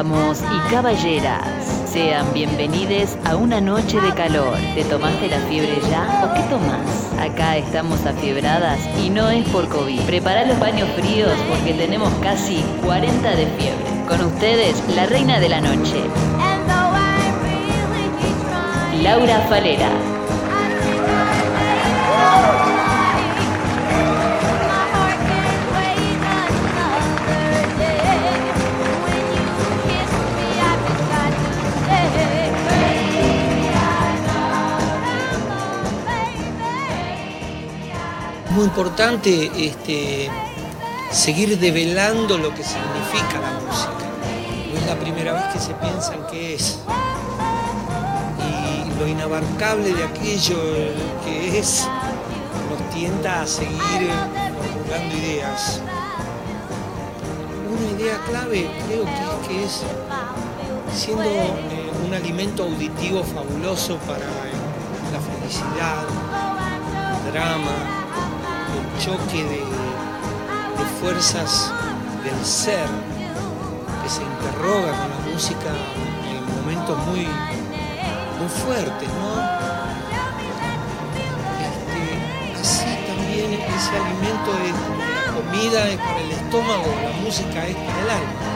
Damos y caballeras, sean bienvenidos a una noche de calor. ¿Te tomaste la fiebre ya o qué tomás? Acá estamos afiebradas y no es por COVID. Prepara los baños fríos porque tenemos casi 40 de fiebre. Con ustedes, la reina de la noche, Laura Falera. Muy importante este, seguir develando lo que significa la música. No es la primera vez que se piensa en qué es. Y lo inabarcable de aquello que es nos tienta a seguir formulando ideas. Una idea clave creo que es que es siendo eh, un alimento auditivo fabuloso para la felicidad, el drama, choque de, fuerzas del ser que se interroga con la música en momentos muy, muy fuertes, ¿no? Este, así también ese alimento de la comida es para el estómago, la música es para el alma.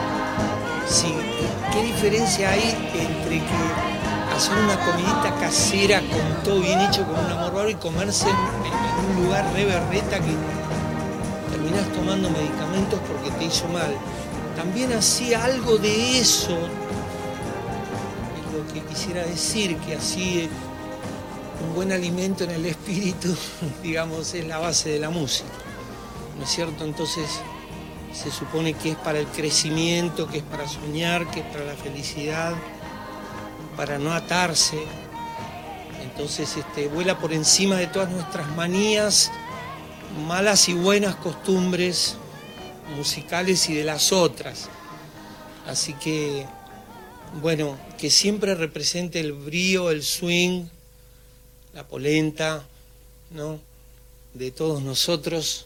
¿Qué diferencia hay entre que hacer una comidita casera con todo bien hecho, con un amor y comerse lugar re berreta que terminás tomando medicamentos porque te hizo mal. También hacía algo de eso, es lo que quisiera decir, que así un buen alimento en el espíritu, digamos, es la base de la música. ¿No es cierto? Entonces se supone que es para el crecimiento, que es para soñar, que es para la felicidad, para no atarse, entonces este, vuela por encima de todas nuestras manías, malas y buenas costumbres musicales y de las otras. Así que, bueno, que siempre represente el brío, el swing, la polenta, ¿no? De todos nosotros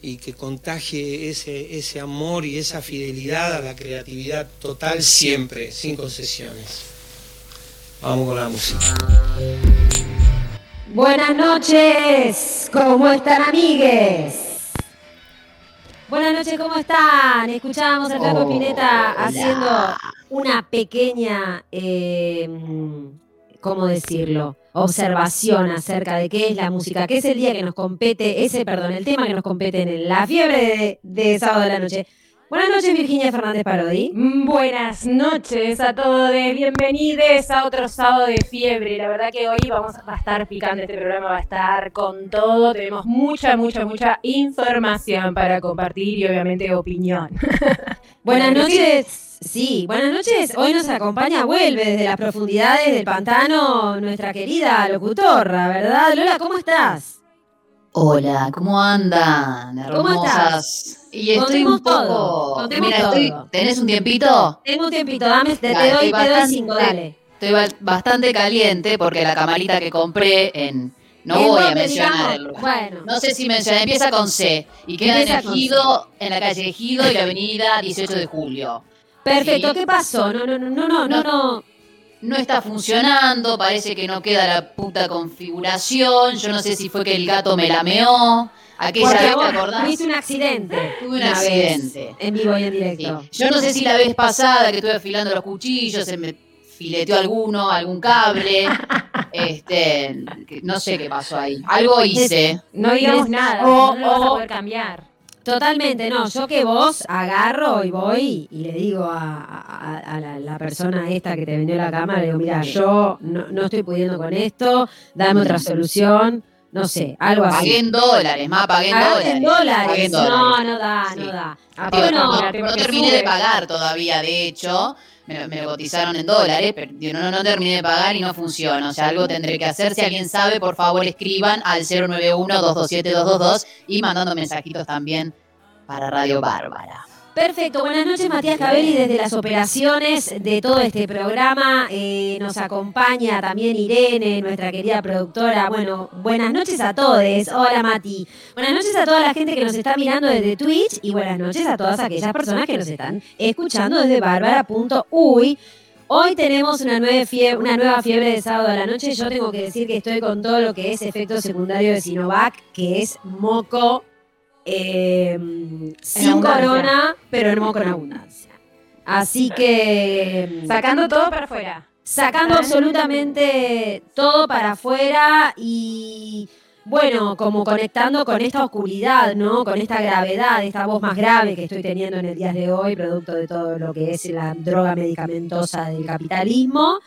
y que contagie ese, ese amor y esa fidelidad a la creatividad total siempre, sin concesiones. Vamos con la música. Buenas noches, ¿cómo están amigues? Buenas noches, ¿cómo están? Escuchábamos a Flaco Pineta haciendo una pequeña, eh, ¿cómo decirlo? Observación acerca de qué es la música, qué es el día que nos compete, ese, perdón, el tema que nos compete en la fiebre de, de sábado de la noche. Buenas noches, Virginia Fernández Parodi. Mm, buenas noches a todos, bienvenidos a otro sábado de fiebre. La verdad que hoy vamos a estar picando, este programa va a estar con todo. Tenemos mucha, mucha, mucha información para compartir y obviamente opinión. buenas noches. Sí, buenas noches. Hoy nos acompaña, vuelve desde las profundidades del pantano nuestra querida locutora, ¿verdad? Lola, ¿cómo estás? Hola, ¿cómo andan? Hermosas. ¿Cómo estás? Y estoy un poco. Mira, estoy, ¿tenés un tiempito? Tengo un tiempito, dame, te, doy, te doy cinco, dale. Estoy bastante caliente porque la camarita que compré en. No voy a mencionarlo. Bueno. No sé si mencionar, empieza con C y queda en Ejido, en la calle Ejido y la avenida 18 de Julio. Perfecto, ¿qué pasó? No, no, no, no, no, no. no no está funcionando, parece que no queda la puta configuración, yo no sé si fue que el gato me lameó. Aquella vez, ¿te acordás? Hice un accidente. Tuve un accidente. en vivo y en directo. Yo no sé si la vez pasada que estuve afilando los cuchillos, se me fileteó alguno, algún cable. este, no sé qué pasó ahí. Algo hice. No digamos nada, o, no vas a poder cambiar. Totalmente, no. Yo que vos agarro y voy y le digo a, la, persona esta que te vendió la cámara, le digo, mira, yo no, estoy pudiendo con esto, dame otra solución. No sé, algo así. Pagué en dólares, más pagué en dólares. en dólares. No, no da, no da. no, terminé de pagar todavía, de hecho. Me, me, lo cotizaron en dólares, pero no, no terminé de pagar y no funciona. O sea, algo tendré que hacer. Si alguien sabe, por favor escriban al 091-227-222 y mandando mensajitos también para Radio Bárbara. Perfecto, buenas noches Matías Cabelli desde las operaciones de todo este programa. Eh, nos acompaña también Irene, nuestra querida productora. Bueno, buenas noches a todos. Hola Mati. Buenas noches a toda la gente que nos está mirando desde Twitch y buenas noches a todas aquellas personas que nos están escuchando desde bárbara.uy. Hoy tenemos una nueva, fiebre, una nueva fiebre de sábado a la noche. Yo tengo que decir que estoy con todo lo que es efecto secundario de Sinovac, que es moco eh, sin corona, pero no con abundancia. Así que. Sacando todo para afuera. Sacando absolutamente todo para afuera y. Bueno, como conectando con esta oscuridad, ¿no? Con esta gravedad, esta voz más grave que estoy teniendo en el día de hoy, producto de todo lo que es la droga medicamentosa del capitalismo.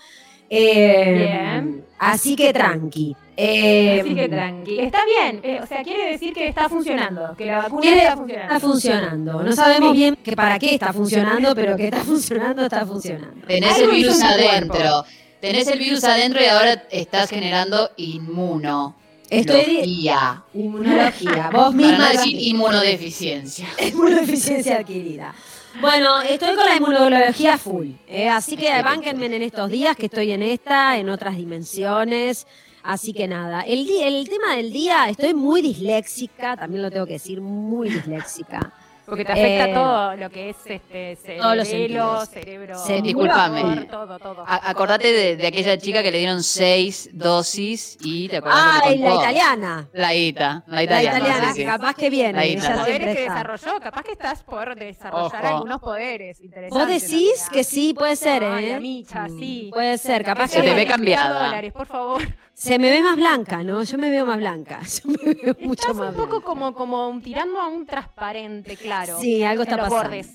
Eh, así que tranqui. Eh, así que tranqui. Está bien, eh, o sea, quiere decir que está funcionando, que la vacuna está funcionando. Está funcionando. No sabemos bien que para qué está funcionando, pero que está funcionando, está funcionando. Tenés el virus adentro. Tenés el virus adentro y ahora estás generando inmuno. Estoy inmunología. Vos misma decir inmunodeficiencia. Inmunodeficiencia adquirida. Bueno, estoy con la inmunología full, ¿eh? así que bánquenme en estos días que estoy en esta, en otras dimensiones. Así que nada, el, el tema del día, estoy muy disléxica, también lo tengo que decir, muy disléxica. Porque te afecta eh, todo lo que es este cerebro, cerebro. Sí, disculpame. Todo, todo. acordate de, aquella chica que le dieron seis dosis y te acordás Ah, y la italiana. La Ita, la italiana. La italiana, que capaz que viene. Los poderes que desarrolló, capaz que estás por desarrollar algunos poderes interesantes. Vos decís que sí, puede ser, ¿eh? la micha, sí. Puede ser, capaz que. Se te ve cambiada. dólares, por favor. Se me ve más blanca, ¿no? Yo me veo más blanca. Yo me veo mucho Estás más un poco como, como tirando a un transparente, claro. Sí, algo está pasando.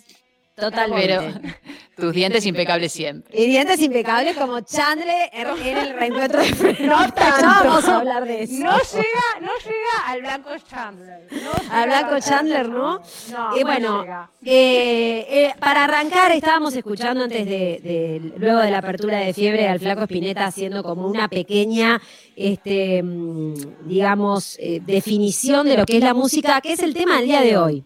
Totalmente. Pero tus dientes impecables siempre. Y dientes impecables como Chandler en el reencuentro de No tanto. vamos a hablar de eso. No llega, no llega al blanco Chandler. al blanco Chandler, ¿no? No, y bueno, eh, eh, para arrancar estábamos escuchando antes de, luego de la apertura de fiebre al flaco Espineta haciendo como una pequeña, este, mm, digamos, eh, definición de lo que es la música, que es el tema del día de hoy.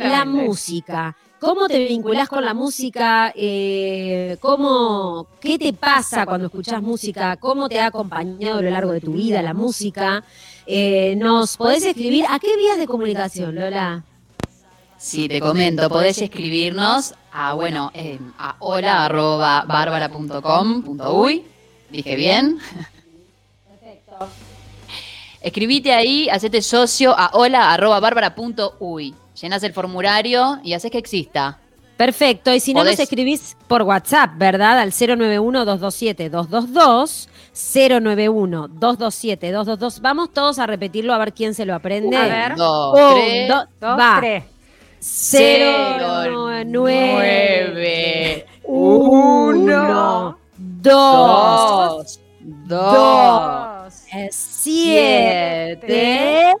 la música. ¿Cómo te vinculás con la música? Eh, ¿cómo, ¿Qué te pasa cuando escuchás música? ¿Cómo te ha acompañado a lo largo de tu vida la música? Eh, ¿Nos podés escribir a qué vías de comunicación, Lola? Sí, te comento, podés escribirnos a, bueno, eh, a hola.barbara.com.uy. Dije bien. Perfecto. Escribite ahí, hacete socio a hola.barbara.uy llenas el formulario y haces que exista. Perfecto, y si no nos escribís por WhatsApp, ¿verdad? Al 091-227-222, 091-227-222. Vamos todos a repetirlo a ver quién se lo aprende. A ver. Dos, tres, dos, va. Tres. 0, 9, 1, 2, 2, 7,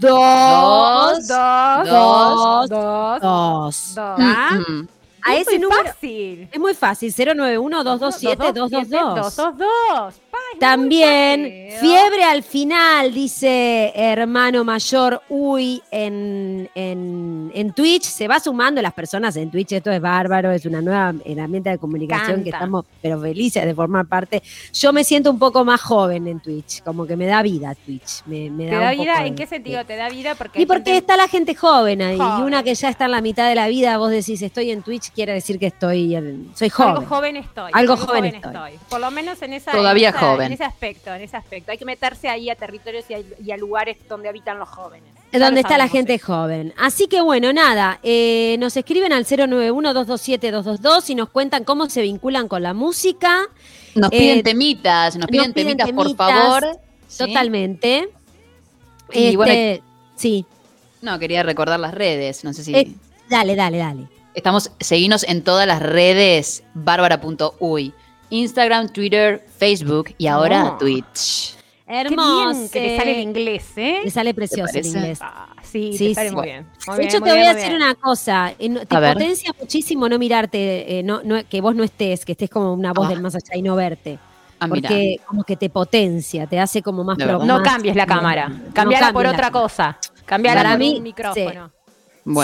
dos, dos, dos, dos, dos. dos. A ese número fácil. es muy fácil, 091-227-222. También, fiebre al final, dice hermano mayor, uy, en, en, en, Twitch. Se va sumando las personas en Twitch, esto es bárbaro, es una nueva herramienta de comunicación que estamos, pero felices de formar parte. Yo me siento un poco más joven en Twitch, como que me da vida Twitch. Me, ¿Te da, vida? ¿En qué sentido te da vida? Porque y porque está la gente joven ahí, y una que ya está en la mitad de la vida, vos decís, estoy en Twitch, quiere decir que estoy, soy joven. Algo joven estoy. Algo, joven, estoy. Por lo menos en esa. Todavía joven en ese aspecto, en ese aspecto. Hay que meterse ahí a territorios y a, lugares donde habitan los jóvenes. Donde está la gente joven. Así que bueno, nada, eh, nos escriben al 091-227-222 y nos cuentan cómo se vinculan con la música. Nos piden eh, temitas, nos piden, temitas, por favor. Totalmente. Y bueno, este, sí. No, quería recordar las redes, no sé si... Eh, dale, dale, dale. Estamos, seguimos en todas las redes, bárbara.uy. Instagram, Twitter, Facebook y ahora Twitch. Hermoso. que te sale el inglés, ¿eh? Te sale precioso el inglés. Ah, sí, sí, te sale muy bien. de hecho, te voy a decir una cosa. Te potencia muchísimo no mirarte, eh, no, no, que vos no estés, que estés como una voz ah. del más allá y no verte. Ah, porque como que te potencia, te hace como más... no cambies la cámara, cambiala por otra cosa. Cambiala por un micrófono.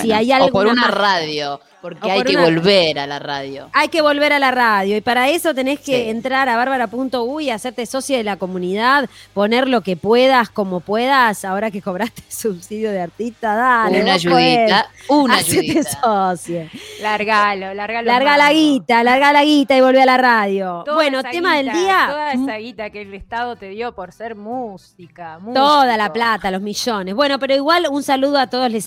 si hay algo. por una radio. Porque hay que volver a la radio. Hay que volver a la radio. Y para eso tenés que entrar a bárbara.uy y hacerte socia de la comunidad, poner lo que puedas, como puedas. Ahora que cobraste subsidio de artista, dale. Una ayudita. Una ayudita. socia. Largalo, largalo. Larga la guita, larga la guita y volvé a la radio. bueno, tema del día. Toda esa guita que el Estado te dio por ser música. Toda la plata, los millones. Bueno, pero igual un saludo a todos los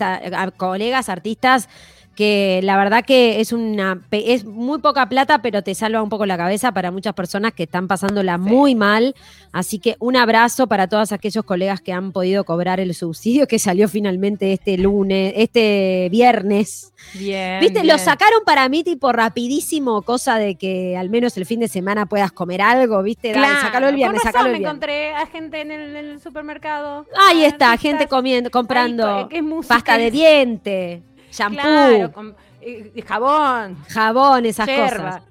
colegas artistas que la verdad que es una es muy poca plata, pero te salva un poco la cabeza para muchas personas que están pasándola muy mal. Así que un abrazo para todos aquellos colegas que han podido cobrar el subsidio que salió finalmente este lunes, este viernes. Bien. ¿Viste? Lo sacaron para mí tipo rapidísimo, cosa de que al menos el fin de semana puedas comer algo, ¿viste? Dale, sacalo el viernes, sacalo el viernes. me encontré a gente en el, supermercado. Ahí está, gente comiendo, comprando pasta de diente. Shampoo. Claro, eh, jabón. Jabón, esas cosas.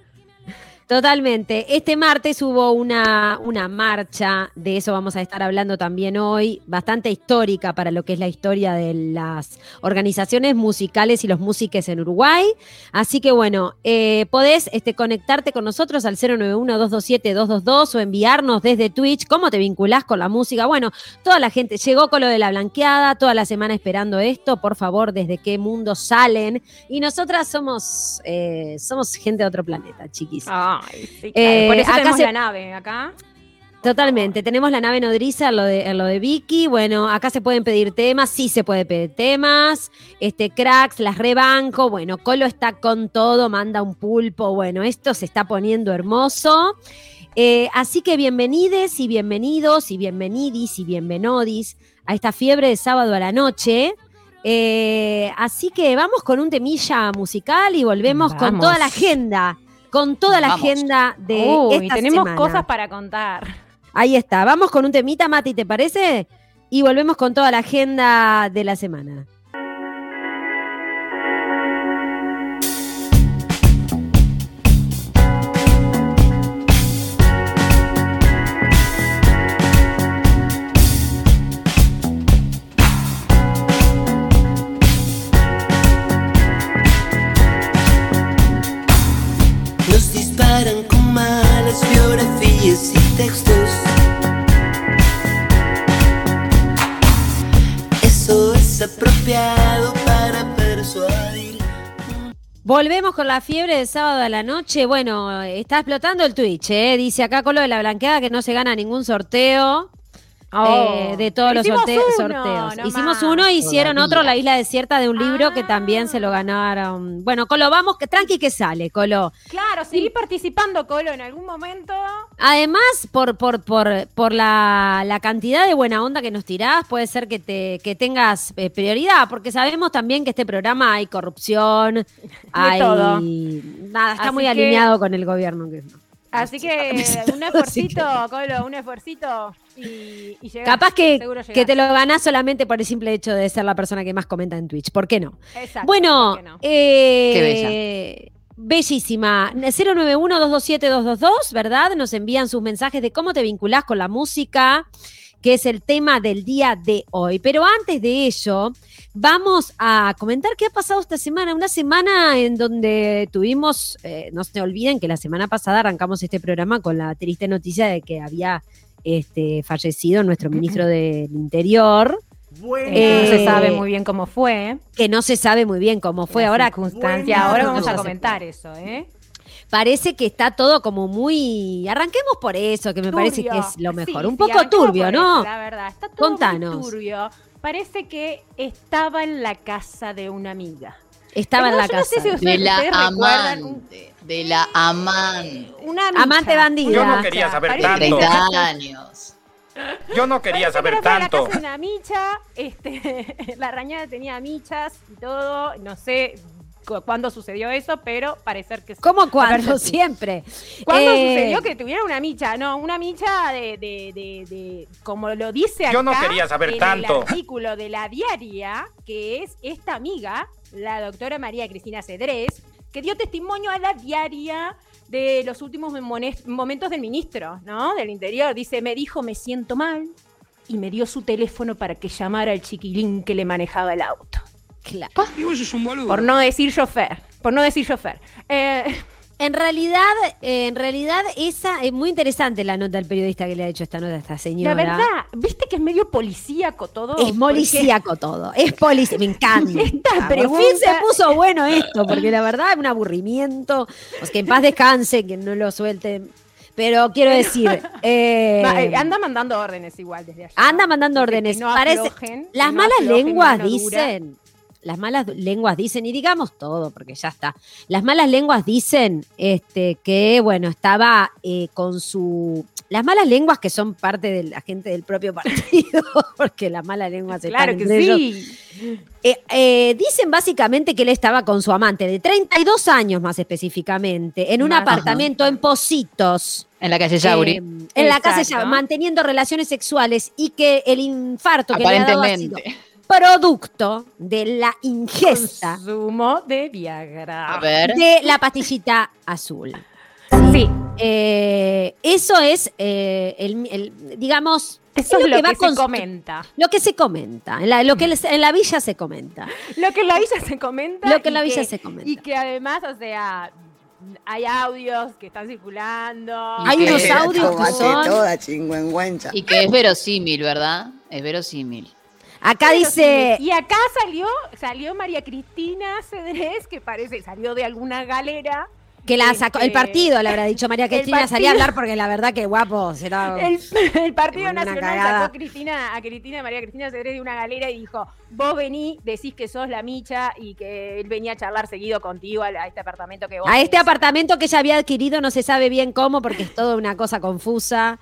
Totalmente. Este martes hubo una, una marcha, de eso vamos a estar hablando también hoy, bastante histórica para lo que es la historia de las organizaciones musicales y los músiques en Uruguay. Así que bueno, eh, podés este, conectarte con nosotros al 091-227-222 o enviarnos desde Twitch cómo te vinculás con la música. Bueno, toda la gente llegó con lo de la blanqueada, toda la semana esperando esto. Por favor, desde qué mundo salen. Y nosotras somos, eh, somos gente de otro planeta, chiquis. Ah. Eh, por eso acá tenemos la nave, acá. Totalmente, tenemos la nave nodriza, lo de, lo de Vicky. Bueno, acá se pueden pedir temas, sí se puede pedir temas. Este, cracks, las rebanco. Bueno, Colo está con todo, manda un pulpo. Bueno, esto se está poniendo hermoso. Eh, así que bienvenides y bienvenidos y bienvenidis y bienvenodis a esta fiebre de sábado a la noche. Eh, así que vamos con un temilla musical y volvemos con toda la agenda con toda la agenda de Uy, esta tenemos cosas para contar. Ahí está, vamos con un temita, Mati, ¿te parece? Y volvemos con toda la agenda de la semana. Volvemos con la fiebre del sábado a la noche. Bueno, está explotando el Twitch, ¿eh? Dice acá con lo de la blanqueada que no se gana ningún sorteo. Eh, oh. de todos los sorteos. Hicimos uno, hicieron otro, La Isla Desierta, de un libro que también se lo ah. ganaron. Bueno, Colo, vamos, que tranqui que sale, Colo. Claro, seguí participando, Colo, en algún momento. Además, por, por, por, por la, cantidad de buena onda que nos tirás, puede ser que, te, que tengas eh, prioridad, porque sabemos también que este programa hay corrupción, hay... Todo. Nada, está muy alineado con el gobierno. Que, Así que un esfuercito, Colo, un esfuercito y, y Capaz que, que te lo ganás solamente por el simple hecho de ser la persona que más comenta en Twitch. ¿Por qué no? Exacto. Bueno, eh, qué bella. Bellísima. 091-227-222, ¿verdad? Nos envían sus mensajes de cómo te vinculás con la música, que es el tema del día de hoy. Pero antes de ello, vamos a comentar qué ha pasado esta semana. Una semana en donde tuvimos, eh, no se olviden que la semana pasada arrancamos este programa con la triste noticia de que había este, fallecido nuestro ministro del Interior. Bueno. no se sabe muy bien cómo fue. Que no se sabe muy bien cómo fue. ahora, ahora vamos a comentar eso, ¿eh? Parece que está todo como muy. Arranquemos por eso, que me parece que es lo mejor. Un poco turbio, ¿no? la verdad, está todo Contanos. muy turbio. Parece que estaba en la casa de una amiga. Estaba en la casa. de la amante. De la amante. Una amante bandida. Yo no quería saber tanto. 30 años. Yo no quería saber tanto. La una micha, este, la rañada tenía michas y todo, no sé cuándo sucedió eso, pero parecer que ¿Cómo cuándo? Siempre. ¿Cuándo eh, sucedió que tuviera una micha? No, una micha de, de, de, como lo dice acá Yo no quería saber en tanto. el artículo de la diaria, que es esta amiga, la doctora María Cristina Cedrés, que dio testimonio a la diaria de los últimos momentos del ministro, ¿no? Del Interior. Dice, me dijo, me siento mal, y me dio su teléfono para que llamara al chiquilín que le manejaba el auto. Claro. Por no decir chofer. Por no decir chofer. Eh, En realidad, eh, en realidad, esa es muy interesante la nota del periodista que le ha hecho esta nota a esta señora. la verdad, viste que es medio policíaco todo. Es policíaco todo. Es policía. Me encanta. Esta Por fin pregunta- se puso bueno esto, porque la verdad es un aburrimiento. Pues que en paz descanse, que no lo suelten. Pero quiero decir. eh, anda mandando órdenes igual desde allá. anda mandando órdenes. no aflojen, las no malas lenguas dicen. Las malas lenguas dicen, y digamos todo, porque ya está. Las malas lenguas dicen este, que, bueno, estaba eh, con su. Las malas lenguas que son parte de la gente del propio partido, porque las malas lenguas Claro están que sí. Eh, eh, dicen básicamente que él estaba con su amante de 32 años más específicamente, en un apartamento en Positos. En la calle Yauri. eh, en la casa Exacto. Yauri, manteniendo relaciones sexuales y que el infarto que le ha dado ha sido. Producto de la ingesta Consumo de Viagra. A ver. de la pastillita azul. Sí, Eh, eso es, eh, el, el- digamos, eso es lo lo que que, va se comenta. lo que se comenta, en la, lo que en la villa se comenta. Lo que en la villa se comenta. Lo que en la villa se comenta. Y que además, o sea, hay audios que están circulando. Hay unos audios que son... toda. Y que es verosímil, ¿verdad? Es verosímil. Acá Pero dice... sí, Y acá salió, salió María Cristina Cedrés, que parece, salió de alguna galera. Que la sacó, el Este, partido, le habrá dicho María Cristina, salía a partido- hablar porque la verdad que guapo será. El, el Partido Nacional cagada. sacó a Cristina, a Cristina, María Cristina Cedrés de una galera y dijo, vos vení, decís que sos la micha y que él venía a charlar seguido contigo a, a este apartamento que vos A este tenés". apartamento que ella había adquirido no se sabe bien cómo porque es toda una cosa confusa.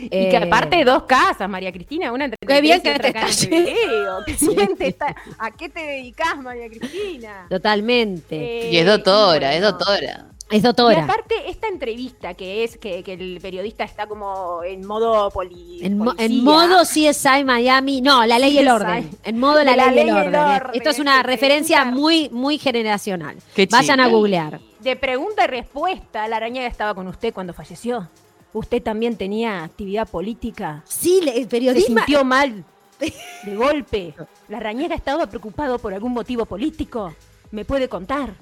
Y que Eh, aparte dos casas, María Cristina, una entre Qué bien que te en. Qué bien te está- ¿A qué te dedicás, María Cristina? Totalmente. Eh, Y es doctora, y es doctora. es Y doctora. aparte, esta entrevista que es que, que el periodista está como en modo poli, En, mo- en modo CSI Miami, no, la ley y el orden. En modo la, ley, y el ley y el orden. orden, Esto es una este, referencia pregunta- muy, muy generacional. Qué Vayan a googlear. De pregunta y respuesta, la arañaga estaba con usted cuando falleció. ¿Usted también tenía actividad política? Sí, le- el ¿Se periodismo. sintió mal? De golpe. ¿La arañaga estaba preocupado por algún motivo político? ¿Me puede contar?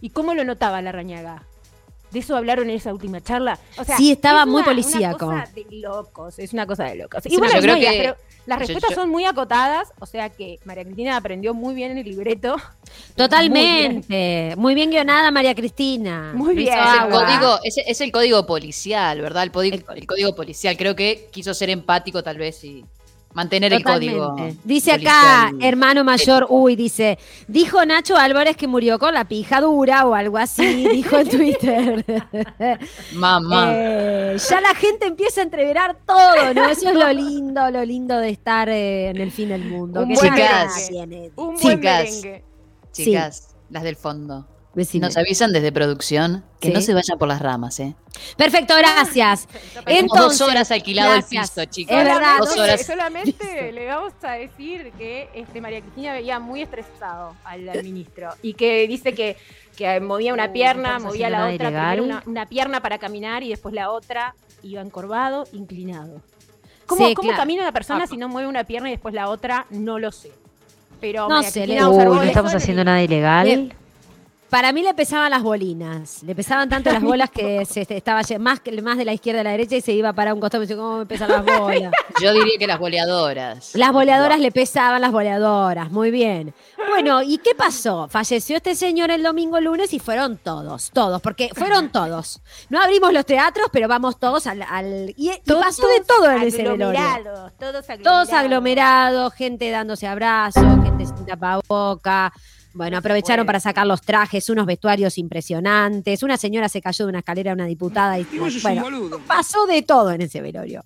¿Y cómo lo notaba la arañaga? ¿De eso hablaron en esa última charla? O sea, Sí, estaba es muy una- policíaco. Una cosa de locos, es una cosa de locos. Y bueno, yo creo no, que- pre- las respuestas yo- son muy acotadas, o sea que María Cristina aprendió muy bien en el libreto. Totalmente. Muy bien. guionada, María Cristina. Muy bien. Es el, código, es, es el código policial, ¿verdad? El, podi- el código policial. Creo que quiso ser empático tal vez y mantener el código. Dice acá, policial. hermano mayor, uy, dice, dijo Nacho Álvarez que murió con la pija dura o algo así, dijo en Twitter. Mamá. Eh, ya la gente empieza a entreverar todo, ¿no? Eso es lo lindo, lo lindo de estar eh, en el fin del mundo. Un que Un Chicas. buen merengue. Chicas, las del fondo. Decime. Nos avisan desde producción que Sí. no se vayan por las ramas, ¿eh? Perfecto, gracias. Tenemos Entonces, dos horas alquilado gracias. el piso, chicos. Es verdad, dos Solamente- horas. Solamente le vamos a decir que este, María Cristina veía muy estresado al, al ministro y que dice que, que movía una Uh, pierna, movía la otra, primero una, una pierna para caminar y después la otra iba encorvado, inclinado. ¿Cómo, Sí, cómo claro. camina una persona Ah. si no mueve una pierna y después la otra? No lo sé. Pero No María sé, Cristina le- Uy, no estamos haciendo nada ilegal. Bien. Para mí le pesaban las bolinas. Le pesaban tanto las bolas que se estaba más, que- más de la izquierda a la derecha y se iba para un costado. Me dice, ¿cómo me pesan las bolas? Yo diría que las goleadoras. Las boleadoras le pesaban las boleadoras. Muy bien. Bueno, ¿y qué pasó? Falleció este señor el domingo lunes y fueron todos, todos, porque fueron todos. No abrimos los teatros, pero vamos todos al. al- y, y pasó de todo en ese velorio. todos aglomerados. Todos aglomerados, gente dándose abrazos, gente sin tapaboca. Bueno, aprovecharon para sacar los trajes, unos vestuarios impresionantes. Una señora se cayó de una escalera, una diputada. Y, bueno, pasó de todo en ese velorio.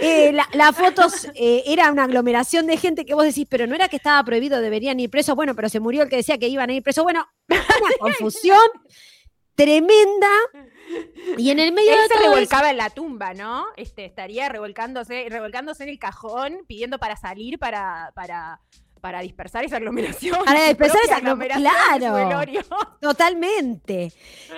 Eh, la- las fotos eh, era una aglomeración de gente que vos decís, pero no era que estaba prohibido, deberían ir presos. Bueno, pero se murió el que decía que iban a ir presos. Bueno, una confusión tremenda. Y en el medio Él de se todo eso- revolcaba en la tumba, ¿no? Este, estaría revolcándose, revolcándose en el cajón, pidiendo para salir, para, para, para dispersar esa aglomeración. Para dispersar esa aglomeración. Claro. Totalmente.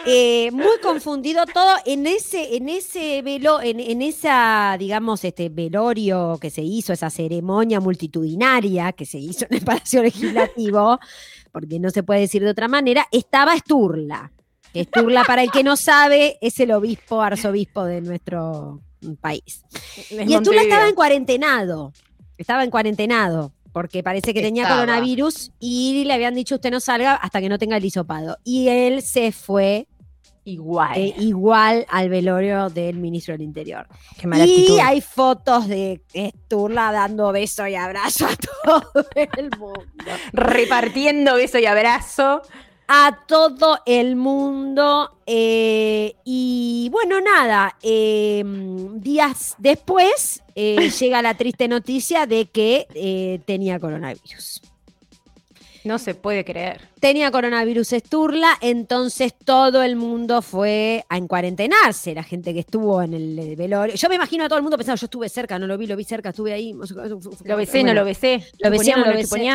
Eh, muy confundido todo en ese, en ese velo, en, en, esa, digamos, este velorio que se hizo, esa ceremonia multitudinaria que se hizo en el Palacio Legislativo, porque no se puede decir de otra manera, estaba Sturla. Sturla, para el que no sabe, es el obispo, arzobispo de nuestro país. y Sturla estaba en cuarentenado. Estaba en cuarentenado porque parece que tenía coronavirus y le habían dicho usted no salga hasta que no tenga el hisopado. Y él se fue igual, eh, igual al velorio del ministro del Interior. y hay fotos de Sturla dando beso y abrazo a todo el mundo. Repartiendo beso y abrazo a todo el mundo. Eh, y bueno, nada, em, días después eh, llega la triste noticia de que eh, tenía coronavirus. No se puede creer. Tenía coronavirus Esturla, entonces todo el mundo fue a encuarentenarse, la gente que estuvo en el velorio. Yo me imagino a todo el mundo pensando, yo estuve cerca, no lo vi, lo vi cerca, estuve ahí. Lo besé, no lo besé. Lo besé, no lo besé.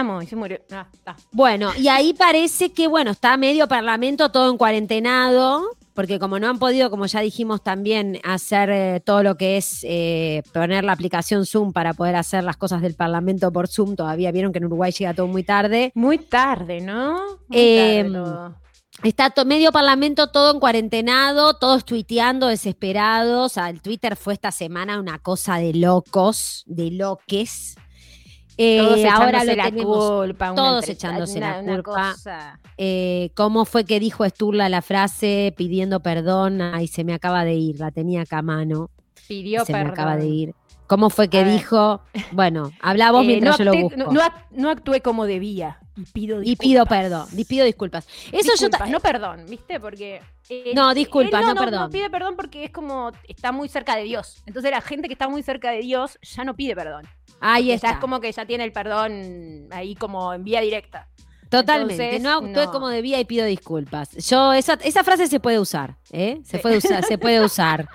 Ah, bueno, y ahí parece que, bueno, está medio parlamento todo en cuarentenado porque como no han podido, como ya dijimos también, hacer eh, todo lo que es eh, poner la aplicación Zoom para poder hacer las cosas del Parlamento por Zoom, todavía vieron que en Uruguay llega todo muy tarde. Muy tarde, ¿no? Em, está medio parlamento todo en cuarentenado, todos tuiteando desesperados. el Twitter fue esta semana una cosa de locos, de loques. Eh, ahora lo la culpa, todos echándose la culpa. Eh, ¿Cómo fue que dijo Sturla la frase pidiendo perdón? Ay, se me acaba de ir, la tenía acá a mano. Pidió se me acaba de ir. ¿Cómo fue que dijo? Bueno, habla vos eh, mientras yo lo busco. No, actué como debía. Y pido disculpas. Y pido perdón, y pido disculpas. Eso yo no perdón, ¿viste? Porque. no, disculpas, no, perdón. No pide perdón porque es como. Está muy cerca de Dios. Entonces la gente que está muy cerca de Dios ya no pide perdón. Ahí está. es como que ya tiene el perdón ahí como en vía directa. Totalmente, no actué como debía y pido disculpas. Yo, esa, esa frase se puede usar, ¿eh? Se puede usar, se puede usar.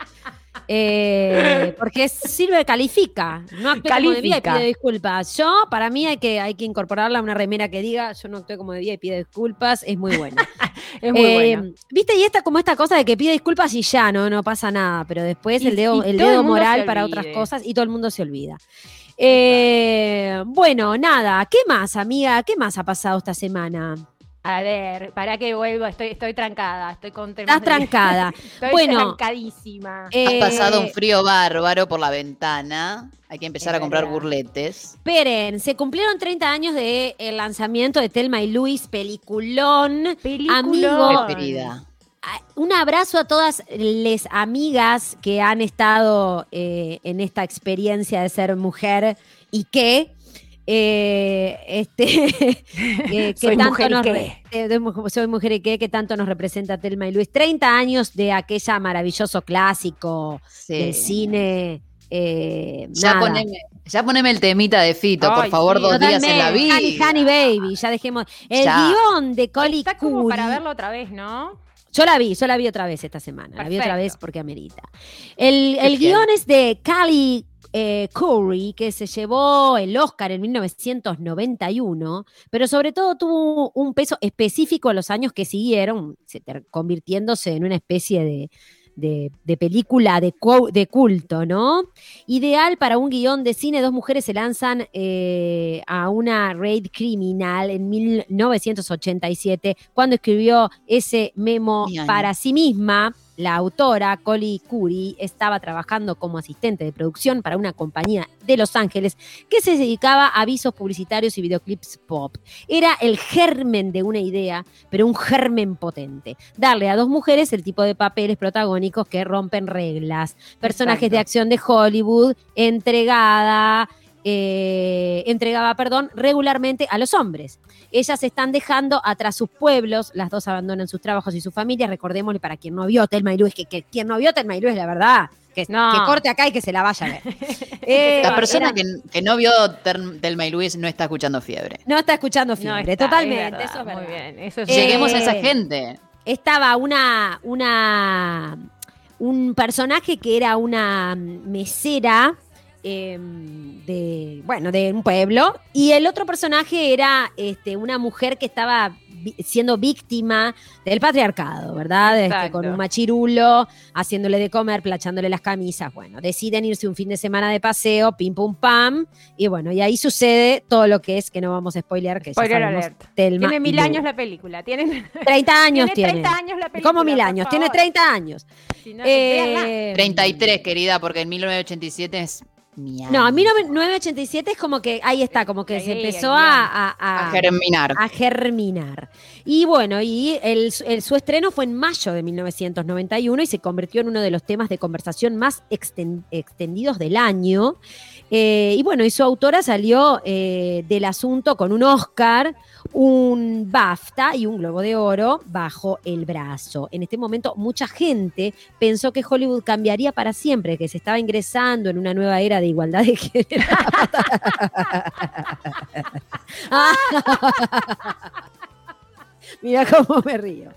Eh, porque sirve, califica. No actué como debía y pido disculpas. Yo, para mí, hay que, hay que incorporarla a una remera que diga yo no actué como debía y pido disculpas. Es muy buena. es muy buena. Eh, viste, y esta como esta cosa de que pide disculpas y ya, no, no pasa nada. Pero después el dedo, el dedo moral para otras cosas y todo el mundo se olvida. Eh, bueno, nada, ¿qué más, amiga? ¿Qué más ha pasado esta semana? A ver, para que vuelva, estoy, estoy trancada, estoy con Estás trancada. estoy bueno, trancadísima. Ha pasado un eh, frío bárbaro por la ventana. Hay que empezar a comprar burletes. Esperen, se cumplieron 30 años del el lanzamiento de Telma y Luis, peliculón. Peliculón. Amigo, un abrazo a todas las amigas que han estado eh, en esta experiencia de ser mujer y que eh, este, que soy tanto mujer nos, y soy mujer y qué, que tanto nos representa Telma y Luis. 30 años de aquella maravilloso clásico del cine. Eh, ya, poneme, ya, poneme, el temita de Fito, por favor, dos días en la vida. Honey, Baby, ya dejemos. El guion de Coli Está como para verlo otra vez, ¿no? Yo la vi, yo la vi otra vez esta semana. La vi otra vez porque amerita. El, el guion es de Cali eh, Curry, que se llevó el Oscar en 1991, pero sobre todo tuvo un peso específico en los años que siguieron, convirtiéndose en una especie de, de, película de, de, culto, ¿no? Ideal para un guion de cine, dos mujeres se lanzan eh, a una raid criminal en 1987, cuando escribió ese memo para sí misma la autora, Colly Curry, estaba trabajando como asistente de producción para una compañía de Los Ángeles que se dedicaba a avisos publicitarios y videoclips pop. Era el germen de una idea, pero un germen potente. Darle a dos mujeres el tipo de papeles protagónicos que rompen reglas. Personajes de acción de Hollywood, entregada eh, entregaba, perdón, regularmente a los hombres. Ellas están dejando atrás sus pueblos, las dos abandonan sus trabajos y sus familias. Recordémosle para quien no vio Telma y Luis, que, quien no vio Telma y Luis, la verdad, que, corte acá y que se la vaya a ver. Eh, la persona que, no vio Telma y Luis no está escuchando fiebre. No está escuchando fiebre, totalmente. eso Muy bien. Lleguemos a esa gente. Estaba una, una, un personaje que era una mesera em, de, bueno, de un pueblo. Y el otro personaje era este, una mujer que estaba siendo víctima del patriarcado, ¿verdad? Este, con un machirulo, haciéndole de comer, plachándole las camisas. Bueno, deciden irse un fin de semana de paseo, pim pum pam. Y bueno, y ahí sucede todo lo que es, que no vamos a spoilear, que Spoiler alert. tiene mil años la película. Tiene 30 años tiene. 30 años la película. ¿Cómo mil años? Tiene 30 años. eh, 33, querida, porque en 1987 es no, en 1987 es como que ahí está, como que se empezó a, germinar. A germinar. Y bueno, y el, su estreno fue en mayo de 1991 y se convirtió en uno de los temas de conversación más extendidos del año. Eh, y bueno, y su autora salió eh, del asunto con un Oscar, un BAFTA y un Globo de Oro bajo el brazo. En este momento, mucha gente pensó que Hollywood cambiaría para siempre, que se estaba ingresando en una nueva era de igualdad de género. Mira cómo me río.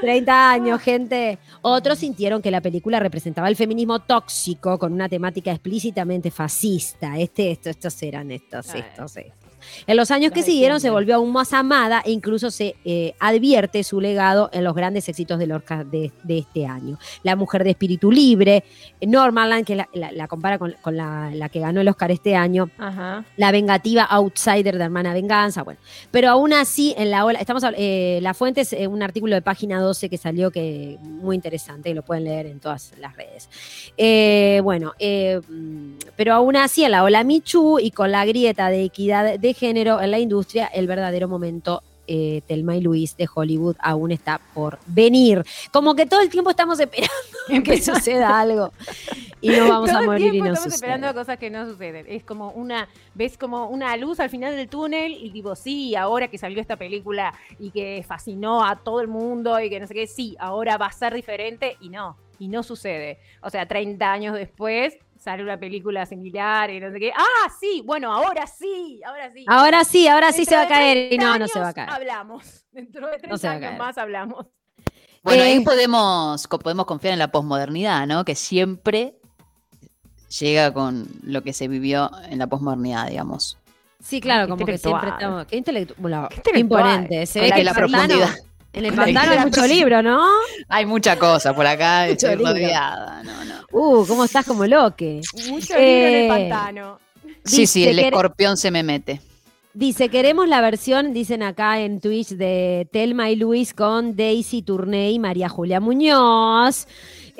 30 años, gente. Otros sintieron que la película representaba el feminismo tóxico con una temática explícitamente fascista. Este, esto, estos eran estos, estos, estos. En los años que siguieron se volvió aún más amada e incluso se eh, advierte su legado en los grandes éxitos de Lorca de, este año. La mujer de espíritu libre, Normaland, que la, compara con, la, que ganó el Oscar este año, la vengativa outsider de Hermana Venganza, bueno. Pero aún así, en la ola, estamos eh, la fuente es eh, un artículo de página 12 que salió que muy interesante, y lo pueden leer en todas las redes. bueno, pero aún así, en la ola Michu y con la grieta de equidad de género en la industria, el verdadero momento eh, Telma y Luis de Hollywood aún está por venir. Como que todo el tiempo estamos esperando que suceda algo y no vamos a morir y no estamos esperando cosas que no suceden. Es como una, ves como una luz al final del túnel y digo, sí, ahora que salió esta película y que fascinó a todo el mundo y que no sé qué, sí, ahora va a ser diferente y no, y no sucede. O sea, 30 años después sale una película similar y no sé qué. Ah, sí, bueno, ahora sí, ahora sí. Ahora sí, ahora sí se va a caer. Y no, no se va a caer. Hablamos. Dentro de 30 años más hablamos. Bueno, ahí eh, podemos, podemos confiar en la posmodernidad, ¿no? Que siempre llega con lo que se vivió en la posmodernidad, digamos. Sí, claro, como que siempre estamos. Qué, intelectual, qué imponente. Se ve que la profundidad. En el pantano hay mucho libro, ¿no? Hay mucha cosa por acá, estoy rodeada. No, no. Uh, ¿cómo estás como loque? Mucho libro en el eh, pantano. Sí, sí, el escorpión se me mete. Dice, queremos la versión, dicen acá en Twitch, de Telma y Luis con Daisy Tourney y María Julia Muñoz.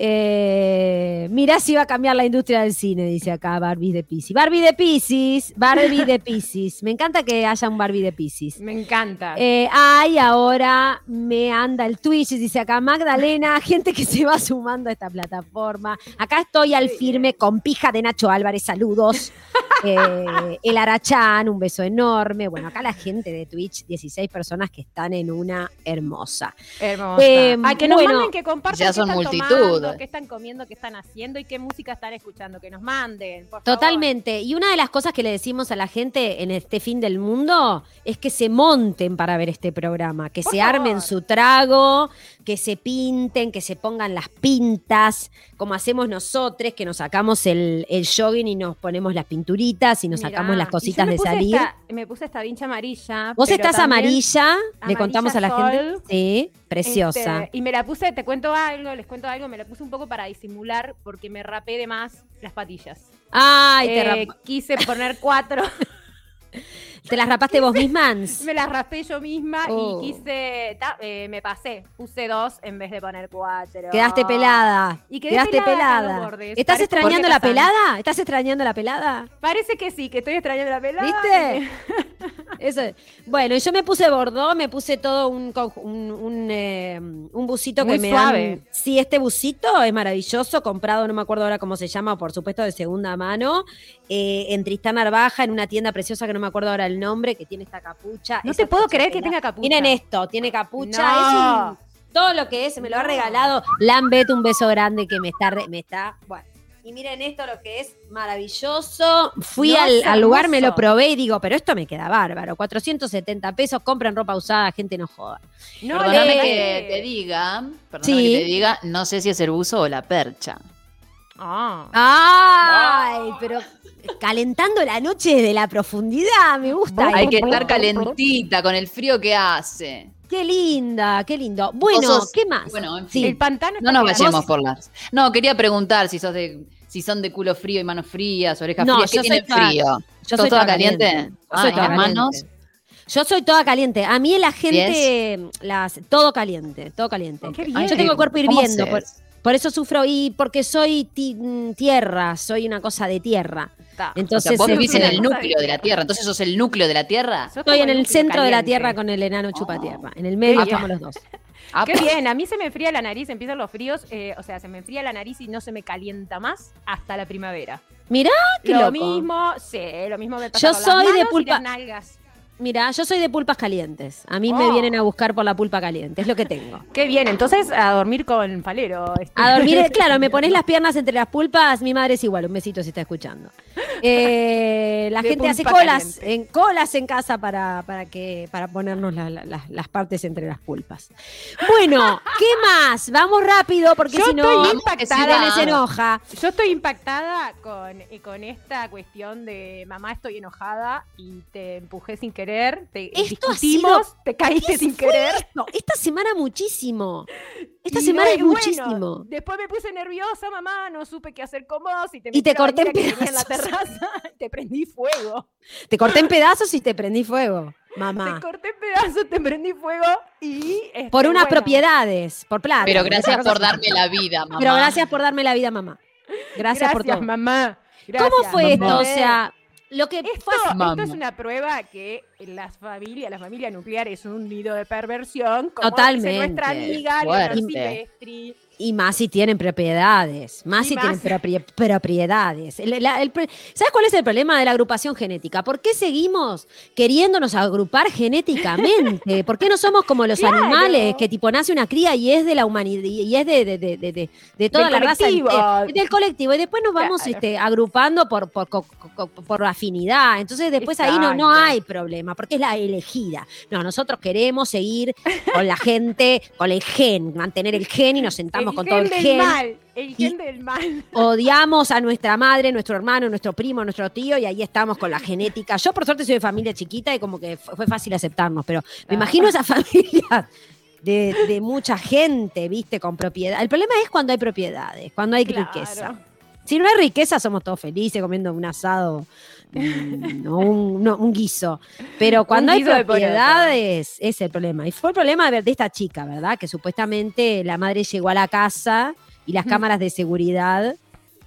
Eh, mira si va a cambiar la industria del cine, dice acá Barbie de Pisces. Barbie de Pisces, Barbie de Pisces. Me encanta que haya un Barbie de Pisces. Me encanta. Eh, ay, ahora me anda el Twitch, dice acá Magdalena, gente que se va sumando a esta plataforma. Acá estoy al firme con pija de Nacho Álvarez, saludos. Eh, el Arachán, un beso enorme. Bueno, acá la gente de Twitch, 16 personas que están en una hermosa. Hermosa. Eh, que nos manden, que compartan. Ya son multitud qué están comiendo, qué están haciendo y qué música están escuchando, que nos manden. Totalmente. Y una de las cosas que le decimos a la gente en este fin del mundo es que se monten para ver este programa, que se armen su trago, que se pinten, que se pongan las pintas, como hacemos nosotros, que nos sacamos el, jogging y nos ponemos las pinturitas y nos sacamos las cositas de salir. me puse esta vincha amarilla. Vos estás amarilla, le contamos a la gente. Sí, preciosa. Este, y me la puse, te cuento algo, les cuento algo, me la puse un poco para disimular porque me rapé de más las patillas. Ay, te eh, Quise poner cuatro. ¿Te las rapaste vos misma? me las raspé yo misma y oh. quise. Eh, me pasé. Puse dos en vez de poner cuatro. Quedaste pelada. Y quedaste pelada. ¿Estás extrañando la pelada? ¿Estás extrañando la pelada? Parece que sí, que estoy extrañando la pelada. ¿Viste? Eso. Bueno, yo me puse bordó, me puse todo un, un, eh, busito que me suave. Sí, este busito es maravilloso, comprado, no me acuerdo ahora cómo se llama, por supuesto, de segunda mano, eh, en Tristán Arbaja, en una tienda preciosa que no me acuerdo ahora el nombre, que tiene esta capucha. No te puedo creer que tenga capucha. Miren esto, tiene capucha. todo lo que es, me lo ha regalado Lambet, un beso grande que me está, me está, bueno. Y miren esto lo que es maravilloso. Fui al, lugar, me lo probé y digo, pero esto me queda bárbaro. 470 pesos, compren ropa usada, gente no joda. No, perdóname que te diga, perdóname que te diga, no sé si es el buzo o la percha. Ah. ¡Ay! Pero calentando la noche de la profundidad, me gusta. Hay que estar calentita con el frío que hace. Qué linda, qué lindo. Bueno, ¿qué más? Bueno, en fin. El pantano no nos vayamos por las. No, quería preguntar si sos de si son de culo frío y manos frías, orejas frías. ¿Qué tienen frío? Yo soy toda caliente. Yo soy toda manos. Yo soy toda caliente. A mí la gente, las, todo caliente, todo caliente. Yo tengo el cuerpo hirviendo. Por, eso sufro y porque soy mm, tierra, soy una cosa de tierra. Entonces, vos vivís en el núcleo de la Tierra, entonces sos el núcleo de la Tierra. Estoy en el centro de la Tierra con el enano chupa tierra. En el medio estamos los dos. Qué bien, a mí se me enfría la nariz, empiezan los fríos, eh, o sea, se me enfría la nariz y no se me calienta más hasta la primavera. Mirá, qué lo mismo, sí, lo mismo me pasa Yo soy de pulpa. nalgas. Mira, yo soy de pulpas calientes. A mí me oh. vienen a buscar por la pulpa caliente, es lo que tengo. Qué bien, entonces a dormir con falero. Este. A dormir, claro, me pones las piernas entre las pulpas, mi madre es igual, un besito si está escuchando. Eh, la gente hace colas en, colas en casa para, para, que, para ponernos las partes entre las pulpas. Bueno, ¿qué más? Vamos rápido porque si no, se enoja. Yo estoy impactada con, eh, con esta cuestión de mamá estoy enojada y te empujé sin querer te discutimos, te caíste sin querer. Esta semana muchísimo. Esta semana es muchísimo. Después me puse nerviosa, mamá, no supe qué hacer con vos y te, y te corté en pedazos. En la terraza, te prendí fuego. Te corté en pedazos y te prendí fuego. Mamá. Te corté en pedazos, te prendí fuego y. Este, por unas propiedades, por plata. Pero gracias por darme la vida, mamá. Pero gracias por darme la vida, mamá. Gracias, por todo. mamá. ¿Cómo fue esto? O sea, lo que esto, esto es una prueba que las familias, la familia nuclear es un nido de perversión, como Totalmente. nuestra amiga Silvestri. Y más si tienen propiedades, más si tienen propiedades. ¿Sabes cuál es el problema de la agrupación genética? ¿Por qué seguimos queriéndonos agrupar genéticamente? ¿Por qué no somos como los animales que tipo nace una cría y es de la humanidad y es de, de, toda la raza del colectivo y después nos vamos este, agrupando por, por, por, afinidad? Entonces después ahí no, no hay problema porque es la elegida. No, nosotros queremos seguir con la gente, con el gen, mantener el gen y nos sentamos con todo el gen. Mal, el gen del mal. Odiamos a nuestra madre, nuestro hermano, nuestro primo, nuestro tío, y ahí estamos con la genética. Yo, por suerte, soy de familia chiquita y como que fue fácil aceptarnos, pero me imagino esa familia. De, mucha gente, viste, con propiedad. El problema es cuando hay propiedades, cuando hay riqueza. Si no hay riqueza, somos todos felices comiendo un asado mm, o un, guiso. Pero cuando hay propiedades, es el problema. Y fue el problema de, esta chica, ¿verdad? Que supuestamente la madre llegó a la casa y las cámaras de seguridad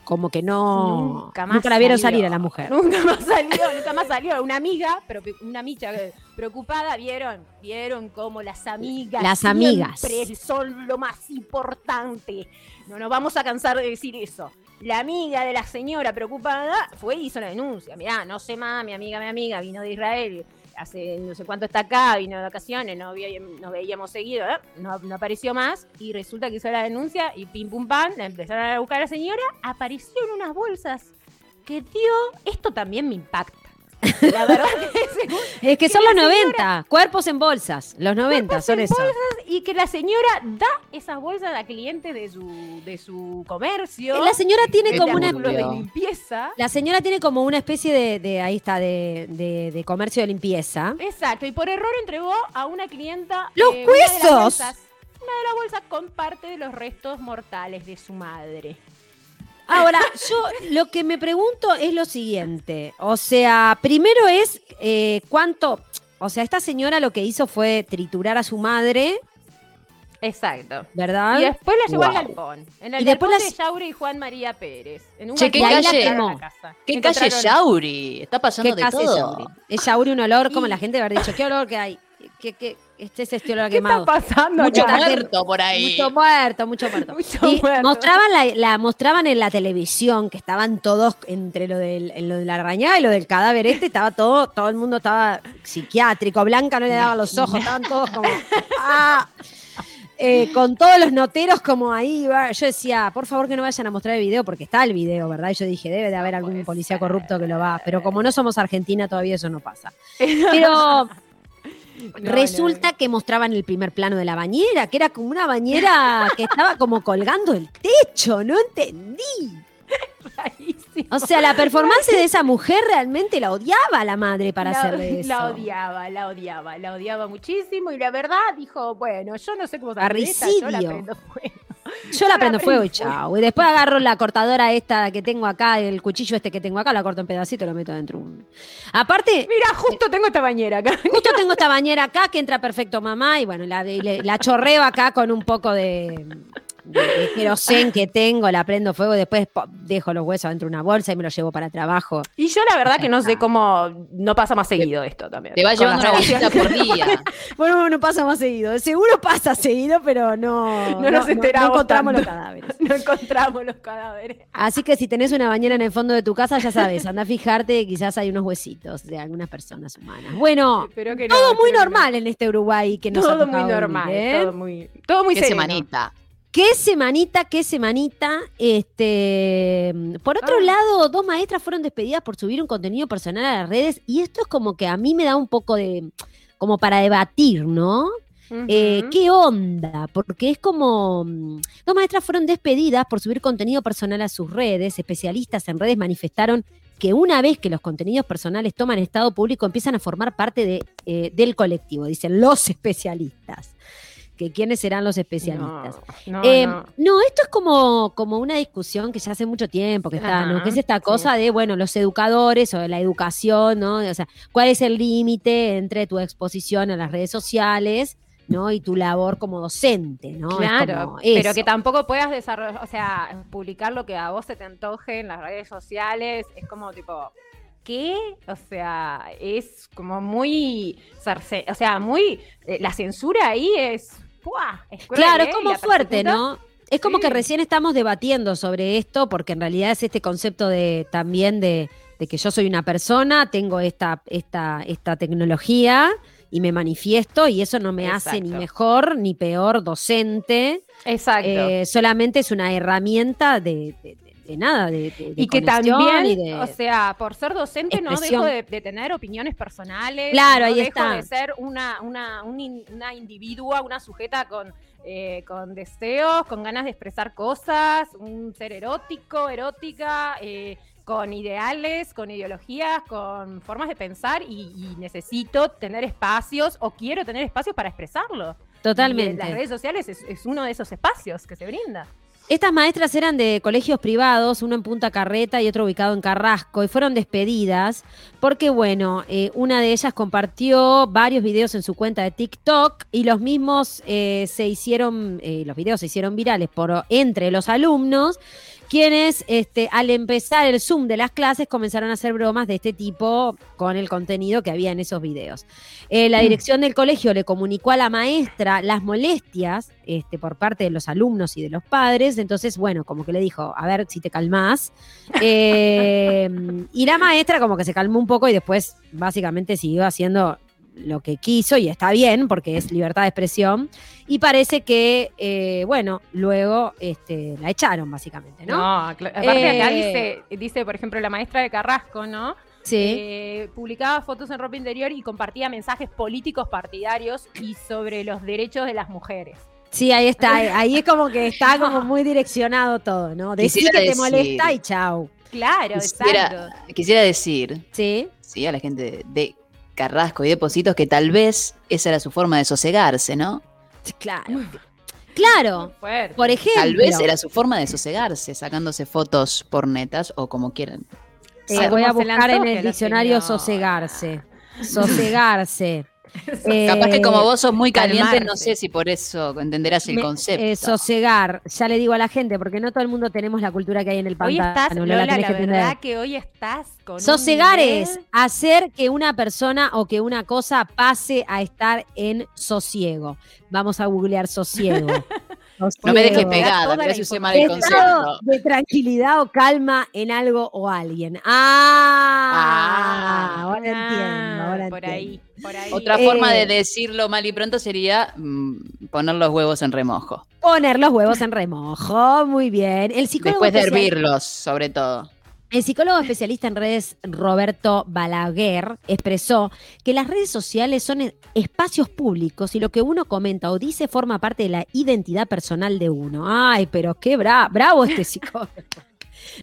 como que no nunca, más la vieron salir a la mujer. Nunca más salió, nunca más salió. Una amiga, pero una micha preocupada, vieron, vieron cómo las amigas las amigas son lo más importante. No nos vamos a cansar de decir eso la amiga de la señora preocupada fue y hizo la denuncia. Mirá, no sé más, mi amiga, mi amiga, vino de Israel, hace no sé cuánto está acá, vino de vacaciones, no nos veíamos seguido, ¿eh? no, apareció más, y resulta que hizo la denuncia y pim pum pam, la empezaron a buscar a la señora, apareció en unas bolsas que tío, esto también me impacta. La verdad que es que son los 90, cuerpos en bolsas, los 90 son eso. y que la señora da esas bolsas a clientes de su, de su comercio. La señora tiene como una de limpieza. La señora tiene como una especie de, ahí está, de, comercio de limpieza. Exacto, y por error entregó a una clienta los eh, huesos. una de las bolsas con parte de los restos mortales de su madre. Ahora, yo lo que me pregunto es lo siguiente. O sea, primero es eh, cuánto. O sea, esta señora lo que hizo fue triturar a su madre. Exacto. ¿Verdad? Y después la llevó al galpón. En el y después de Yauri y Juan María Pérez. En un che, ¿qué calle? ¿Qué calle Yauri? Está pasando de todo. Es Yauri un olor, como la gente haber dicho, ¿qué olor que hay? ¿Qué, qué, este es este olor ¿Qué está pasando? Mucho muerto por ahí. Mucho muerto, mucho muerto. y Mostraban, la, mostraban en la televisión que estaban todos entre lo, del, lo de la arañada y lo del cadáver este, estaba todo, todo el mundo estaba psiquiátrico, Blanca no le daba los ojos, estaban todos como... ¡Ah! Eh, con todos los noteros como ahí, yo decía, por favor que no vayan a mostrar el video, porque está el video, ¿verdad? Y yo dije, debe de haber algún policía corrupto que lo va, pero como no somos Argentina, todavía eso no pasa. Pero Resulta que mostraban el primer plano de la bañera, que era como una bañera que estaba como colgando el techo, no entendí. O sea, la performance de esa mujer realmente la odiaba a la madre para la, hacerle eso. La odiaba, la odiaba, la odiaba muchísimo y la verdad dijo, bueno, yo no sé cómo se Parricidio. yo la prendo fuego. Yo la prendo fuego y chao. Y después agarro la cortadora esta que tengo acá, el cuchillo este que tengo acá, la corto en pedacitos y lo meto dentro. Aparte, Mira, justo tengo esta bañera acá. justo tengo esta bañera acá que entra perfecto mamá y bueno, la, le- la chorreo acá con un poco de, de, querosén que tengo, la prendo fuego y después dejo los huesos dentro de una bolsa y me los llevo para trabajo. Y yo la verdad que no sé cómo no pasa más seguido esto también. Te va llevando una bolsita por día. Bueno, no pasa más seguido. Seguro pasa seguido, pero no, No nos enteramos no encontramos los cadáveres. No encontramos los cadáveres. Así que si tenés una bañera en el fondo de tu casa, ya sabes, anda a fijarte, quizás hay unos huesitos de algunas personas humanas. Bueno, que no, todo muy no. normal en este Uruguay que nos ha Todo muy normal, vivir, ¿eh? todo muy, todo muy sereno. semanita. Qué semanita, qué semanita. Este, por otro Ah. lado, dos maestras fueron despedidas por subir un contenido personal a las redes y esto es como que a mí me da un poco de, como para debatir, ¿no? Eh. ¿Qué onda? Porque es como. mm, Dos maestras fueron despedidas por subir contenido personal a sus redes. Especialistas en redes manifestaron que una vez que los contenidos personales toman estado público, empiezan a formar parte de, eh, del colectivo, dicen los especialistas. Que quiénes serán los especialistas. No, no, Eh, no. no, esto es como, como una discusión que ya hace mucho tiempo que está, ¿no? Que es esta sí. cosa de, bueno, los educadores o la educación, ¿no? O sea, ¿cuál es el límite entre tu exposición a las redes sociales, ¿no? Y tu labor como docente, ¿no? Claro, pero que tampoco puedas desarrollar, o sea, publicar lo que a vos se te antoje en las redes sociales, es como tipo, ¿qué? O sea, es como muy, o sea, muy, eh, la censura ahí es, ¡puah! es cruel, Claro, es como fuerte, ¿no? Es como que recién estamos debatiendo sobre esto, porque en realidad es este concepto de también de, de que yo soy una persona, tengo esta, esta, esta tecnología y me manifiesto, y eso no me hace ni mejor ni peor docente. Exacto. Eh, solamente es una herramienta de, de- de- nada, de, de- de y que también, y de- o sea, por ser docente no dejo de, tener opiniones personales. Claro, no ahí dejo está. de ser una, una, un una individua, una sujeta con, eh, con deseos, con ganas de expresar cosas, un ser erótico, erótica, eh, con ideales, con ideologías, con formas de pensar y, y necesito tener espacios o quiero tener espacios para expresarlo. Y, eh, totalmente. las redes sociales es, es uno de esos espacios que se brinda. Estas maestras eran de colegios privados, uno en Punta Carreta y otro ubicado en Carrasco, y fueron despedidas porque, bueno, eh, una de ellas compartió varios videos en su cuenta de TikTok y los mismos eh, se hicieron, eh, los videos se hicieron virales por entre los alumnos, quienes este, al empezar el Zoom de las clases comenzaron a hacer bromas de este tipo con el contenido que había en esos videos. Eh, la dirección del colegio le comunicó a la maestra las molestias este, por parte de los alumnos y de los padres, entonces, bueno, como que le dijo, a ver si te calmás. Eh, y la maestra como que se calmó un poco y después básicamente siguió haciendo lo que quiso y está bien porque es libertad de expresión y parece que eh, bueno luego este, la echaron básicamente no, cla- aparte acá Eh, dice, dice, por ejemplo, la maestra de Carrasco, ¿no? sí. Eh, publicaba fotos en ropa interior y compartía mensajes políticos partidarios y sobre los derechos de las mujeres. sí ahí está ahí es como que está como muy direccionado todo no decir que te decir- molesta y chau. Claro, Quisiera, exacto. quisiera decir, sí. sí, a la gente de, de Carrasco y de Positos que tal vez esa era su forma de sosegarse, ¿no? claro claro por ejemplo Tal vez era su forma de sosegarse, sacándose fotos por netas o como quieran. Eh, voy a ¿cómo se le buscar en el diccionario señora? sosegarse sosegarse Capaz que como vos sos muy caliente, no sé si por eso entenderás el Me- concepto. eh, sosegar, ya le digo a la gente, porque no todo el mundo tenemos la cultura que hay en el Hoy pantano. estás, no Lola, tenés la que verdad que hoy estás con Sosegar nivel- es hacer que una persona o que una cosa pase a estar en sosiego. Vamos a googlear sosiego. no me dejes pegada, toda mirá la si usé mal el Estado concepto. de tranquilidad o calma en algo o alguien. Ah, ahora entiendo, ahora por entiendo. ahí, por ahí. Otra Eh, forma de decirlo mal y pronto sería mm, poner los huevos en remojo. Poner los huevos en remojo, muy bien. El psicólogo Después de hervirlos, sobre todo. El psicólogo especialista en redes Roberto Balaguer expresó que las redes sociales son e- espacios públicos y lo que uno comenta o dice forma parte de la identidad personal de uno. Ay, pero qué bra- bravo este psicólogo.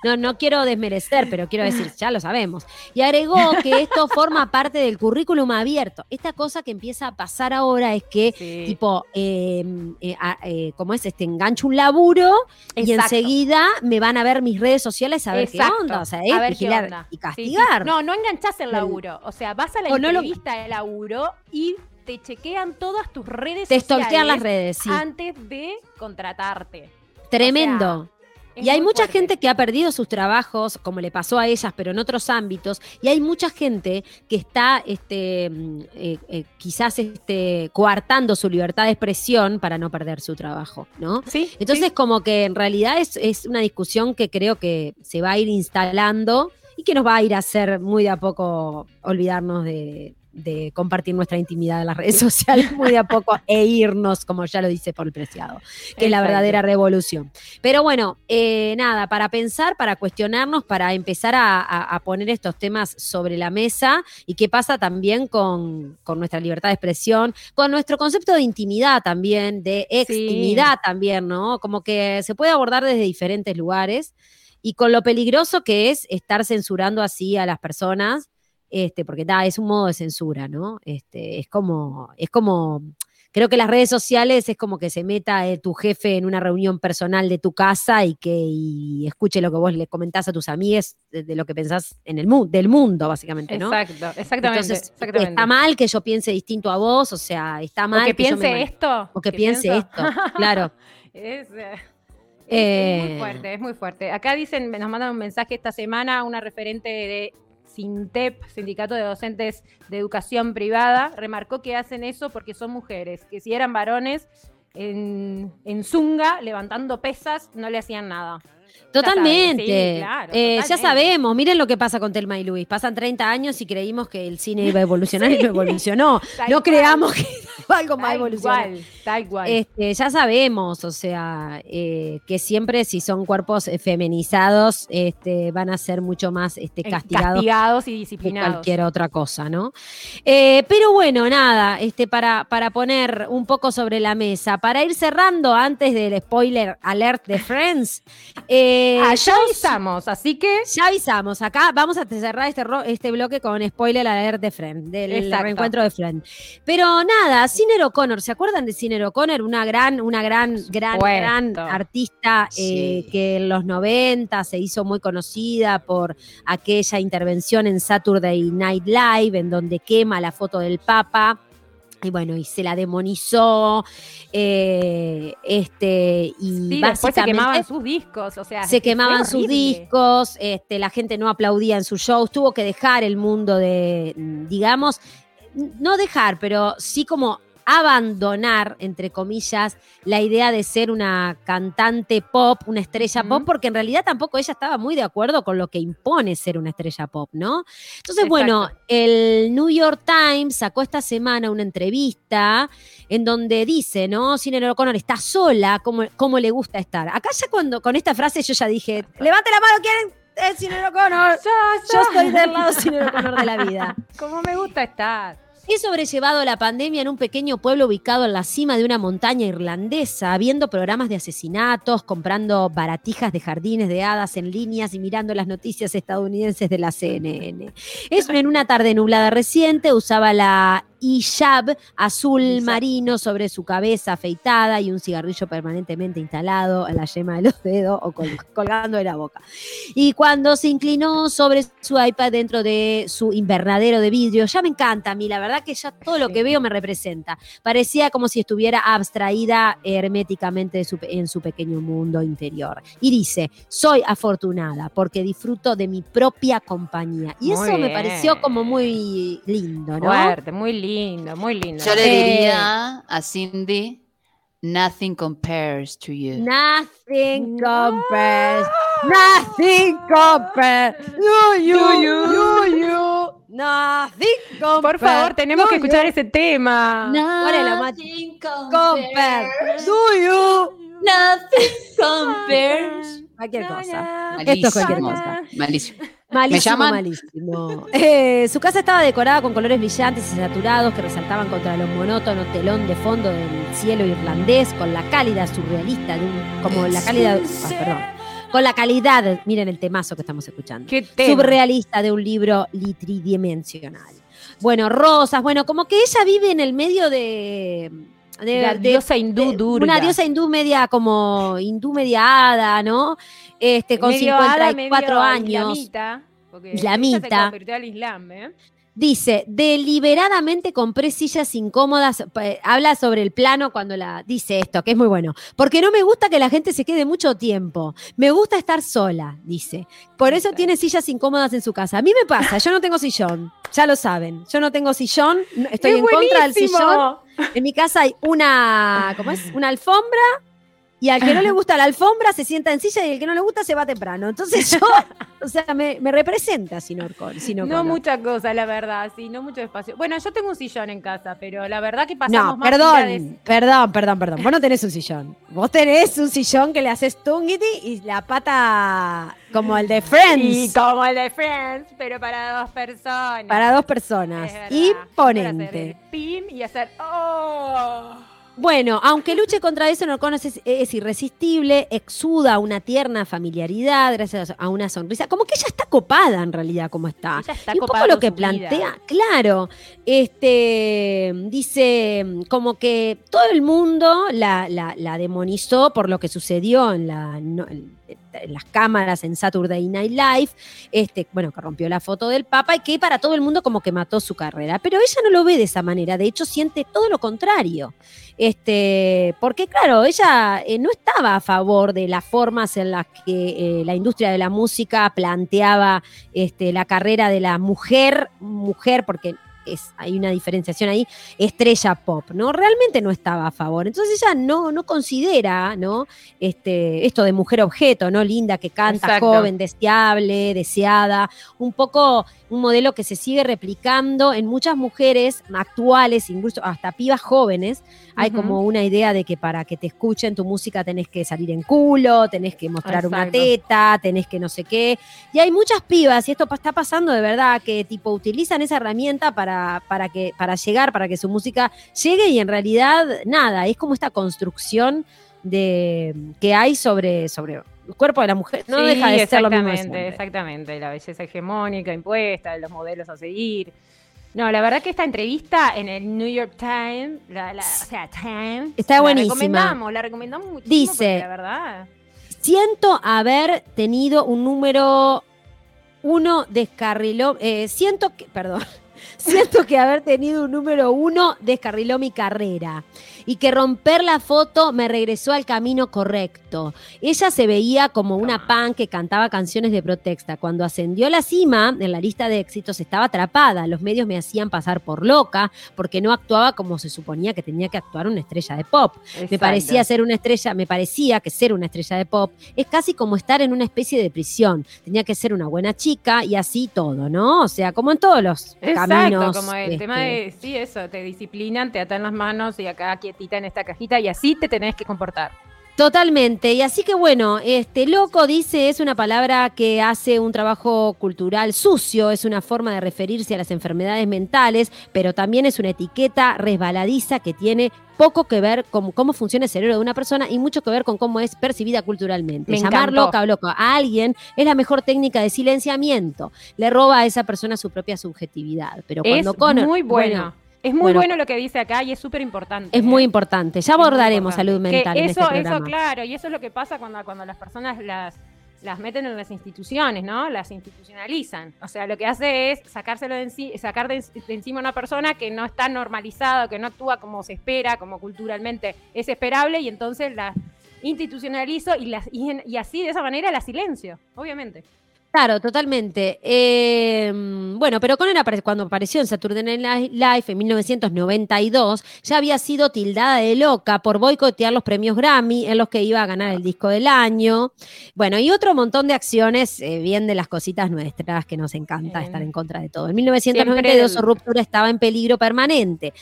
no, no quiero desmerecer, pero quiero decir, ya lo sabemos. Y agregó que esto forma parte del currículum abierto. Esta cosa que empieza a pasar ahora es que, tipo, em, eh, eh, como es, este, engancho un laburo y enseguida me van a ver mis redes sociales a ver qué onda. O sea, es vigilar y castigar. No, no enganchás el laburo. O sea, vas a la entrevista de laburo y te chequean todas tus redes te sociales. Te las redes, sí. Antes de contratarte. Tremendo. Y hay mucha gente que ha perdido sus trabajos, como le pasó a ellas, pero en otros ámbitos. Y hay mucha gente que está este, mm, eh, eh, quizás este, coartando su libertad de expresión para no perder su trabajo, ¿no? Sí. Entonces, como que en realidad es, es, una discusión que creo que se va a ir instalando y que nos va a ir a hacer muy de a poco olvidarnos de, de compartir nuestra intimidad en las redes sociales muy de a poco e irnos, como ya lo dice por el Preciado, que es la verdadera revolución. Pero bueno, eh, nada, para pensar, para cuestionarnos, para empezar a, poner estos temas sobre la mesa y qué pasa también con, nuestra libertad de expresión, con nuestro concepto de intimidad también, de extimidad también, ¿no? Como que se puede abordar desde diferentes lugares y con lo peligroso que es estar censurando así a las personas este, porque da, es un modo de censura, ¿no? Este, es como, es como, creo que las redes sociales es como que se meta eh, tu jefe en una reunión personal de tu casa y que escuche lo que vos le comentás a tus amigos de, lo que pensás en el del mundo, básicamente, ¿no? Exacto, exactamente, Está mal que yo piense distinto a vos, o sea, está mal. O que, piense esto. O que, piense esto, claro. es, es, muy eh, fuerte, es muy fuerte. Acá dicen, nos mandan un mensaje esta semana, una referente de SINTEP, Sindicato de Docentes de Educación Privada, remarcó que hacen eso porque son mujeres, que si eran varones en, en Zunga, levantando pesas, no le hacían nada. Totalmente. Eh, ya sabemos, miren lo que pasa con Telma y Luis. Pasan 30 años y creímos que el cine iba a evolucionar y no evolucionó. no creamos que algo más evolucionar. Tal cual. Este, ya sabemos, o sea, eh, que siempre si son cuerpos eh, feminizados este, van a ser mucho más este, castigados. Castigados y disciplinados. Que cualquier otra cosa, ¿no? pero bueno, nada, este, para, para poner un poco sobre la mesa, para ir cerrando antes del spoiler alert de Friends. Ah, ya avisamos, así que. Ya avisamos. Acá vamos a cerrar este, este bloque con spoiler alert de Friend, del reencuentro de Friend. Pero nada, Ciner O'Connor, ¿se acuerdan de Ciner O'Connor? Una gran, una gran, gran, gran artista eh, que en los 90 se hizo muy conocida por aquella intervención en Saturday Night Live, en donde quema la foto del Papa y bueno, y se la demonizó, eh, este, y después se quemaban sus discos, o sea. Se quemaban sus discos, este, la gente no aplaudía en sus shows, tuvo que dejar el mundo de, digamos, no dejar, pero sí como abandonar, entre comillas, la idea de ser una cantante pop, una estrella pop, porque en realidad tampoco ella estaba muy de acuerdo con lo que impone ser una estrella pop, ¿no? Entonces, bueno, el New York Times sacó esta semana una entrevista en donde dice, ¿no? Cine O'Connor está sola, ¿cómo, ¿cómo, le gusta estar? Acá ya cuando con esta frase yo ya dije, levante la mano, ¿quieren? Es Cine O'Connor. Yo, yo estoy del lado Cine O'Connor de la vida. ¿Cómo me gusta estar? He sobrellevado la pandemia en un pequeño pueblo ubicado en la cima de una montaña irlandesa, viendo programas de asesinatos, comprando baratijas de jardines de hadas en líneas y mirando las noticias estadounidenses de la CNN. Eso en una tarde nublada reciente usaba la hijab azul marino sobre su cabeza afeitada y un cigarrillo permanentemente instalado en la yema de los dedos o colgando de la boca. Y cuando se inclinó sobre su iPad dentro de su invernadero de vidrio, ya me encanta a mí, la verdad que ya todo lo que veo me representa. Parecía como si estuviera abstraída herméticamente en su pequeño mundo interior. Y dice, soy afortunada porque disfruto de mi propia compañía. Y eso me pareció como muy lindo, ¿no? Fuerte, muy lindo muy lindo. Yo le diría a Cindy, nothing compares to you. Nothing compares. Nothing compares. to you, you, you. Nothing compares. Por favor, tenemos que escuchar ese tema. Nothing compares. To you. Nothing compares. Cualquier cosa. Esto es cualquier cosa. Malísimo. Malísimo, malísimo. Eh, su casa estaba decorada con colores brillantes y saturados que resaltaban contra lo monótono telón de fondo del cielo irlandés, con la cálida surrealista de un, como la cálida, ah, perdón, con la calidad, miren el temazo que estamos escuchando, ¿Qué tema? surrealista de un libro tridimensional. Bueno, rosas, bueno, como que ella vive en el medio de... de- La diosa hindú Durga. Una diosa hindú media como hindú media hada, ¿no? Este, con Medio hada, 54 medio años. islamita, porque Islamita. se convirtió al islam, ¿eh? Dice, deliberadamente compré sillas incómodas. pa- Habla sobre el plano cuando la dice esto, que es muy bueno. Porque no me gusta que la gente se quede mucho tiempo. Me gusta estar sola, dice. Por eso tiene sillas incómodas en su casa. A mí me pasa, yo no tengo sillón. Ya lo saben. Yo no tengo sillón. Estoy ¡Es en contra del sillón. En mi casa hay una, ¿cómo es? Una alfombra. Y al que no le gusta la alfombra se sienta en silla y el que no le gusta se va temprano. Entonces yo, o sea, me, me representa Sinor Sino No mucha cosa, la verdad, sí, no mucho espacio. Bueno, yo tengo un sillón en casa, pero la verdad que pasamos No, más perdón, perdón, perdón, perdón. Vos no tenés un sillón. Vos tenés un sillón que le haces tungiti y la pata como el de Friends como el de Friends, pero para dos personas. para dos personas. Verdad, hacer Imponente. el pim y hacer ¡Oh! Bueno, aunque luche contra eso, Norcon es, es irresistible, exuda una tierna familiaridad gracias a una sonrisa. Como que ella está copada en realidad, como está. Ella está y un poco lo que plantea, vida. claro, este dice como que todo el mundo la, la- la demonizó por lo que sucedió en, la, no- en- las cámaras en Saturday Night Live, este, bueno, que rompió la foto del Papa y que para todo el mundo como que mató su carrera. Pero ella no lo ve de esa manera, de hecho siente todo lo contrario. Este, porque claro, ella eh, no estaba a favor de las formas en las que eh, la industria de la música planteaba este, la carrera de la mujer, mujer, porque es, hay una diferenciación ahí, estrella pop, ¿no? Realmente no estaba a favor. Entonces ella no, no considera, ¿no? Este, esto de mujer objeto, ¿no? Linda, que canta, Exacto. joven, deseable, deseada, un poco un modelo que se sigue replicando en muchas mujeres actuales, incluso hasta pibas jóvenes. Hay como una idea de que para que te escuchen tu música tenés que salir en culo, tenés que mostrar una teta, tenés que no sé qué. Y hay muchas pibas, y esto está pasando de verdad, que tipo utilizan esa herramienta para, para, que, para llegar, para que su música llegue y en realidad nada, es como esta construcción de, que hay sobre, sobre el cuerpo de la mujer. No Sí, deja de ser lo mismo exactamente, exactamente. La belleza hegemónica impuesta, los modelos a seguir. No, la verdad que esta entrevista en el New York Times, la, la- o sea, Times, Está la buenísima. recomendamos, la recomendamos muchísimo Dice- la verdad. Siento haber tenido un número uno descarriló, eh, siento que, perdón, siento que haber tenido un número uno descarriló mi carrera y que romper la foto me regresó al camino correcto. Ella se veía como una pan que cantaba canciones de protesta. Cuando ascendió a la cima en la lista de éxitos estaba atrapada. Los medios me hacían pasar por loca porque no actuaba como se suponía que tenía que actuar una estrella de pop. Me parecía ser una estrella, me parecía que ser una estrella de pop es casi como estar en una especie de prisión. Tenía que ser una buena chica y así todo, ¿no? O sea, como en todos los Exacto, caminos. como el este, tema de, sí, eso, te disciplinan, te atan las manos y acá en esta cajita y así te tenés que comportar. Totalmente. Y así que bueno, este loco dice es una palabra que hace un trabajo cultural sucio, es una forma de referirse a las enfermedades mentales, pero también es una etiqueta resbaladiza que tiene poco que ver con cómo funciona el cerebro de una persona y mucho que ver con cómo es percibida culturalmente. Me Llamar encantó. loca o loco a alguien es la mejor técnica de silenciamiento. Le roba a esa persona su propia subjetividad. Pero cuando es Connor- muy bueno. Es muy bueno, bueno, lo que dice acá y es súper importante. es muy importante. Ya abordaremos importante. salud Que mental en eso, este programa. Eso, claro, y eso es lo que pasa cuando, cuando las personas las, las meten en las instituciones, ¿no? Las institucionalizan. O sea, lo que hace es sacárselo de, enci- sacar de, en- de encima a una persona que no está normalizada, que no actúa como se espera, como culturalmente es esperable, y entonces la institucionalizo y, las, y, en- y así, de esa manera, la silencio, obviamente. Claro, totalmente. Eh, bueno, pero Conan apare- cuando apareció en Saturday Night Li- Live en 1992, ya había sido tildada de loca por boicotear los premios Grammy en los que iba a ganar el disco del año. Bueno, y otro montón de acciones, eh, bien de las cositas nuestras que nos encanta estar en contra de todo. En 1992 su ruptura estaba en peligro permanente.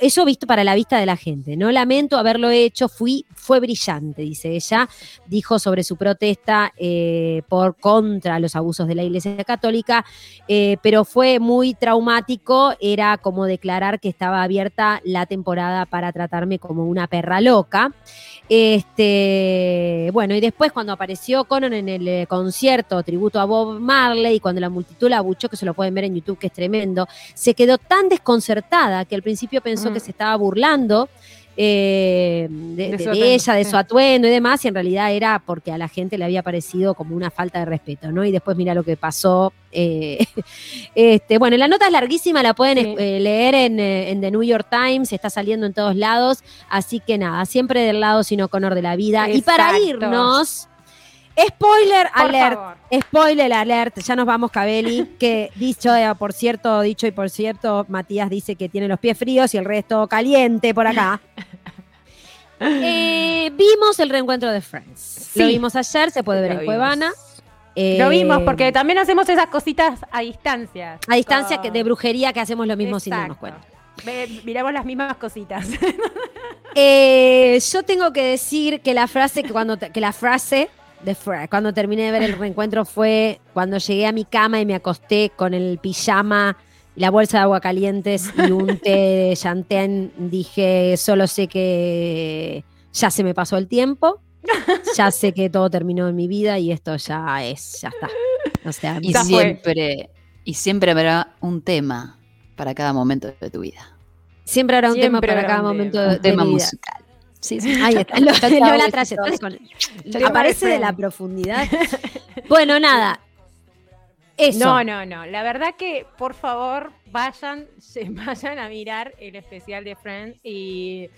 Eso visto para la vista de la gente. No lamento haberlo hecho, fui, fue brillante, dice ella. Dijo sobre su protesta eh, por contra los los abusos de la Iglesia Católica, eh, pero fue muy traumático, era como declarar que estaba abierta la temporada para tratarme como una perra loca. Este, bueno, y después cuando apareció Conan en el eh, concierto tributo a Bob Marley, y cuando la multitud la abuchó, que se lo pueden ver en YouTube, que es tremendo, se quedó tan desconcertada que al principio pensó Mm. que se estaba burlando eh, de, De de- su de atuendo, ella, de su atuendo y demás, y en realidad era porque a la gente le había parecido como una falta de respeto, ¿no? Y después mira lo que pasó. eh, este, bueno, la nota es larguísima, la pueden Sí. eh, leer en, en The New York Times, está saliendo en todos lados, así que nada, siempre del lado sin honor de la vida. Y para irnos, spoiler Por alert. favor. Spoiler alert, ya nos vamos, Cabeli. Que dicho, eh, por cierto, dicho y por cierto, Matías dice que tiene los pies fríos y el resto caliente por acá. Eh, vimos el reencuentro de Friends. Lo vimos ayer, se puede ver Lo en vimos. Cuevana. Lo Eh, vimos, porque también hacemos esas cositas a distancia. A distancia que de brujería que hacemos lo mismo sin darnos cuenta. Miramos las mismas cositas. Eh, yo tengo que decir que la frase que cuando te- que la frase cuando terminé de ver el reencuentro fue cuando llegué a mi cama y me acosté con el pijama, la bolsa de agua calientes y un té de Chantén, dije, solo sé que ya se me pasó el tiempo, ya sé que todo terminó en mi vida y esto ya es, ya está. O sea, Y siempre, y siempre habrá un tema para cada momento de tu vida. siempre habrá un tema para cada momento tema. de, Un tema mi vida. musical. Sí, sí. Ahí está, lo, lo la trayectoria con- aparece de la profundidad. Bueno, nada. Eso. No, no, no. La verdad que, por favor, vayan, se vayan a mirar el especial de Friends y...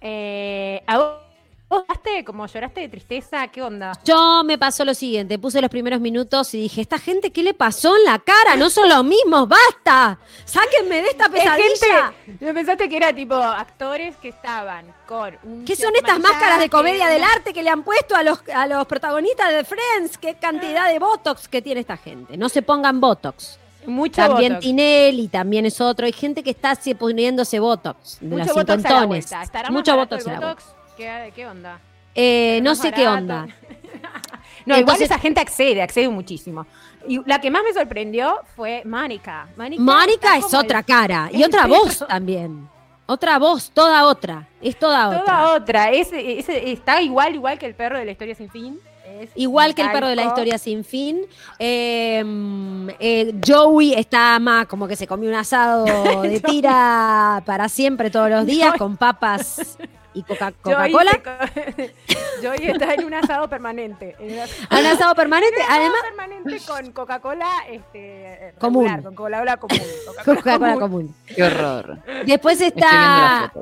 Eh, ¿a vos, vos lloraste? ¿Como lloraste de tristeza? ¿Qué onda? Yo me pasó lo siguiente, puse los primeros minutos y dije, esta gente, ¿qué le pasó en la cara? No son los mismos, basta. Sáquenme de esta Es pesadilla. gente, ¿no pensaste que era tipo actores que estaban con un ¿Qué son estas máscaras de comedia del arte que le han puesto a los, a los protagonistas de Friends? ¿Qué cantidad de Botox que tiene esta gente? No se pongan Botox. Mucho También botox. Tinelli, también es otro. Hay gente que está poniéndose Botox. De Mucho los botox a la vuelta. ¿Estará más Mucho Botox a la botox? ¿Qué, qué onda? Eh, ¿Estará no sé qué onda. No, igual Entonces- esa gente accede, accede muchísimo. Y la que más me sorprendió fue Mónica. Mónica, es otra el- cara y otra voz también. Otra voz, toda otra. Es toda, otra. Toda otra. Ese- está igual, igual que el perro de la historia sin fin. Es Igual que el perro de la historia sin fin. Eh, eh, Joey está más como que se comió un asado de tira para siempre todos los días con papas y coca- Coca-Cola. se co- Joey está en un asado permanente. En un asado- Un asado permanente. Un asado Además, permanente con Coca-Cola este, Común. regular, con Coca-Cola común. Coca-Cola común. Qué horror. Después está.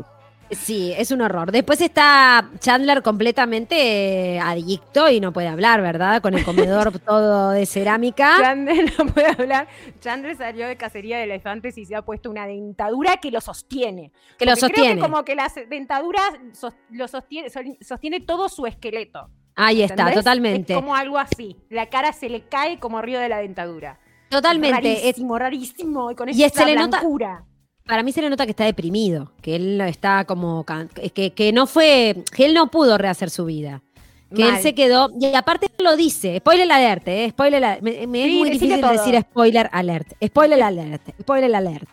Sí, es un horror. Después está Chandler completamente eh, adicto y no puede hablar, ¿verdad? Con el comedor todo de cerámica. Chandler no puede hablar. Chandler salió de cacería de elefantes y se ha puesto una dentadura que lo sostiene. Que lo Porque Creo sostiene. que como que las dentaduras sos- lo sostiene, sostiene todo su esqueleto. Ahí está, ¿entendés? totalmente. Es como algo así. La cara se le cae como río de la dentadura. Totalmente. Es- Rarísimo, rarísimo. Y con Y esa se le nota- blancura. Para mí se le nota que está deprimido, que él está como que, que no fue, que él no pudo rehacer su vida. Que él se quedó, y aparte lo dice, spoiler alert, eh, spoiler alert. Me, me es muy difícil todo. decir spoiler alert, spoiler alert, spoiler alert.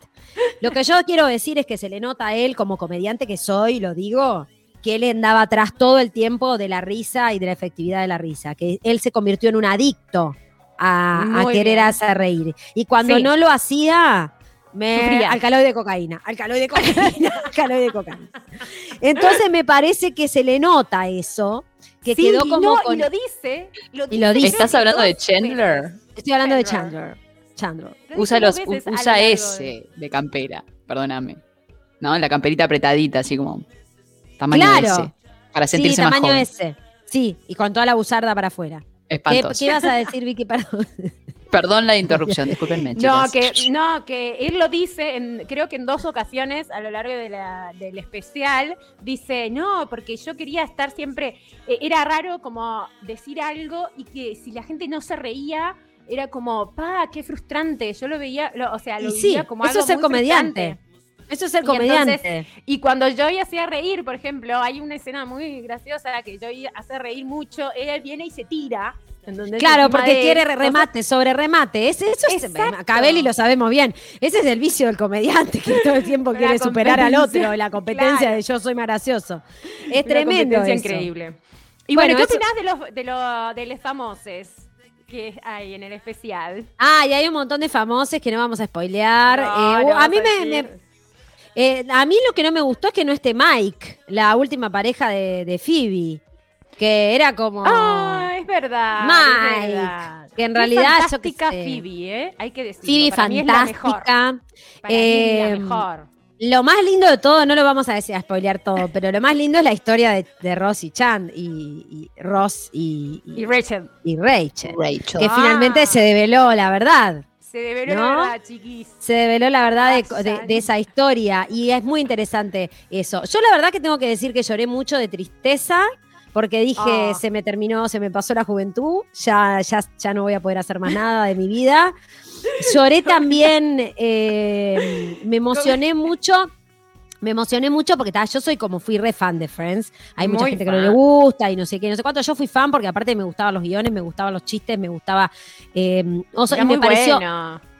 Lo que yo quiero decir es que se le nota a él como comediante que soy, lo digo, que él andaba atrás todo el tiempo de la risa y de la efectividad de la risa, que él se convirtió en un adicto a, querer hacer reír. Y cuando Sí. no lo hacía, me Sufría. alcaloide de cocaína, alcaloide de cocaína, alcaloide de cocaína. Entonces me parece que se le nota eso, que Sí, quedó y como no, con- y lo dice. Lo Y lo dice. ¿Estás hablando de Chandler? Estoy hablando de Chandler. Chandler. Usa, los, usa ese de campera, perdóname. ¿No? La camperita apretadita, así como tamaño Claro. ese. Para Sí, sentirse más tamaño joven. ese. Sí, y con toda la buzarda para afuera. ¿Qué, Espantoso. qué ibas a decir, Vicky? Perdón. Perdón la interrupción, discúlpenme, No que, no, que él lo dice, en, creo que en dos ocasiones a lo largo de la- del especial, dice, no, porque yo quería estar siempre, eh, era raro como decir algo y que si la gente no se reía, era como, pa, qué frustrante, yo lo veía, lo- o sea, lo Y sí, veía como eso algo es ser muy comediante. frustrante. Eso es ser Y comediante. Y cuando Joey hacía reír, por ejemplo, hay una escena muy graciosa que Joey hace reír mucho, él viene y se tira claro, porque quiere remate sobre remate. eso es, Cabelli lo sabemos bien. Ese es el vicio del comediante que todo el tiempo quiere superar al otro, la competencia de yo soy más gracioso. Es tremendo. Eso. increíble. Y bueno, ¿qué opinás de los, de, los, de los famosos? que hay en el especial. Ah, y hay un montón de famosos que no vamos a spoilear. Eh, a mí me, eh, a mí lo que no me gustó es que no esté Mike, la última pareja de, de Phoebe. Que era como. Es verdad. Mike. Que en realidad. Fantástica Phoebe, ¿eh? Hay que decirlo. Phoebe fantástica. Eh, mejor. Lo más lindo de todo, no lo vamos a decir a spoilear todo, pero lo más lindo es la historia de, Ross y Chan y, Ross y, y, Rachel. Y Rachel. Que finalmente ah. se develó la verdad. Se develó la verdad, chiquis. Se develó la verdad de, esa historia y es muy interesante eso. Yo la verdad que tengo que decir que lloré mucho de tristeza porque dije, ah. se me terminó, se me pasó la juventud, ya, ya, ya no voy a poder hacer más nada de mi vida. Lloré también, eh, me emocioné mucho. Me emocioné mucho porque yo soy como fui re fan de Friends. Hay mucha gente que no le gusta y no sé qué, no sé cuánto. Yo fui fan porque aparte me gustaban los guiones, me gustaban los chistes, me gustaba. Eh, y, me pareció,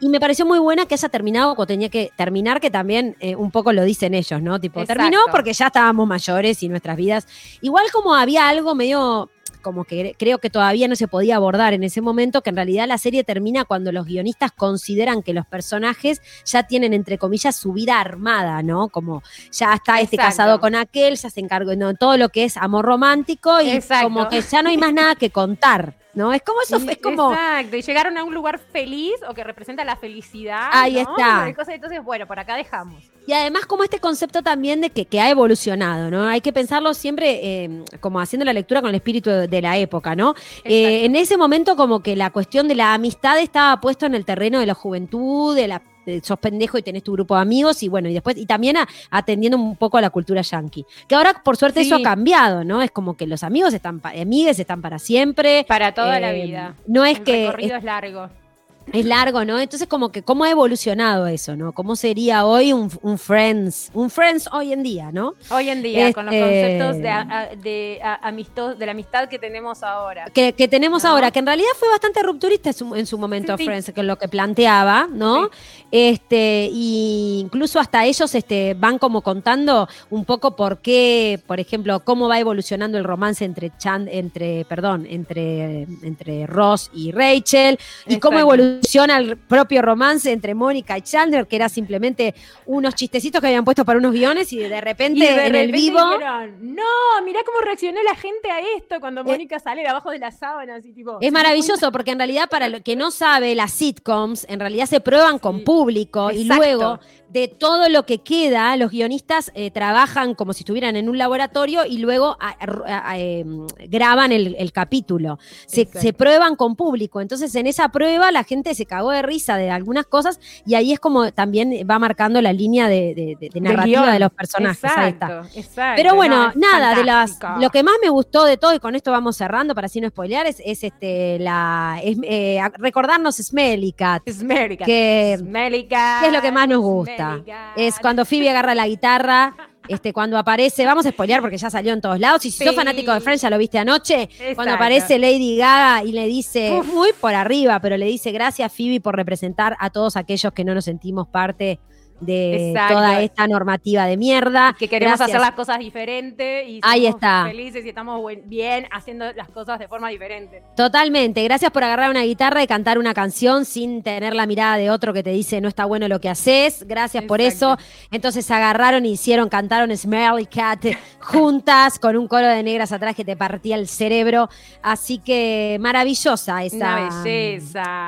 y me pareció muy buena que haya terminado cuando tenía que terminar, que también eh, un poco lo dicen ellos, ¿no? Tipo, terminó porque ya estábamos mayores y nuestras vidas. Igual como había algo medio como que creo que todavía no se podía abordar en ese momento, que en realidad la serie termina cuando los guionistas consideran que los personajes ya tienen, entre comillas, su vida armada, ¿no? Como ya está este casado con aquel, ya se encargó, de todo lo que es amor romántico y como que ya no hay más nada que contar. ¿no? Es como eso, es como... Exacto, y llegaron a un lugar feliz o que representa la felicidad. Ahí está. Entonces, bueno, por acá dejamos. Y además como este concepto también de que, que ha evolucionado, ¿no? Hay que pensarlo siempre eh, como haciendo la lectura con el espíritu de, la época, ¿no? Eh, en ese momento como que la cuestión de la amistad estaba puesto en el terreno de la juventud, de la sos pendejo y tenés tu grupo de amigos y bueno, y después, y también atendiendo un poco a la cultura yankee. Que ahora, por suerte, eso ha cambiado, ¿no? Es como que los amigos están, amigues están para siempre. Para toda la eh, vida. No es que. El recorrido es largo es largo, ¿no? Entonces, como que, ¿cómo ha evolucionado eso, ¿no? ¿Cómo sería hoy un, Friends? Un Friends hoy en día, ¿no? Hoy en día, con los este, conceptos de, de, de la amistad que tenemos ahora. Que, tenemos ahora, que en realidad fue bastante rupturista en su, momento Friends, que es lo que planteaba, ¿no? Este, y incluso hasta ellos este, van como contando un poco por qué, por ejemplo, cómo va evolucionando el romance entre Chan, entre, perdón, entre, entre Ross y Rachel, y cómo evoluciona al propio romance entre Mónica y Chandler, que era simplemente unos chistecitos que habían puesto para unos guiones y de repente en el vivo. no, mirá cómo reaccionó la gente a esto cuando eh, Mónica sale de abajo de la sábana. Así, tipo, es maravilloso porque en realidad, para lo que no sabe, las sitcoms en realidad se prueban con público y luego de todo lo que queda, los guionistas eh, trabajan como si estuvieran en un laboratorio y luego em, graban el, capítulo. Se, prueban con público. Entonces, en esa prueba la gente se cagó de risa de algunas cosas y ahí es como también va marcando la línea de, narrativa de los personajes. Exacto, Pero bueno, nada, de las, lo que más me gustó de todo, y con esto vamos cerrando para así no spoilear, es, este la eh, recordarnos Smelly Cat. Smelly Cat. Que, que es lo que más nos gusta. Es cuando Phoebe agarra la guitarra, este, cuando aparece, vamos a spoilear porque ya salió en todos lados. Y si sos fanático de Friends, ya lo viste anoche. Cuando aparece Lady Gaga y le dice, muy por arriba, pero le dice, gracias Phoebe por representar a todos aquellos que no nos sentimos parte de toda esta normativa de mierda. Que queremos hacer las cosas diferentes y Ahí está. felices y estamos bien haciendo las cosas de forma diferente. Totalmente. Gracias por agarrar una guitarra y cantar una canción sin tener la mirada de otro que te dice no está bueno lo que haces. Gracias por eso. Entonces agarraron y hicieron, cantaron Smelly Cat juntas con un coro de negras atrás que te partía el cerebro. Así que maravillosa esa,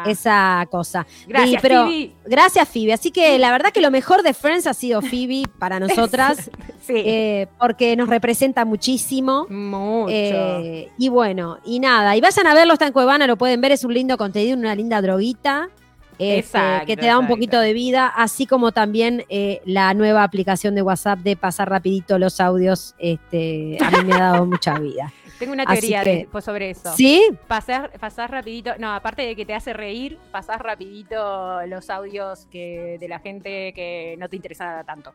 esa cosa. Gracias, Phoebe. Gracias, Phoebe. Así que la verdad que lo mejor de Friends ha sido Phoebe para nosotras, eh, porque nos representa muchísimo. Mucho. Eh, y bueno, y nada, y vayan a verlo, está en Cuevana, lo pueden ver, es un lindo contenido, una linda droguita. Este, que te da un poquito de vida, así como también eh, la nueva aplicación de WhatsApp de pasar rapidito los audios, este, a mí me ha dado mucha vida. Tengo una teoría pues, sobre eso. ¿Sí? Pasar, pasar rapidito, no, aparte de que te hace reír, pasar rapidito los audios que, de la gente que no te interesa tanto.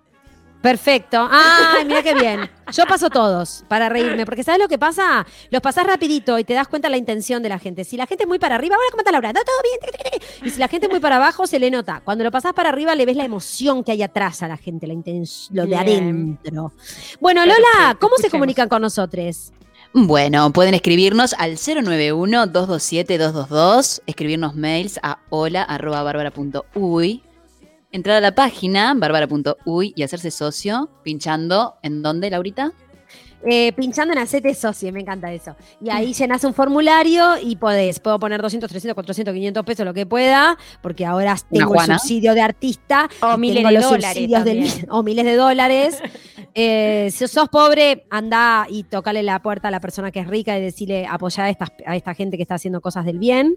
Perfecto. Ay, mira qué bien. Yo paso todos para reírme, porque ¿sabes lo que pasa? Los pasás rapidito y te das cuenta la intención de la gente. Si la gente es muy para arriba, hola, ¿cómo está Laura? ¿Todo bien? Y si la gente es muy para abajo, se le nota. Cuando lo pasás para arriba, le ves la emoción que hay atrás a la gente, la lo de adentro. Bueno, Lola, ¿cómo se comunican con nosotros? Bueno, pueden escribirnos al 091-227-222, escribirnos mails a hola.barbara.uy entrar a la página barbara.uy y hacerse socio pinchando en dónde, Laurita? Eh, pinchando en Hacete Socio, me encanta eso. Y ahí llenas un formulario y podés, puedo poner 200, 300, 400, 500 pesos, lo que pueda, porque ahora tengo el subsidio de artista. O miles de dólares. o miles de dólares. Eh, si sos pobre, anda y tocale la puerta a la persona que es rica y decirle apoyar a, a esta gente que está haciendo cosas del bien.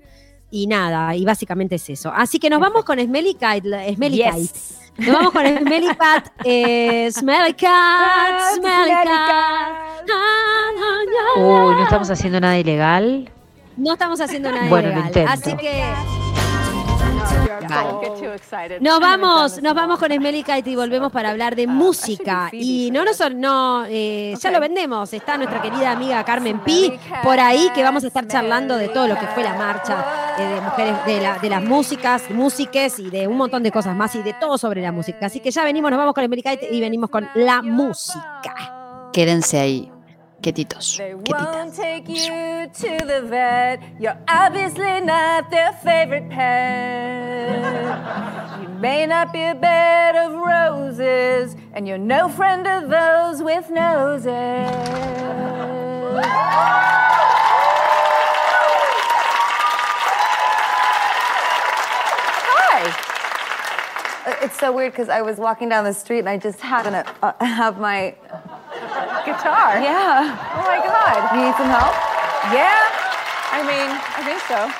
Y nada, y básicamente es eso. Así que nos vamos con Smelly Kite. Smelly Kite. Nos vamos con Smelly Cat. Eh, smelly Cat, Smelly Cat. Uy, no estamos haciendo nada ilegal. No estamos haciendo nada ilegal. Así que. Nos vamos, nos vamos con Smelly y volvemos para hablar de música. Y no, no, no eh, ya lo vendemos. Está nuestra querida amiga Carmen Pi por ahí que vamos a estar charlando de todo lo que fue la marcha eh, de mujeres, de, de, las músicas, músiques y de un montón de cosas más y de todo sobre la música. Así que ya venimos, nos vamos con Smelly y venimos con la música. Quédense ahí. quietitos, they won't take you to the vet. You're obviously not their favorite pet. you may not be a bed of roses, and you're no friend of those with noses. It's so weird because I was walking down the street and I just happened to uh, have my guitar. Yeah. Oh my God. You need some help? Yeah. I mean, I think so.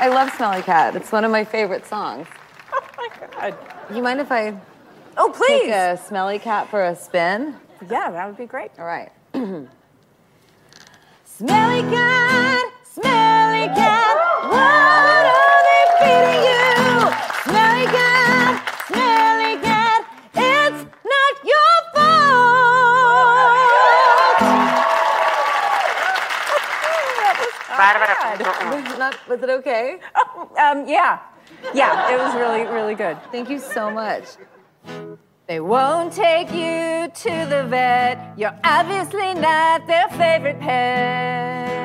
I love Smelly Cat. It's one of my favorite songs. Oh my God. You mind if I Oh please take a Smelly Cat for a spin? Yeah, that would be great. All right. smelly cat, smelly cat, what Barbara. was it okay? Oh, um, yeah. Yeah, it was really, really good. Thank you so much. They won't take you to the vet. You're obviously not their favorite pet.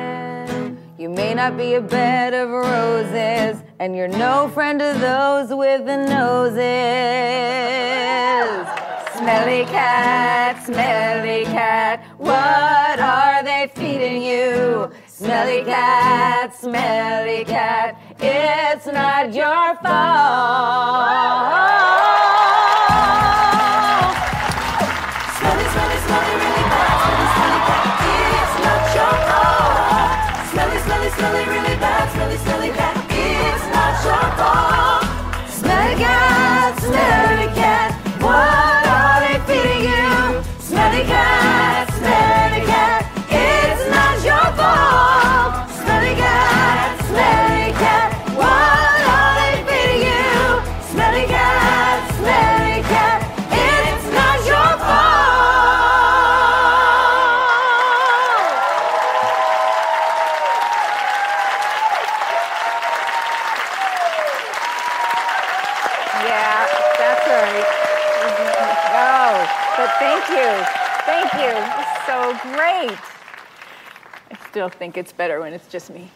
You may not be a bed of roses, and you're no friend of those with the noses. Smelly cat, smelly cat, what are they feeding you? Smelly cat, smelly cat, it's not your fault. Smelly, smelly, smelly, really bad, smelly, smelly cat, it's not your fault. Smelly, smelly, smelly, really bad, smelly, smelly cat, it's not your fault. Smelly cat, smelly still think it's better when it's just me.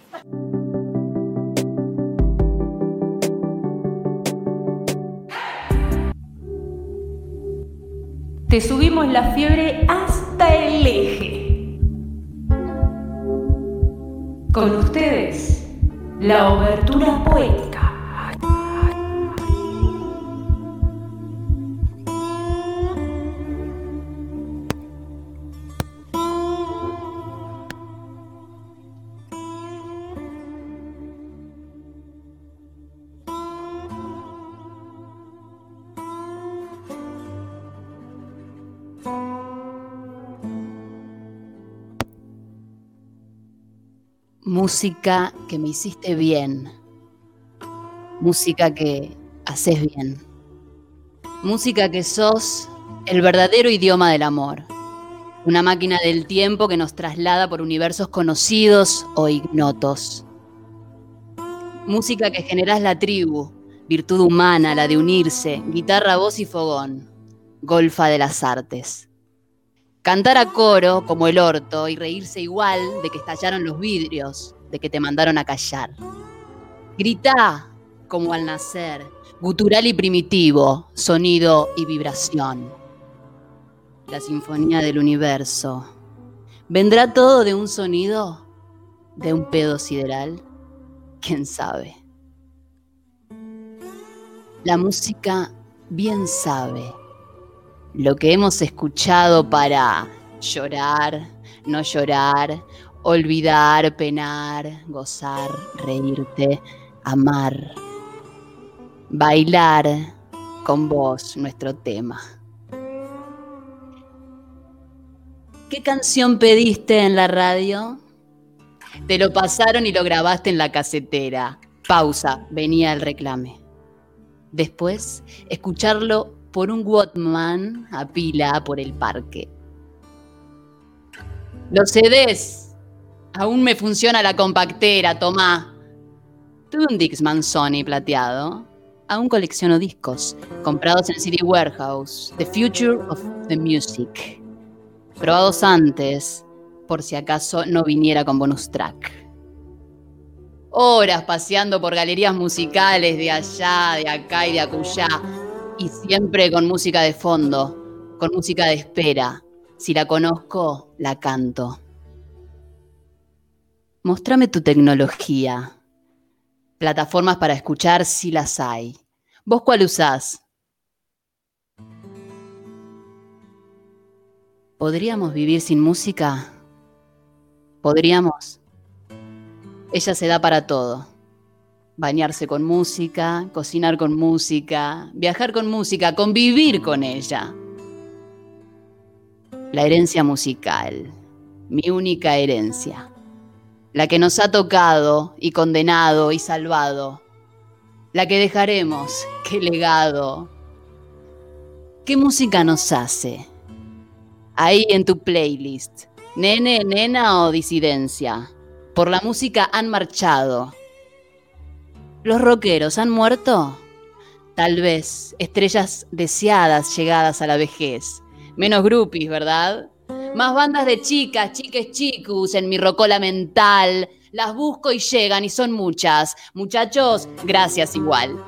Te subimos la fiebre hasta el eje. Con ustedes, la obertura poética. Música que me hiciste bien. Música que haces bien. Música que sos el verdadero idioma del amor. Una máquina del tiempo que nos traslada por universos conocidos o ignotos. Música que generas la tribu, virtud humana, la de unirse, guitarra, voz y fogón, golfa de las artes. Cantar a coro como el orto y reírse igual de que estallaron los vidrios, de que te mandaron a callar. Grita como al nacer, gutural y primitivo, sonido y vibración. La sinfonía del universo. ¿Vendrá todo de un sonido? ¿De un pedo sideral? ¿Quién sabe? La música bien sabe lo que hemos escuchado para llorar, no llorar, olvidar, penar, gozar, reírte, amar, bailar con vos nuestro tema. ¿Qué canción pediste en la radio? Te lo pasaron y lo grabaste en la casetera. Pausa, venía el reclame. Después, escucharlo por un Walkman a pila por el parque. Los CDs. Aún me funciona la compactera, tomá. Tuve un Dixman Sony plateado. Aún colecciono discos, comprados en CD Warehouse. The Future of the Music. Probados antes, por si acaso no viniera con bonus track. Horas paseando por galerías musicales de allá, de acá y de acullá, y siempre con música de fondo, con música de espera. Si la conozco, la canto. Mostrame tu tecnología. Plataformas para escuchar si las hay. ¿Vos cuál usás? ¿Podríamos vivir sin música? ¿Podríamos? Ella se da para todo. Bañarse con música, cocinar con música, viajar con música, convivir con ella. La herencia musical, mi única herencia. La que nos ha tocado y condenado y salvado. La que dejaremos, qué legado. ¿Qué música nos hace? Ahí en tu playlist. Nene, nena o disidencia. Por la música han marchado. ¿Los rockeros han muerto? Tal vez estrellas deseadas llegadas a la vejez. Menos groupies, ¿verdad? Más bandas de chicas, chiques chicus en mi rocola mental. Las busco y llegan y son muchas. Muchachos, gracias igual.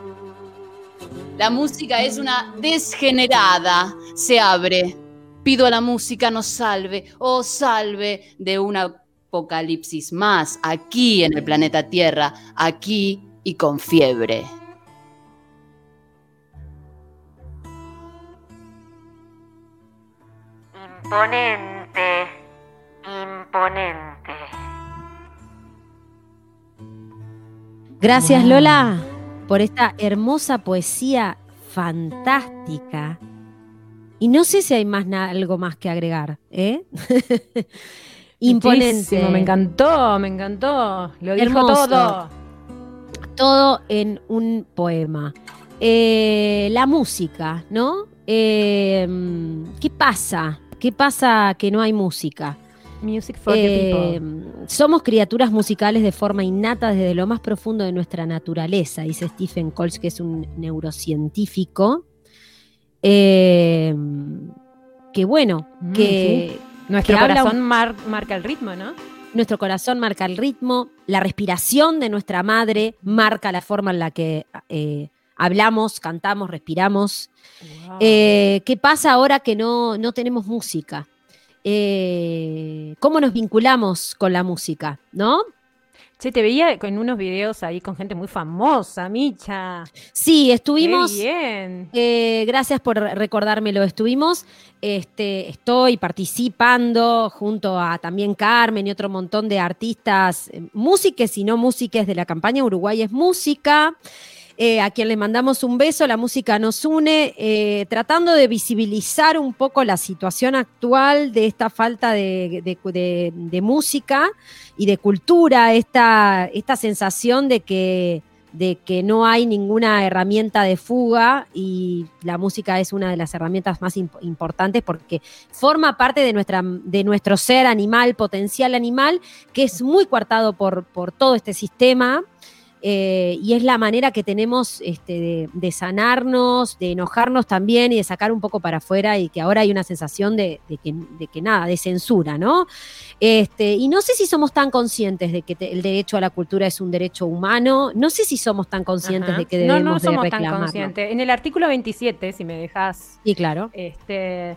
La música es una desgenerada. Se abre. Pido a la música nos salve, oh salve de un apocalipsis más aquí en el planeta Tierra, aquí y con fiebre. Imponente, imponente. Gracias Lola por esta hermosa poesía fantástica. Y no sé si hay más na- algo más que agregar, ¿eh? Imponente. Muchísimo, Me encantó, me encantó. Lo dijo Hermoso. todo. Todo en un poema. Eh, la música, ¿no? Eh, ¿Qué pasa? ¿Qué pasa que no hay música? Music for the Eh, people. somos criaturas musicales de forma innata desde lo más profundo de nuestra naturaleza, dice Stephen Colch, que es un neurocientífico. Eh, que bueno, Mm, que Nuestro que habla corazón mar- marca el ritmo, ¿no? Nuestro corazón marca el ritmo, la respiración de nuestra madre marca la forma en la que eh, hablamos, cantamos, respiramos. Wow. Eh, ¿Qué pasa ahora que no, no tenemos música? Eh, ¿Cómo nos vinculamos con la música? ¿No? Che, te veía en unos videos ahí con gente muy famosa, Micha. Sí, Qué estuvimos. bien. Eh, gracias por recordármelo. Estuvimos, este, estoy participando junto a también Carmen y otro montón de artistas, eh, músiques y no músiques de la campaña Uruguay es Música. Eh, a quien le mandamos un beso, la música nos une, eh, tratando de visibilizar un poco la situación actual de esta falta de, música y de cultura, esta, esta sensación de que de que no hay ninguna herramienta de fuga y la música es una de las herramientas más imp- importantes porque forma parte de, nuestra, de nuestro ser animal, potencial animal, que es muy coartado por, por todo este sistema. Eh, y es la manera que tenemos este, de, de sanarnos, de enojarnos también y de sacar un poco para afuera y que ahora hay una sensación de, de que, de que nada, de censura, ¿no? Este, y no sé si somos tan conscientes de que te- el derecho a la cultura es un derecho humano, no sé si somos tan conscientes Ajá. de que no, debemos no somos de tan conscientes. En el artículo 27, si me dejas, Y claro, este,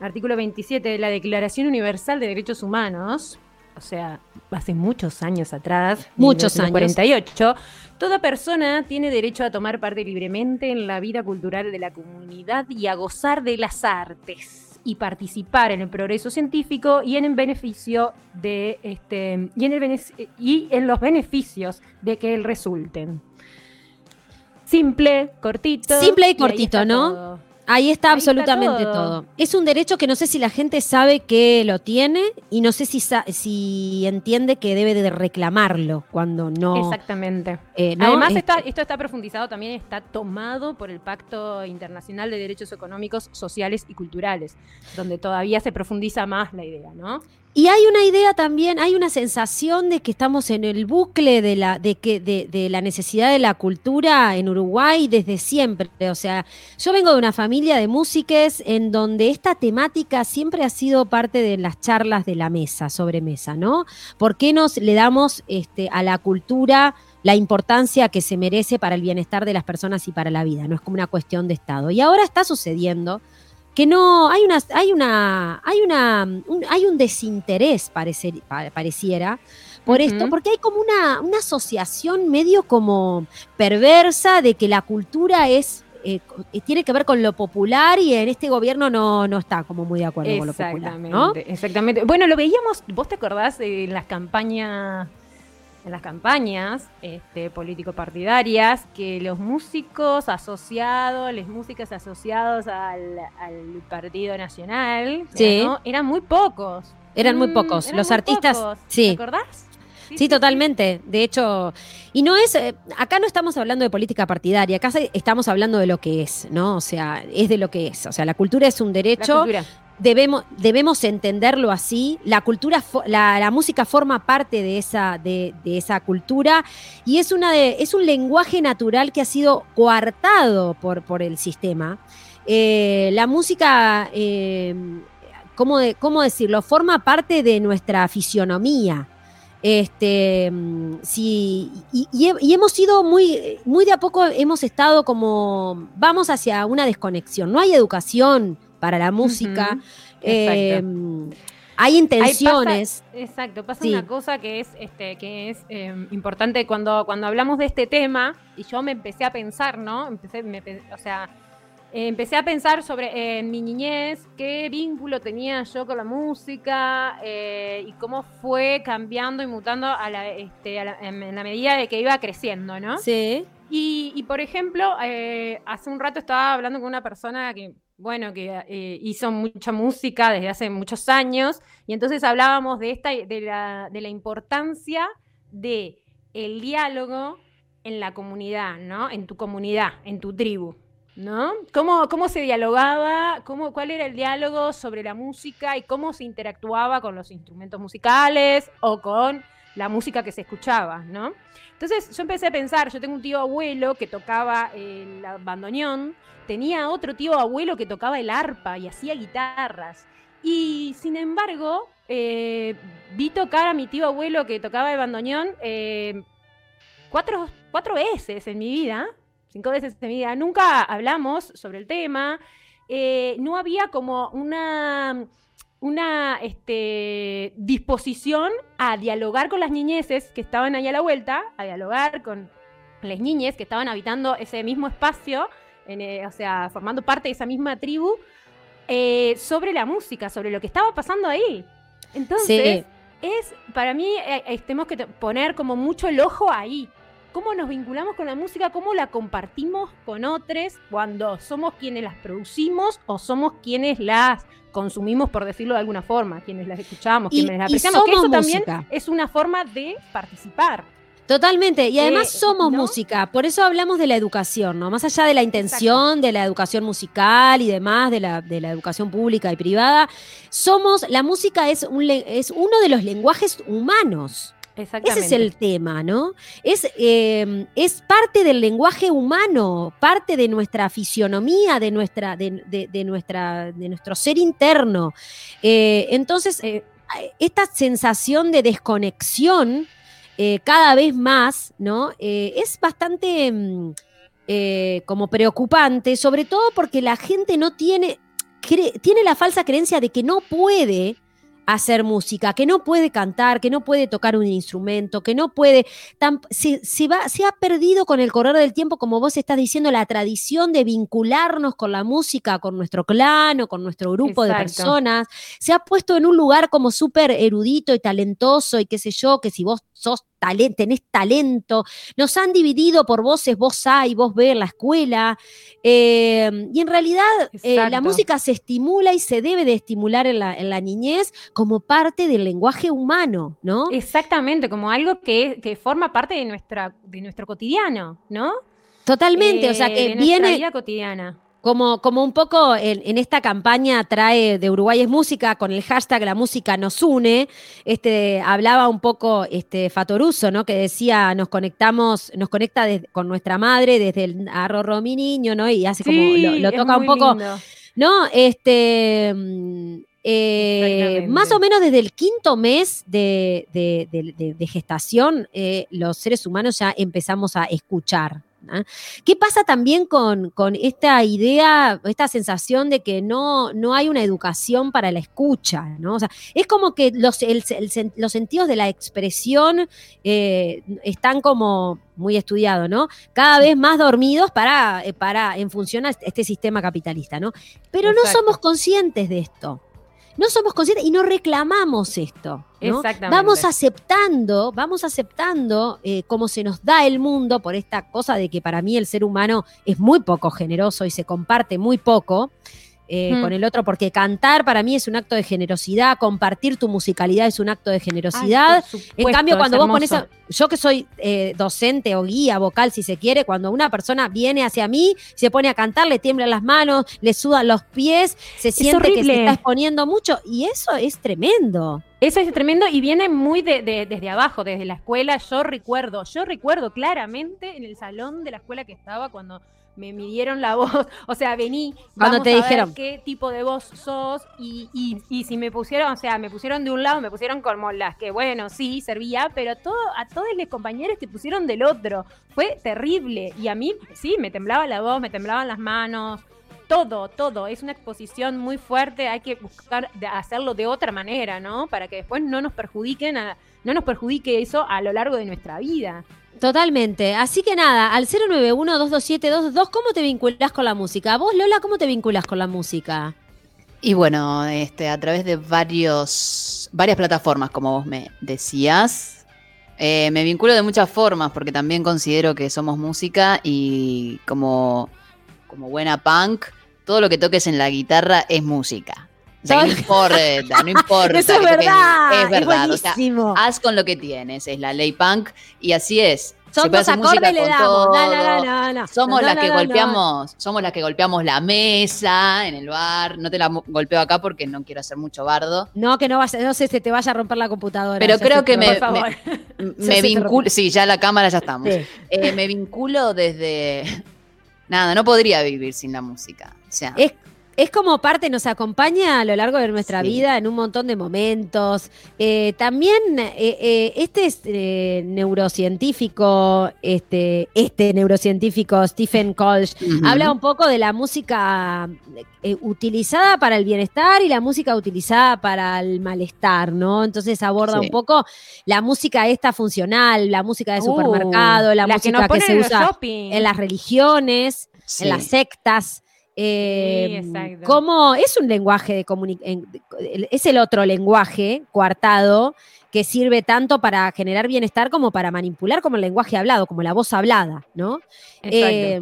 artículo 27 de la Declaración Universal de Derechos Humanos, o sea, hace muchos años atrás, Muchos años. 48, toda persona tiene derecho a tomar parte libremente en la vida cultural de la comunidad y a gozar de las artes y participar en el progreso científico y en el beneficio de este y en el bene- y en los beneficios de que él resulten. Simple, cortito. Simple y cortito, ¿no? todo. Ahí está Ahí está absolutamente todo. todo. Es un derecho que no sé si la gente sabe que lo tiene y no sé si, si entiende que debe de reclamarlo cuando no. Exactamente. eh, ¿no? Además, está, esto está profundizado también, está tomado por el Pacto Internacional de Derechos Económicos, Sociales y Culturales, donde todavía se profundiza más la idea, ¿no? Y hay una idea también, hay una sensación de que estamos en el bucle de la, de que, de, de la necesidad de la cultura en Uruguay desde siempre. O sea, yo vengo de una familia de músiques en donde esta temática siempre ha sido parte de las charlas de la mesa, sobre mesa, ¿no? ¿Por qué nos le damos este, a la cultura la importancia que se merece para el bienestar de las personas y para la vida? No es como una cuestión de Estado. Y ahora está sucediendo que no hay una hay una hay una un, hay un desinterés pareciera por esto porque hay como una, una asociación medio como perversa de que la cultura es eh, eh, tiene que ver con lo popular y en este gobierno no, no está como muy de acuerdo con lo popular, Exactamente, ¿no? exactamente. Bueno, lo veíamos, vos te acordás en las campañas, en las campañas este, político-partidarias, que los músicos asociados, las músicas asociados al, al Partido Nacional, Sí. ¿no? eran muy pocos. Eran muy Mm, pocos. eran Los muy artistas, pocos. sí. ¿Te acordás? Sí, totalmente. De hecho, y no es, eh, acá no estamos hablando de política partidaria, acá estamos hablando de lo que es, ¿no? O sea, es de lo que es. O sea, la cultura es un derecho, debemos, debemos entenderlo así. La cultura, la, la música forma parte de esa, de, de esa cultura y es una de, es un lenguaje natural que ha sido coartado por, por el sistema. Eh, la música, eh, ¿cómo, de- ¿cómo decirlo? Forma parte de nuestra fisionomía. Este, sí, y, y he- y hemos sido muy, muy de a poco, hemos estado como, vamos hacia una desconexión. No hay educación para la música. Eh, exacto. hay intenciones. pasa- exacto, pasa Sí. una cosa que es, este, que es eh, importante cuando, cuando hablamos de este tema, y yo me empecé a pensar, ¿no? Empecé, me o sea, empecé a pensar sobre eh, mi niñez, qué vínculo tenía yo con la música eh, y cómo fue cambiando y mutando a la, este, a la- en, la medida de que iba creciendo, ¿no? Sí. Y, y, por ejemplo, eh, hace un rato estaba hablando con una persona que, bueno, que eh, hizo mucha música desde hace muchos años, y entonces hablábamos de esta, de la, de la importancia de el diálogo en la comunidad, ¿no? En tu comunidad, en tu tribu. ¿No? ¿Cómo, ¿Cómo se dialogaba? Cómo, ¿Cuál era el diálogo sobre la música y cómo se interactuaba con los instrumentos musicales o con la música que se escuchaba, ¿no? Entonces yo empecé a pensar, yo tengo un tío abuelo que tocaba el bandoneón, tenía otro tío abuelo que tocaba el arpa y hacía guitarras. Y sin embargo, eh, vi tocar a mi tío abuelo que tocaba el bandoneón eh, cuatro, cuatro veces en mi vida, cinco veces en mi vida. Nunca hablamos sobre el tema. eh, no había como una una este, disposición a dialogar con las niñeces que estaban ahí a la vuelta, a dialogar con las niñes que estaban habitando ese mismo espacio, en, eh, o sea, formando parte de esa misma tribu, eh, sobre la música, sobre lo que estaba pasando ahí. Entonces, es, para mí, tenemos que poner como mucho el ojo ahí. Cómo nos vinculamos con la música, cómo la compartimos con otros cuando somos quienes las producimos o somos quienes las consumimos, por decirlo de alguna forma, quienes las escuchamos, Y- quienes las y apreciamos. Que eso también música. es una forma de participar. Totalmente, y además Eh, somos ¿no? música, por eso hablamos de la educación, ¿no? Más allá de la intención de la educación musical y demás, de la, de la educación pública y privada, somos, la música es, un, es uno de los lenguajes humanos. Exactamente. Ese es el tema, ¿no? Es, eh, es parte del lenguaje humano, parte de nuestra fisionomía, de, nuestra, de, de- de nuestra, de nuestro ser interno. Eh, entonces, eh, esta sensación de desconexión eh, cada vez más, ¿no? Es bastante eh, como preocupante, sobre todo porque la gente no tiene, tiene la falsa creencia de que no puede hacer música, que no puede cantar, que no puede tocar un instrumento, que no puede, tam- se, se va, se ha perdido con el correr del tiempo, como vos estás diciendo, la tradición de vincularnos con la música, con nuestro clan o con nuestro grupo de personas, se ha puesto en un lugar como súper erudito y talentoso y qué sé yo, que si vos sos talento, tenés talento, nos han dividido por voces, voz A y voz B en la escuela, eh, y en realidad eh, la música se estimula y se debe de estimular en la, en la niñez como parte del lenguaje humano, ¿no? Exactamente, como algo que, que forma parte de, nuestra, de nuestro cotidiano, ¿no? Totalmente, o sea Eh, que de nuestra viene vida cotidiana. Como, como un poco en, en esta campaña trae de Uruguay es música con el hashtag la música nos une, este, hablaba un poco este, Fatoruso, ¿no? Que decía nos conectamos, nos conecta con nuestra madre desde el arroz mi niño, ¿no? Y hace como lo, toca un poco lindo. ¿no? Este, eh, más o menos desde el quinto mes de, de- de- de- de gestación, eh, los seres humanos ya empezamos a escuchar. ¿Ah? ¿Qué pasa también con, con esta idea, esta sensación de que no, no hay una educación para la escucha? ¿no? O sea, es como que los, el- el sen- los sentidos de la expresión eh, están como muy estudiado, ¿no? Cada vez más dormidos para, eh, para en función a este sistema capitalista, ¿no? Pero no somos conscientes de esto. No somos conscientes y no reclamamos esto. ¿no? Exactamente. Vamos aceptando, vamos aceptando eh, cómo se nos da el mundo por esta cosa de que para mí el ser humano es muy poco generoso y se comparte muy poco. Eh, Hmm. con el otro, porque cantar para mí es un acto de generosidad, compartir tu musicalidad es un acto de generosidad. Ay, En cambio, cuando vos pones, a- yo que soy eh, docente o guía vocal, si se quiere, cuando una persona viene hacia mí, se pone a cantar, le tiemblan las manos, le sudan los pies, se siente que se está exponiendo mucho y eso es tremendo. Eso es tremendo y viene muy de- de- desde abajo, desde la escuela. Yo recuerdo, yo recuerdo claramente en el salón de la escuela que estaba cuando me midieron la voz. O sea, vení, Cuando vamos te a ver dijeron. qué tipo de voz sos. Y, y- y si me pusieron, o sea, me pusieron de un lado, me pusieron como las que, bueno, sí, servía, pero todo, a todos los compañeros te pusieron del otro. Fue terrible. Y a mí, sí, me temblaba la voz, me temblaban las manos. Todo, todo. Es una exposición muy fuerte. Hay que buscar de hacerlo de otra manera, ¿no? Para que después no nos perjudiquen, a- no nos perjudique eso a lo largo de nuestra vida. Totalmente. Así que nada, al 091-227-222, ¿cómo te vinculás con la música? Vos, Lola, ¿cómo te vinculás con la música? Y bueno, este, a través de varios, varias plataformas, como vos me decías, eh, me vinculo de muchas formas, porque también considero que somos música y como, como buena punk, todo lo que toques en la guitarra es música. No importa, no importa. Eso es verdad. Es verdad. o sea, buenísimo. haz con lo que tienes, es la ley punk y así es. Son dos acordes le damos. No, no, no. Somos las que golpeamos, somos las que golpeamos la mesa en el bar. No te la golpeo acá porque no quiero hacer mucho bardo. No, que no vaya, no sé, se te vaya a romper la computadora. Pero creo que me, me, vinculo. Sí, ya la cámara ya estamos. Sí. Eh, me vinculo desde. Nada, no podría vivir sin la música. O sea, Es, es como parte, nos acompaña a lo largo de nuestra Sí. vida en un montón de momentos. Eh, también eh, eh, este es, eh, neurocientífico, este, este neurocientífico Stephen Kolsch, ujú. habla un poco de la música eh, utilizada para el bienestar y la música utilizada para el malestar, ¿no? Entonces aborda Sí. un poco la música esta funcional, la música de Uh, supermercado, la, que música que, ponen se usa shopping. en las religiones, Sí. en las sectas. Eh, exacto. como es un lenguaje de comunicación, es el otro lenguaje coartado que sirve tanto para generar bienestar como para manipular como el lenguaje hablado, como la voz hablada, ¿no? Exacto. Eh,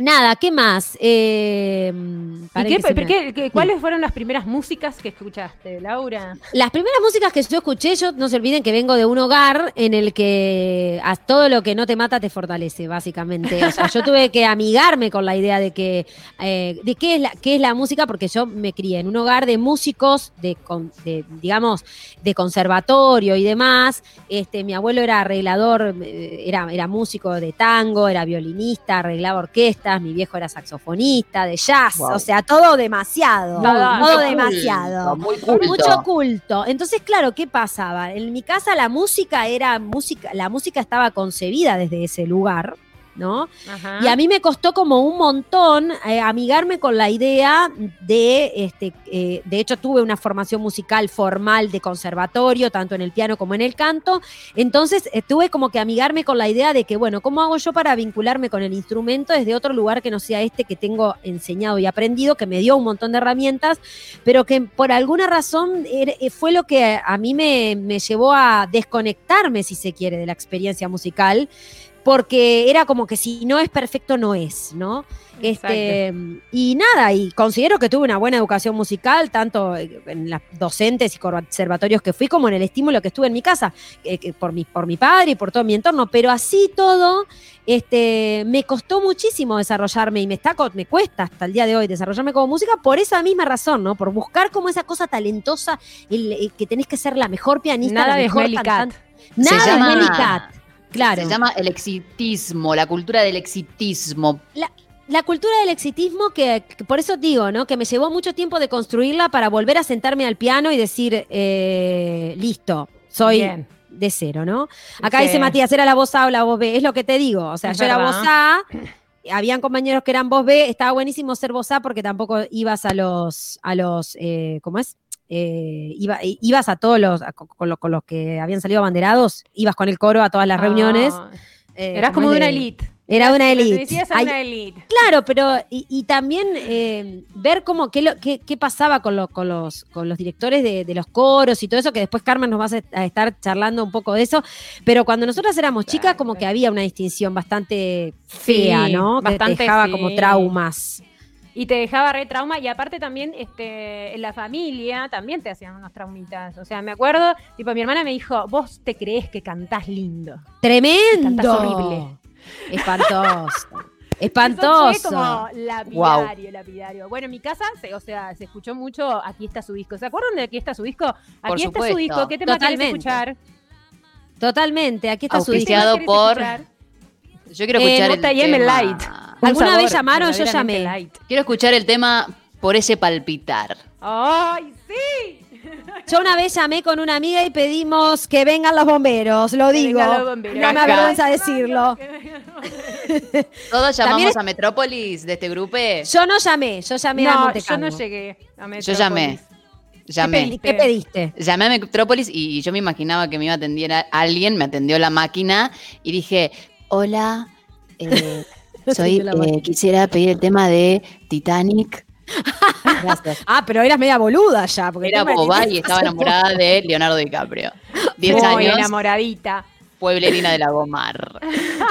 Nada, ¿qué más? Eh, ¿Y paren qué- que se pero me- qué- qué- ¿Cuáles fueron las primeras músicas que escuchaste, Laura? Las primeras músicas que yo escuché, yo no se olviden que vengo de un hogar en el que a todo lo que no te mata te fortalece, básicamente. O sea, yo tuve que amigarme con la idea de que eh, de qué es la qué es la música, porque yo me crié en un hogar de músicos, de, con- de, digamos, de conservatorio y demás. Este, mi abuelo era arreglador, eh, era, era músico de tango, era violinista, arreglaba mi viejo era saxofonista, de jazz, Wow. o sea, todo demasiado, Todo todo Muy demasiado. culto, Muy culto. Mucho culto. Entonces, claro, ¿qué pasaba? En mi casa la música era música, la música estaba concebida desde ese lugar, ¿no? Ajá. Y a mí me costó como un montón eh, amigarme con la idea de, este, eh, de hecho tuve una formación musical formal de conservatorio, tanto en el piano como en el canto, entonces eh, tuve como que amigarme con la idea de que, bueno, ¿cómo hago yo para vincularme con el instrumento desde otro lugar que no sea este que tengo enseñado y aprendido, que me dio un montón de herramientas, pero que por alguna razón er- fue lo que a mí me, me llevó a desconectarme, si se quiere, de la experiencia musical, porque era como que si no es perfecto, no es, ¿no? Este, y nada, y considero que tuve una buena educación musical, tanto en las docentes y conservatorios que fui, como en el estímulo que estuve en mi casa, eh, que por, mi, por mi padre y por todo mi entorno, pero así todo, este, me costó muchísimo desarrollarme y me, está, me cuesta hasta el día de hoy desarrollarme como música por esa misma razón, ¿no? Por buscar como esa cosa talentosa, el, el que tenés que ser la mejor pianista, Nada la de mejor. Se Nada de llama-. Claro. Se llama el exitismo, la cultura del exitismo. La cultura del exitismo que, que por eso digo, ¿no? Que me llevó mucho tiempo de construirla para volver a sentarme al piano y decir, eh, listo, soy Bien. de cero, ¿no? Acá Sí. dice Matías, era la voz A o la voz B, es lo que te digo. O sea, Es yo era voz A, habían compañeros que eran voz B, estaba buenísimo ser voz A porque tampoco ibas a los, a los, eh, ¿cómo es? Eh, iba- ibas a todos los, a- con, los, con los que habían salido abanderados, ibas con el coro a todas las reuniones. Ah, eh, Eras como de una elite. Era una elite. Ay, una elite. Claro, pero y, y también eh, ver cómo qué, lo- qué, qué pasaba con, los con, los, con los directores de, de los coros y todo eso, que después Carmen nos va a estar charlando un poco de eso, pero cuando nosotras éramos chicas como que había una distinción bastante fea, Sí, ¿no? Que te bastante dejaba como traumas. Y te dejaba re trauma. Y aparte también, este, en la familia también te hacían unos traumitas. O sea, me acuerdo, tipo, mi hermana me dijo, vos te crees que cantás lindo. ¡Tremendo! Cantás horrible. Espantoso. Eso Espantoso. fue como lapidario, lapidario. Bueno, en mi casa, se, o sea, se escuchó mucho Aquí está su disco. ¿Se acuerdan de Aquí está su disco? Aquí Por está su disco. ¿Qué tema querés escuchar? Totalmente, aquí está su disco. Auspiciado ¿Qué por- escuchar? Yo quiero Eh, escuchar el tema. Light. ¿Alguna sabor vez llamaron? Yo llamé. light. Quiero escuchar el tema por ese palpitar. ¡Ay, sí! Yo una vez llamé con una amiga y pedimos que vengan los bomberos, lo Que digo. vengan los bomberos. No me avergüenza decirlo. Todos llamamos es- a Metrópolis de este grupo. Yo no llamé, yo llamé a No, Monte yo Carlo. no llegué a Yo Metrópolis. llamé. ¿Qué, Llamé. pedí- qué pediste? Llamé a Metrópolis y yo me imaginaba que me iba a atender a alguien, me atendió la máquina y dije, hola, eh, soy, eh, quisiera pedir el tema de Titanic. Gracias. Ah, pero eras media boluda ya. Porque Era boba y estaba enamorada de Leonardo DiCaprio. 10 Muy años, enamoradita. pueblerina de la Gomar. poco.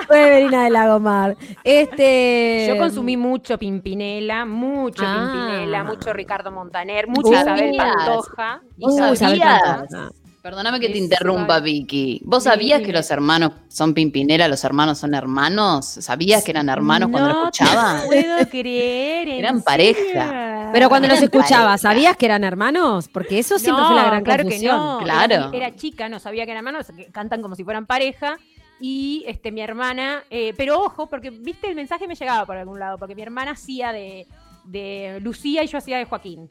Fue Verina de Lagomar. Este. Yo consumí mucho Pimpinela, mucho Ah. Pimpinela, mucho Ricardo Montaner, mucho Isabel. Pantoja. Uy, ¿Vos Isabel? Pantoja. Perdóname que te interrumpa. Vicky. ¿Vos Sí, sabías que los hermanos son Pimpinela, los hermanos son hermanos? ¿Sabías que eran hermanos cuando lo No escuchaba? te puedo creer. ¿en Eran pareja. Pero cuando los escuchabas. ¿sabías que eran hermanos? Porque eso siempre no, fue la gran claro confusión. que no. Claro. Era, era chica, no sabía que eran hermanos, que cantan como si fueran pareja. Y este, mi hermana, eh, pero ojo, porque viste el mensaje me llegaba por algún lado, porque mi hermana hacía de, de Lucía y yo hacía de Joaquín.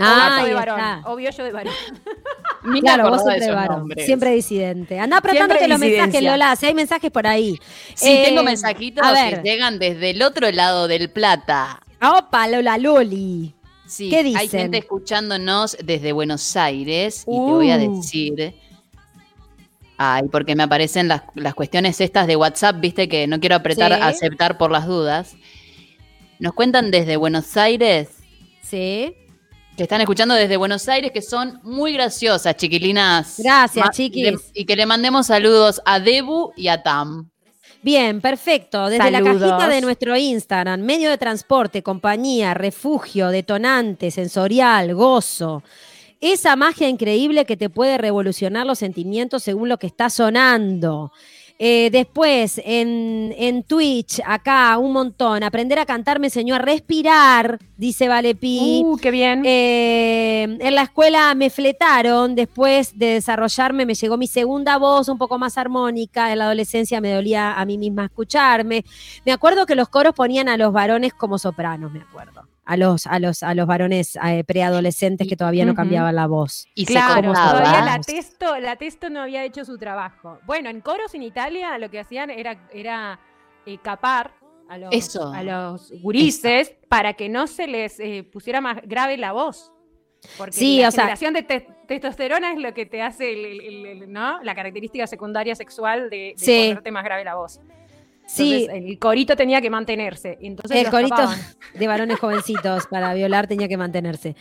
Ah, de varón, está. obvio yo de varón. Ni Claro, vos de siempre esos varón, nombres. siempre disidente. Anda Siempre apretándote los mensajes. Lola, si hay mensajes por ahí. Sí, Eh, tengo mensajitos a ver. que llegan desde el otro lado del Plata. Opa, Lola Loli. Sí, ¿Qué hay dicen? gente escuchándonos desde Buenos Aires y te voy a Uh. decir. Ay, porque me aparecen las, las cuestiones estas de WhatsApp, viste que no quiero apretar Sí. aceptar por las dudas. Nos cuentan desde Buenos Aires, Sí. Que están escuchando desde Buenos Aires, que son muy graciosas, chiquilinas. Gracias, chiquis. y que le mandemos saludos a Debu y a Tam. Bien, perfecto. Desde la cajita de nuestro Instagram, medio de transporte, compañía, refugio, detonante, sensorial, gozo. Esa magia increíble que te puede revolucionar los sentimientos según lo que está sonando. Eh, después, en, en Twitch, acá, un montón. Aprender a cantar me enseñó a respirar, dice Valepi. Uh, qué bien. Eh, en la escuela me fletaron, después de desarrollarme me llegó mi segunda voz un poco más armónica, en la adolescencia me dolía a mí misma escucharme. Me acuerdo que los coros ponían a los varones como sopranos, me acuerdo. A los, a los, a los varones eh, preadolescentes que todavía no cambiaban la voz. Y Claro, se todavía la testo, la testo no había hecho su trabajo. Bueno, en coros en Italia lo que hacían era, era eh, capar a los, Eso. a los gurises para que no se les eh, pusiera más grave la voz. Porque Sí, la o sea- de te- testosterona es lo que te hace el- el- el- el- ¿no? la característica secundaria sexual de, de Sí. ponerte más grave la voz. Sí, Entonces, el corito tenía que mantenerse. Entonces el corito tapaban. de varones jovencitos para violar tenía que mantenerse.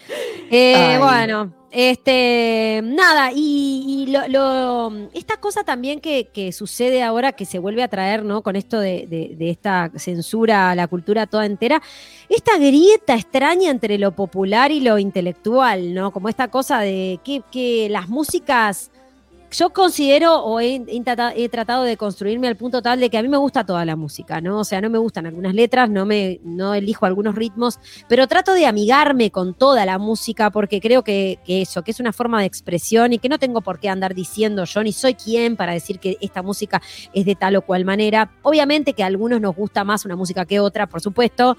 Eh, bueno, este, nada, y, y lo, lo- esta cosa también que, que sucede ahora, que se vuelve a traer, ¿no? Con esto de, de- de esta censura a la cultura toda entera, esta grieta extraña entre lo popular y lo intelectual, ¿no? Como esta cosa de que, que las músicas yo considero o he, he trata- he tratado de construirme al punto tal de que a mí me gusta toda la música, ¿no? O sea, no me gustan algunas letras, no me elijo algunos ritmos, pero trato de amigarme con toda la música porque creo que, que eso, que es una forma de expresión y que no tengo por qué andar diciendo yo ni soy quien para decir que esta música es de tal o cual manera. Obviamente que a algunos nos gusta más una música que otra, por supuesto.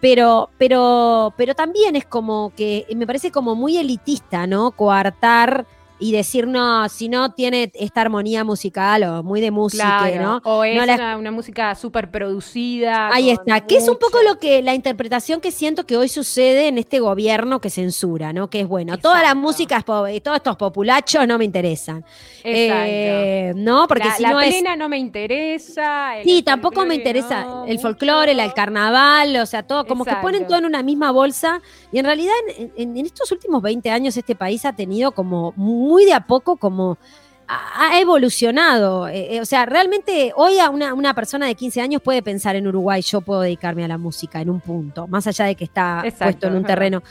Pero, pero, pero también es como que me parece como muy elitista, ¿no? Coartar y decir, no, si no tiene esta armonía musical o muy de música, Claro, ¿no? O es No la- una, una música súper producida. Ahí está, que es un poco lo que la interpretación que siento que hoy sucede en este gobierno que censura, ¿no? Que es bueno, toda la Exacto. música es y todos estos populachos no me interesan. Exacto. Eh, no, porque la, si la no es no me interesa. Sí, tampoco me interesa no, el folclore, el carnaval, o sea, todo, como que ponen Exacto. todo en una misma bolsa. Y en realidad, en, en- en estos últimos 20 años, este país ha tenido como muy de a poco, como ha, evolucionado. Eh, eh, o sea, realmente hoy a una, una persona de 15 años puede pensar en Uruguay, yo puedo dedicarme a la música en un punto, más allá de que está Exacto, puesto en un terreno.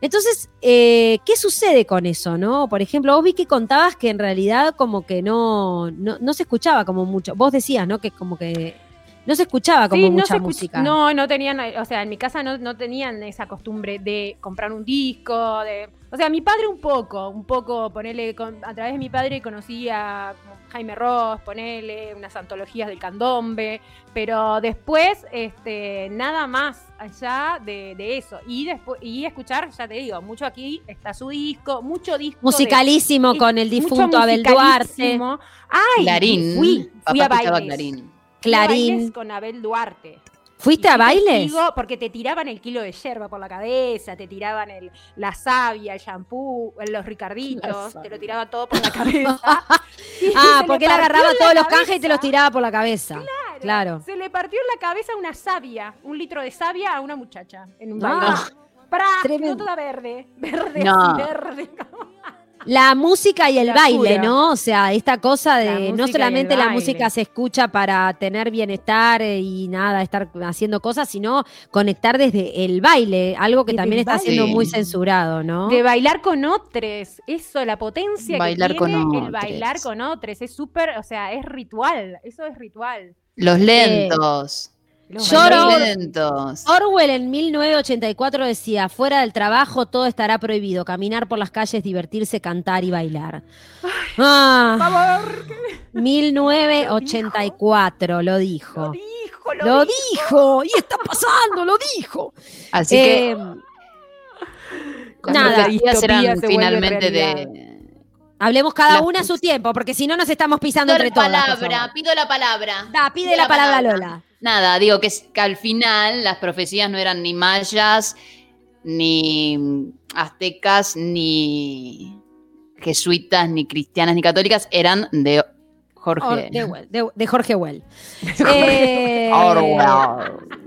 Entonces, eh, ¿qué sucede con eso, no? Por ejemplo, vos vi que contabas que en realidad como que no, no, no se escuchaba como mucho. Vos decías, ¿no? Que como que no se escuchaba como Sí, no mucha música. No, no tenían, o sea, en mi casa no, no tenían esa costumbre de comprar un disco, de, o sea, mi padre un poco, un poco, ponerle, a través de mi padre conocí a Jaime Ross, ponerle unas antologías del candombe, pero después, este, nada más allá de, de eso, y después, y escuchar, ya te digo, mucho aquí está su disco, mucho disco Musicalísimo con el difunto Abel Duarte. musicalísimo. Ay, Clarín. fui, fui a bailes. Clarín. Fui a Clarín. bailes con Abel Duarte. ¿Fuiste a bailes? testigo porque te tiraban el kilo de yerba por la cabeza, te tiraban el, la savia, el shampoo, los ricarditos, te lo tiraba todo por la cabeza. Ah, porque él agarraba todos los canjes y te los tiraba por la cabeza. Claro. Se le partió en la cabeza una savia, un litro de savia a una muchacha en un Ah, baile. ¡Pra! tremendo. Quedó toda verde, verde, No. así, verde. La música y el La baile. ¿no? O sea, esta cosa de no solamente la música se escucha para tener bienestar eh, y nada, estar haciendo cosas, sino conectar desde el baile, algo que Desde también está siendo muy censurado, ¿no? De bailar con otros, eso, la potencia Bailar que con tiene el bailar con otros, es súper, o sea, es ritual, eso es ritual. Los lentos. Lloro. Orwell en 1984 decía, fuera del trabajo todo estará prohibido, caminar por las calles, divertirse, cantar y bailar. Ah, Por favor, 1984 lo dijo. lo dijo, lo, Lo dijo. dijo, y está pasando, lo dijo. Así Eh, que nada, las profecías distopía eran se vuelve finalmente de. hablemos cada Las una a su tiempo, porque si no nos estamos pisando Pido entre la todas. palabra, pido la palabra. Da, pide la palabra Lola. Nada, digo que, es- que al final las profecías no eran ni mayas, ni aztecas, ni jesuitas, ni cristianas, ni católicas, eran de Jorge. Or- de, Well- de- de Jorge Well. Eh, Orwell.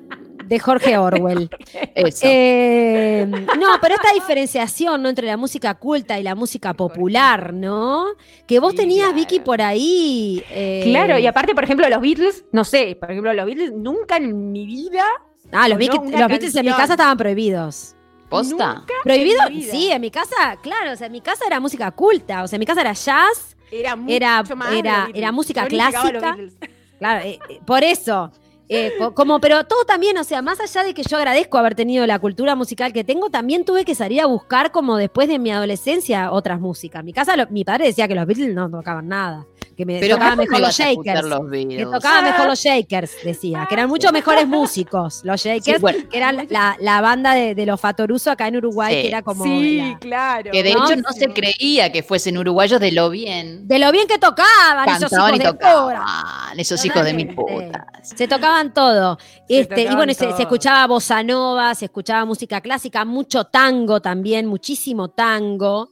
De Jorge Orwell. Eso. Eh, no, pero esta diferenciación ¿no? entre la música culta y la música popular, ¿no? Que vos Sí, tenías, claro. Vicky, por ahí. eh, Claro, y aparte, por ejemplo, los Beatles, no sé, por ejemplo, los Beatles nunca en mi vida. Ah, los, no, Beatles- los Beatles en mi casa estaban prohibidos. ¿Posta? Nunca ¿Prohibido? en. Sí, en mi casa, claro, o sea, en mi casa era música culta, o sea, en mi casa era jazz, Era, Era- mucho más era- los Beatles. era música Yo clásica. Beatles. claro, eh, eh, por eso. Eh, co- como, pero todo también, o sea, más allá de que yo agradezco haber tenido la cultura musical que tengo, también tuve que salir a buscar como después de mi adolescencia otras músicas. Mi casa, lo- mi padre decía que los Beatles no tocaban nada, que me Pero tocaban ¿cómo mejor los Shakers. los Que tocaban mejor los Shakers, decía, que eran mucho mejores músicos, los Shakers, Sí, bueno. que eran la, la banda de, de los Fatoruso acá en Uruguay, Sí. que era como Sí, la- claro. Que de ¿no? hecho no se creía que fuesen uruguayos de lo bien. de lo bien que tocaban esos hijos y de tocaban. Esos hijos de mil putas. Se tocaban todo. Este, y bueno, se, se escuchaba bossa nova, se escuchaba música clásica, mucho tango también, muchísimo tango.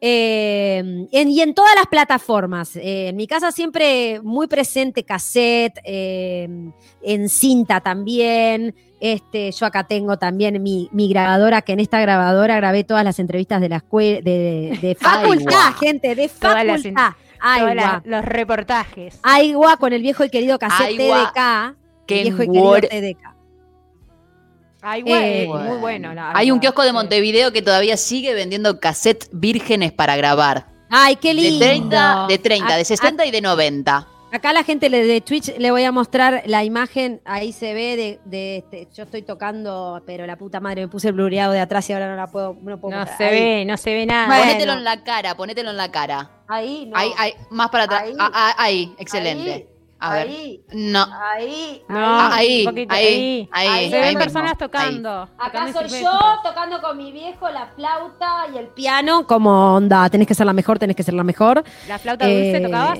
Eh, en- y en todas las plataformas. Eh, en mi casa siempre muy presente cassette, eh, en cinta también. Este, yo acá tengo también mi, mi grabadora, que en esta grabadora grabé todas las entrevistas de la escuela, de, de facultad, gente, de facultad. Ay, los reportajes. Ay, guau, con el viejo y querido cassette Ay. TDK. Qué El viejo y querido. TDK. Ay, güey, Eh, muy bueno. la Hay un kiosco de sí. Montevideo que todavía sigue vendiendo cassettes vírgenes para grabar. Ay, qué De lindo. 30, de, 30, A- de 60 y de 90. a- acá la gente le- de Twitch le voy a mostrar la imagen. Ahí se ve de, de este, yo estoy tocando, pero la puta madre me puse el blureado de atrás y ahora no la puedo. No, puedo No mostrar. se Ahí. ve, no se ve nada. Bueno. Ponételo en la cara, ponételo en la cara. Ahí, no. Ahí, ahí, más para atrás. Ahí. Ah, ah, ahí, excelente. Ahí, ver. ahí, No. ahí. No, Ah, ahí, poquito, ahí, ahí, ahí Se ven mismo, personas ahí. tocando. Acá soy yo tocando con mi viejo la flauta y el piano. Como onda, tenés que ser la mejor, tenés que ser la mejor. ¿La flauta dulce Eh, tocabas?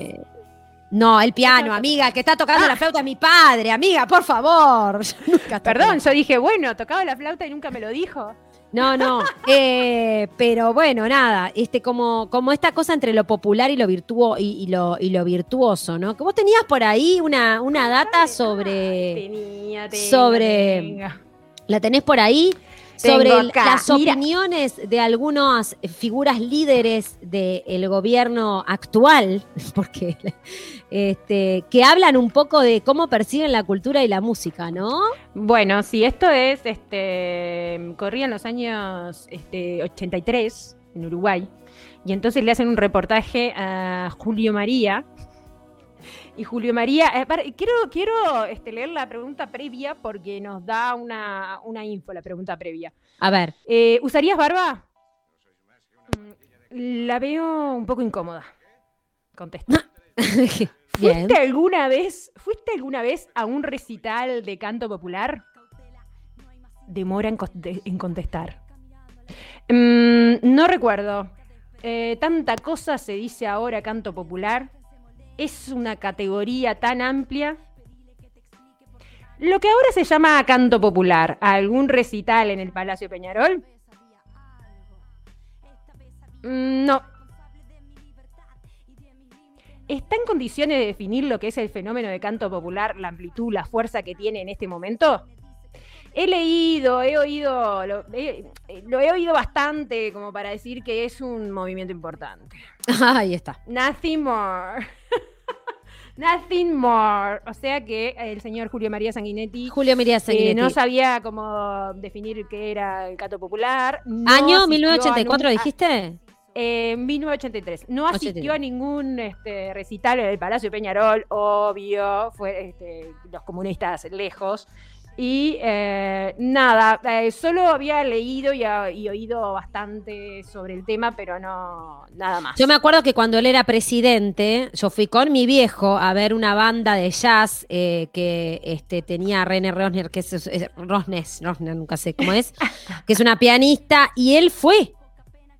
No, el piano, amiga, que está tocando la flauta mi padre, amiga, por favor. Yo nunca. Perdón, yo dije, bueno, tocaba la flauta y nunca me lo dijo. No, no. eh, pero bueno, nada, este, como, como esta cosa entre lo popular y lo virtuo y, y lo, y lo virtuoso, ¿no? Que vos tenías por ahí una, una data sobre. Tenía, tengo, sobre-. ¿La tenés por ahí? Sobre acá, las mira. opiniones de algunas figuras líderes del gobierno actual, porque este, que hablan un poco de cómo perciben la cultura y la música, ¿no? Bueno, sí, esto es, este, corría en los años este, 83 en Uruguay, y entonces le hacen un reportaje a Julio María. Y Julio María, eh, para- quiero, quiero este, leer la pregunta previa porque nos da una, una info la pregunta previa. A ver. Eh, ¿Usarías barba? Mm, La veo un poco incómoda. Contesta. Bien. ¿Fuiste alguna vez, ¿Fuiste alguna vez a un recital de canto popular? Demora en contestar. Mm, no recuerdo. Eh, tanta cosa se dice ahora canto popular. Es una categoría tan amplia. Lo que ahora se llama canto popular, ¿algún recital en el Palacio Peñarol? Mm, No. ¿Está en condiciones de definir lo que es el fenómeno de canto popular, la amplitud, la fuerza que tiene en este momento? He leído, he oído, lo he, lo he oído bastante como para decir que es un movimiento importante. Ahí está. Nothing more. Nothing more. O sea que el señor Julio María Sanguinetti Julio María eh, Sanguinetti. no sabía cómo definir qué era el canto popular. no ¿Año asistió a 1984 nun- dijiste? eh, 1983. No asistió 83. a ningún este, recital en el Palacio Peñarol, obvio. Fue este, los comunistas lejos. Y eh, nada, eh, solo había leído y, a- y oído bastante sobre el tema, pero no nada más. Yo me acuerdo que cuando él era presidente, yo fui con mi viejo a ver una banda de jazz eh, que este, tenía a René Rosner, que es, es- Rosnes, Rosner, nunca sé cómo es, que es una pianista, y él fue.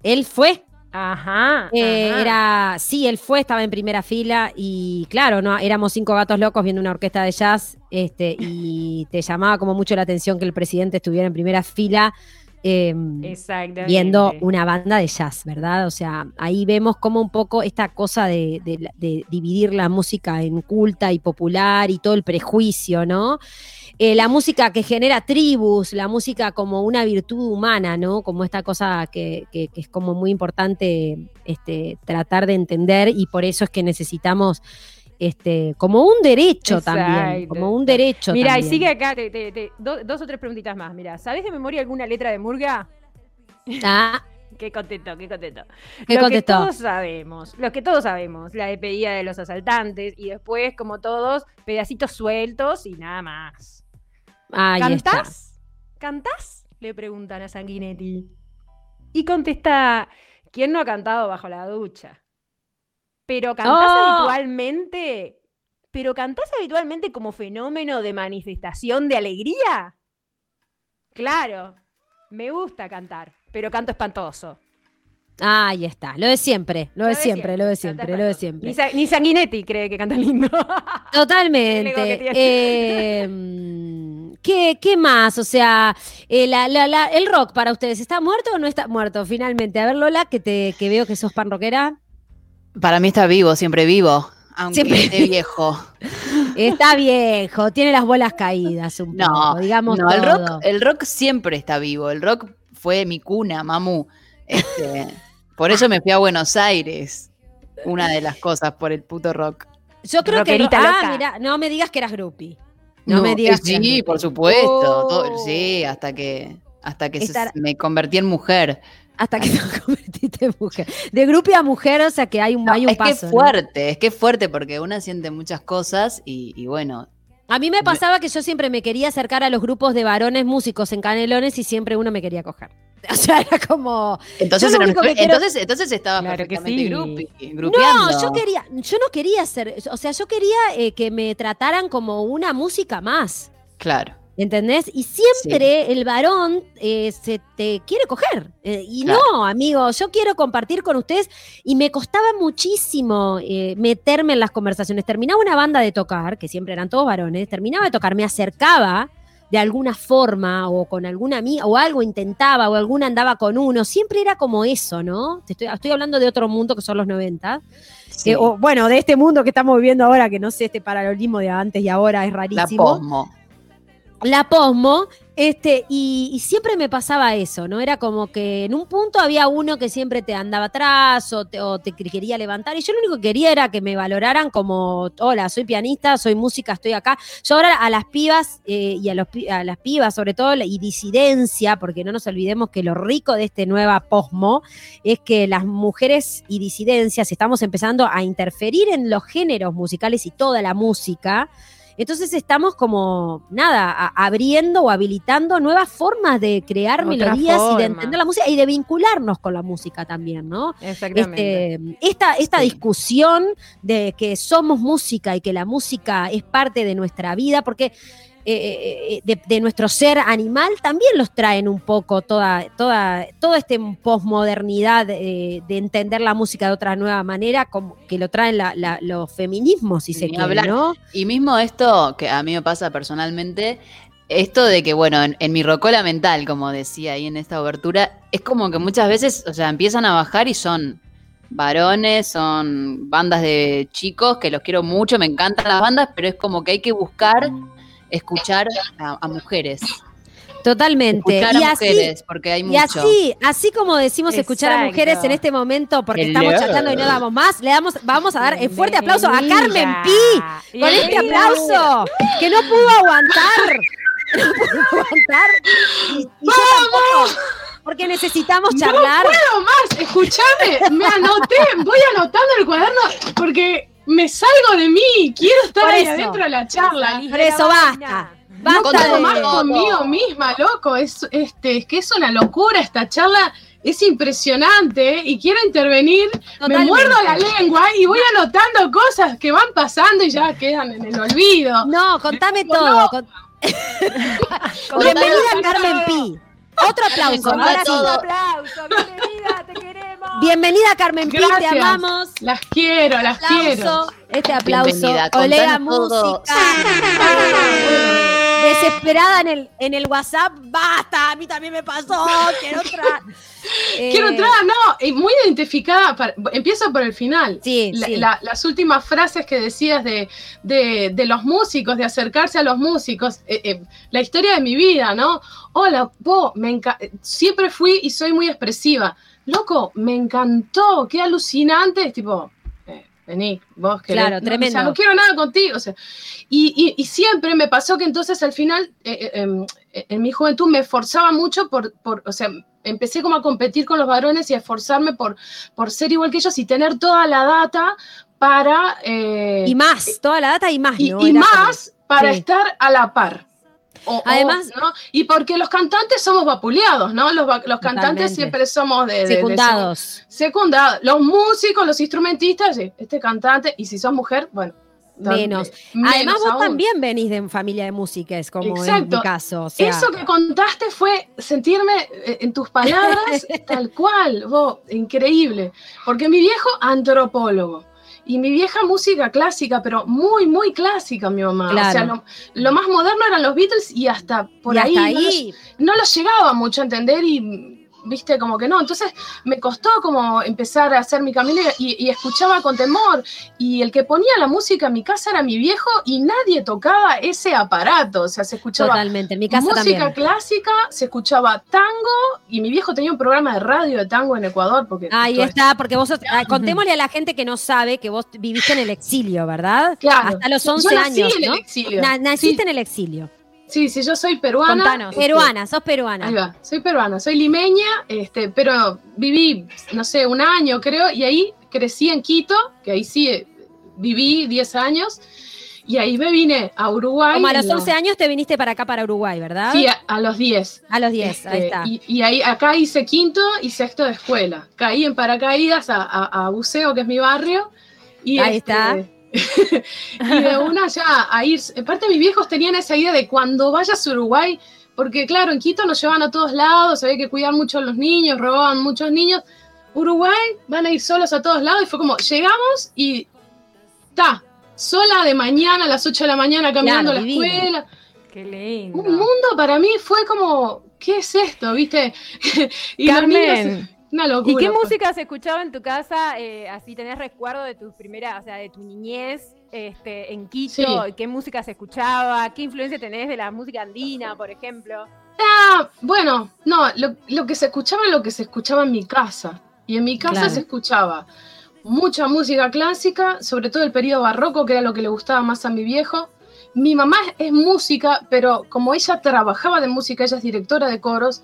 Él fue. Ajá. Eh, ajá. era, sí, él fue, estaba en primera fila y claro, no, éramos cinco gatos locos viendo una orquesta de jazz, este, y te llamaba como mucho la atención que el presidente estuviera en primera fila eh, Exactamente. viendo una banda de jazz, ¿verdad? O sea, ahí vemos como un poco esta cosa de, de- de dividir la música en culta y popular y todo el prejuicio, ¿no? Eh, la música que genera tribus, la música como una virtud humana, ¿no? Como esta cosa que, que- que es como muy importante este, tratar de entender y por eso es que necesitamos este, como un derecho también, como un derecho Mira, y sigue acá, te- te- te- do- dos o tres preguntitas más. Mira, ¿sabés de memoria alguna letra de Murga? Ah, Qué contento, qué contento. ¿Qué lo contestó? que todos sabemos, lo que todos sabemos, la despedida de los asaltantes y después, como todos, pedacitos sueltos y nada más. Ahí está. ¿Cantás? ¿Cantás? Le preguntan a Sanguinetti. Y contesta, ¿quién no ha cantado bajo la ducha? Pero cantás Oh. habitualmente, pero cantás habitualmente como fenómeno de manifestación de alegría. Claro, me gusta cantar, pero canto espantoso. Ahí está, lo de siempre, lo de de siempre, lo de siempre, lo de siempre. Ni, Sa- ni Sanguinetti cree que canta lindo. Totalmente. Eh, mm, ¿qué, qué más? O sea, eh, la- la- la- el rock para ustedes, ¿está muerto o no está muerto? Finalmente, a ver, Lola, que, te, que veo que sos pan rockera. Para mí está vivo, siempre vivo. Aunque Siempre. esté viejo. Está viejo, tiene las bolas caídas un No, poco, digamos no, el rock, el rock siempre está vivo. El rock fue mi cuna, mamu. Este, por eso me fui a Buenos Aires. Una de las cosas por el puto rock. Yo creo que... Ah, mira, no me digas que eras groupie. No, me digas que eras Sí, por supuesto. Oh. todo- sí, hasta que, hasta que se- me convertí en mujer. Hasta que te convertiste en mujer. De groupie a mujer, o sea que hay un, hay un es que paso. es ¿no? fuerte, es que es fuerte porque una siente muchas cosas y, y bueno, A mí me pasaba que yo siempre me quería acercar a los grupos de varones músicos en Canelones y siempre uno me quería coger. O sea, era como. entonces, Yo lo era un- único que quiero- entonces, entonces estaba Claro que perfectamente sí. grupi- grupeando. No, yo quería, yo no quería ser, o sea, yo quería eh, que me trataran como una música más. Claro. ¿Entendés? Y siempre el varón eh, se te quiere coger. Eh, y Claro. no, amigo, yo quiero compartir con ustedes. Y me costaba muchísimo eh, meterme en las conversaciones. Terminaba una banda de tocar, que siempre eran todos varones, terminaba de tocar, me acercaba de alguna forma o con alguna amiga o algo intentaba o alguna andaba con uno. Siempre era como eso, ¿no? Te estoy, estoy hablando de otro mundo que son los 90. Sí. que- o, bueno, de este mundo que estamos viviendo ahora, que no sé, este paralelismo de antes y ahora es la rarísimo posmo. La posmo, este, y, siempre me pasaba eso, ¿no? Era como que en un punto había uno que siempre te andaba atrás o te, o te quería levantar, y yo lo único que quería era que me valoraran como, hola, soy pianista, soy música, estoy acá. Yo ahora a las pibas eh, y a, a las pibas, sobre todo, y disidencia, porque no nos olvidemos que lo rico de este nueva posmo es que las mujeres y disidencias estamos empezando a interferir en los géneros musicales y toda la música. Entonces estamos como, nada, a- abriendo o habilitando nuevas formas de crear Otra melodías y de entender la música y de vincularnos con la música también, ¿no? Exactamente. Este, esta esta Sí. discusión de que somos música y que la música es parte de nuestra vida, porque eh, eh, eh, de, de nuestro ser animal también los traen un poco toda, toda, toda esta posmodernidad de entender la música de otra nueva manera, como que lo traen la- la- los feminismos, si se Ni quiere. Y mismo esto, que a mí me pasa personalmente, esto de que, bueno, en, en mi rocola mental, como decía ahí en esta obertura, es como que muchas veces, o sea, empiezan a bajar y son varones, son bandas de chicos que los quiero mucho, me encantan las bandas, pero es como que hay que buscar escuchar a, a mujeres. Totalmente. Escuchar Y a así, mujeres, porque hay Y mucho. así, así como decimos escuchar a mujeres en este momento, porque Hello. estamos chatando y no damos más, le damos, vamos a dar el fuerte aplauso a. Carmen Pi con este aplauso que no pudo aguantar. No pudo aguantar. Y, y yo tampoco, porque necesitamos charlar. No puedo más, escuchame, me anoté, voy anotando el cuaderno porque me salgo de mí, quiero estar Por ahí eso. adentro de la charla. Por eso basta. No Basta puedo de- más todo. conmigo misma, loco. Es, este, es que es una locura esta charla. Es impresionante y quiero intervenir. Me muerdo la lengua y voy anotando cosas que van pasando y ya quedan en el olvido. No, contame No. todo. con- Con- Bienvenida todo. Carmen Pi. Otro aplauso. Ahora sí. todo. aplauso, bienvenida, te. Bienvenida Carmen Pi, te amamos. Las quiero, las quiero. aplauso, este aplauso, todo. música. Desesperada en el, en el WhatsApp, basta, a mí también me pasó, quiero entrar. Quiero Eh, entrar, no, y muy identificada. para- empiezo por el final. Sí, La- sí. la- las últimas frases que decías de, de- de los músicos, de acercarse a los músicos, eh, eh, la historia de mi vida, ¿no? Hola, vos, me enca- siempre fui y soy muy expresiva. Loco, me encantó, qué alucinante. Es tipo, eh, vení, vos querés. Claro, no, o tremendo. sea, no quiero nada contigo. o sea, y, y- y siempre me pasó que entonces al final, eh, eh, em, en mi juventud, me esforzaba mucho por, por, o sea, empecé como a competir con los varones y a esforzarme por, por ser igual que ellos y tener toda la data para... Y más, toda la data y más, y, más para sí. estar a la par. O- o, Además- ¿no? Y porque los cantantes somos vapuleados, ¿no? Los, los cantantes siempre somos de... de- de Secundados. Los músicos, los instrumentistas, este cantante, y si sos mujer, bueno. Menos. menos Además, vos aún. también venís de familia de músicos, como en mi caso. o sea, Eso que contaste fue sentirme eh, en tus palabras tal cual, vos, increíble. Porque mi viejo antropólogo y mi vieja música clásica, pero muy, muy clásica mi mamá. O sea, Claro. lo, lo más moderno eran los Beatles y hasta por y ahí, hasta no los- ahí, no los llegaba mucho a entender y viste como que no. Entonces me costó como empezar a hacer mi camino y, y escuchaba con temor. Y el que ponía la música en mi casa era mi viejo y nadie tocaba ese aparato. O sea, se escuchaba totalmente. En mi casa música también. clásica, se escuchaba tango y mi viejo tenía un programa de radio de tango en Ecuador. Porque Ahí está, porque vos, ah, contémosle a la gente que no sabe que vos viviste en el exilio, ¿verdad? Claro. Hasta los Yo 11 nací años, en el ¿no? exilio. Na- naciste Sí. en el exilio. Sí, sí, yo soy peruana. Contanos. este, Peruana, sos peruana. Ahí va, soy peruana, soy limeña, este, pero viví, no sé, un año creo, y ahí crecí en Quito, que ahí sí eh, viví 10 años, y ahí me vine a Uruguay. Como a los en 11 años te viniste para acá, para Uruguay, ¿verdad? Sí, a, a los 10. a los 10, ahí Este, está. Y, y ahí acá hice quinto y sexto de escuela. Caí en paracaídas a, a, a Buceo, que es mi barrio. Y Ahí este, está. y de una ya a ir. Aparte, mis viejos tenían esa idea de cuando vayas a Uruguay, porque claro, en Quito nos llevan a todos lados, había que cuidar mucho a los niños, robaban muchos niños. Uruguay van a ir solos a todos lados y fue como, llegamos y ta, sola de mañana a las 8 de la mañana caminando Claro, a la divino. escuela. Qué lindo. Un mundo para mí fue como, ¿qué es esto? ¿Viste? y Carmen, una locura. ¿y qué música se escuchaba en tu casa? eh, así tenés recuerdo de tu primera, o sea, de tu niñez este, en Quito. Sí. ¿Qué música se escuchaba? ¿Qué influencia tenés de la música andina, por ejemplo? Ah, bueno, no, lo, lo que se escuchaba es lo que se escuchaba en mi casa. Y en mi casa Claro. se escuchaba mucha música clásica, sobre todo el periodo barroco, que era lo que le gustaba más a mi viejo. Mi mamá es música, pero como ella trabajaba de música, ella es directora de coros,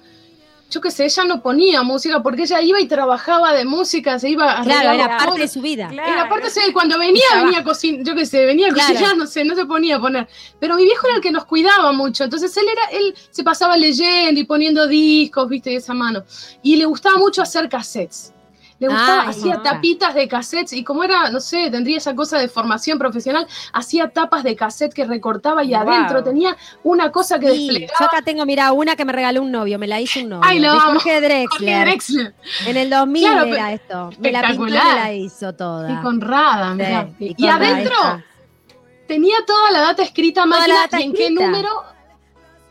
yo qué sé, ella no ponía música porque ella iba y trabajaba de música, se iba a Claro, era parte de su vida. Era parte, sí, cuando venía, venía a cocinar, yo qué sé, venía a Claro. cocinar, no sé, no se ponía a poner. Pero mi viejo era el que nos cuidaba mucho, entonces él era, él se pasaba leyendo y poniendo discos, viste, de esa mano. Y le gustaba mucho hacer cassettes. Le gustaba, Ah, hacía tapitas de cassettes y como era, no sé, tendría esa cosa de formación profesional, hacía tapas de cassette que recortaba y Wow. adentro tenía una cosa que Sí, desplegaba. yo acá tengo, mira, una que me regaló un novio, me la hizo un novio. Ay, lo de. Jorge Drexler. Jorge Drexler. En el 2000 Claro, era esto. Me la pintó y me la hizo toda. Y con Rada, Sí, y Y, con Rada, adentro tenía toda la data escrita data y en qué número,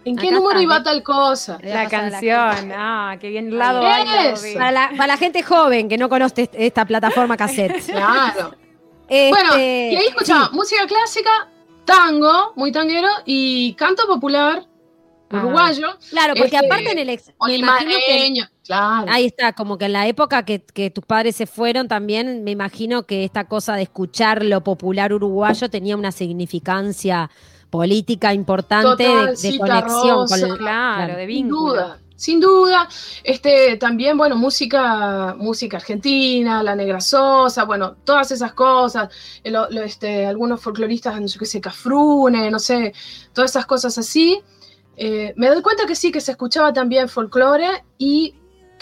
en qué Acá número está, iba ¿eh? tal cosa. La canción, gente. ah, qué bien lado B. Para la, para la gente joven que no conoce est- esta plataforma cassette. Claro. Este, Bueno, y ahí escuchaba sí, música clásica, tango, muy tanguero, y canto popular Ah. uruguayo, claro, porque este, aparte en el ex, me imagino que. Claro. ahí está, como que en la época que, que tus padres se fueron también, me imagino que esta cosa de escuchar lo popular uruguayo tenía una significancia política importante de- Total, de, conexión Rosa. con Claro, de Sin vínculo. duda, sin duda. Este, también, bueno, música, música argentina, la negra sosa, bueno, todas esas cosas. eh, lo- lo, este, algunos folcloristas, yo qué sé, Cafrune, no sé, todas esas cosas así. Eh, me doy cuenta que sí, que se escuchaba también folclore y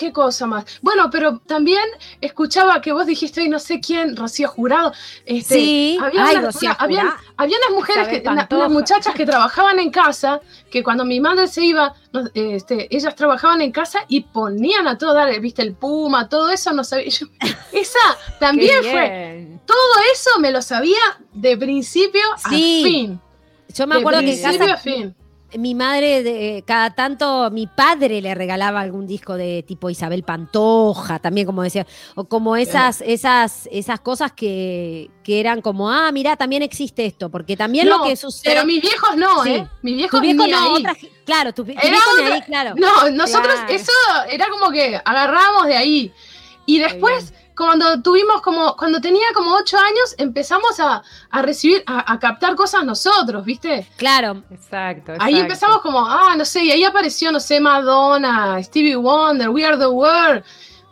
qué cosa más. Bueno, pero también escuchaba que vos dijiste, "Ay, no sé quién, Rocío Jurado. Este, Sí, había ay, Rocío una- Jurado. había unas mujeres, que, una- unas muchachas que trabajaban en casa, que cuando mi madre se iba, este, ellas trabajaban en casa y ponían a todo dar, viste, el puma, todo eso, no sabía. yo- esa también fue, todo eso me lo sabía de principio Sí. a fin. Yo me De acuerdo que en casa fin. Mi madre, de- cada tanto, mi padre le regalaba algún disco de tipo Isabel Pantoja, también como decía, o como esas, esas, esas cosas que, que eran como, ah, mira, también existe esto, porque también No, lo que sucede. Pero mis viejos no, Sí. ¿eh? Mis viejos Tu viejo ni no, ahí. otra claro, tu, tu viejo ni otra- ahí, claro. No, nosotros Claro. eso era como que agarrábamos de ahí. Y después, cuando tuvimos como, cuando tenía como ocho años, empezamos a, a recibir, a, a captar cosas nosotros, ¿viste? Claro. Exacto. Ahí empezamos como, ah, no sé, y ahí apareció, no sé, Madonna, Stevie Wonder, We Are the World.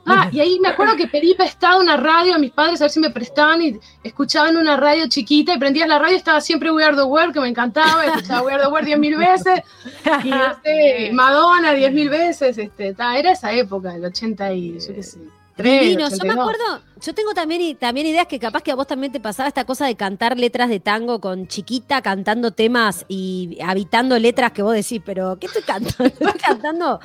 Ah, y ahí me acuerdo que pedí prestado una radio a mis padres a ver si me prestaban y escuchaban una radio chiquita y prendías la radio y estaba siempre We Are the World, que me encantaba, y escuchaba We Are the World diez mil veces, y no sé, Madonna diez mil veces, este, ta, era esa época, el 80 y, yo qué sé, Divino, yo me 82. acuerdo, yo tengo también, también ideas que capaz que a vos también te pasaba esta cosa de cantar letras de tango con chiquita, cantando temas y habitando letras que vos decís, pero ¿qué estoy cantando? Estoy cantando,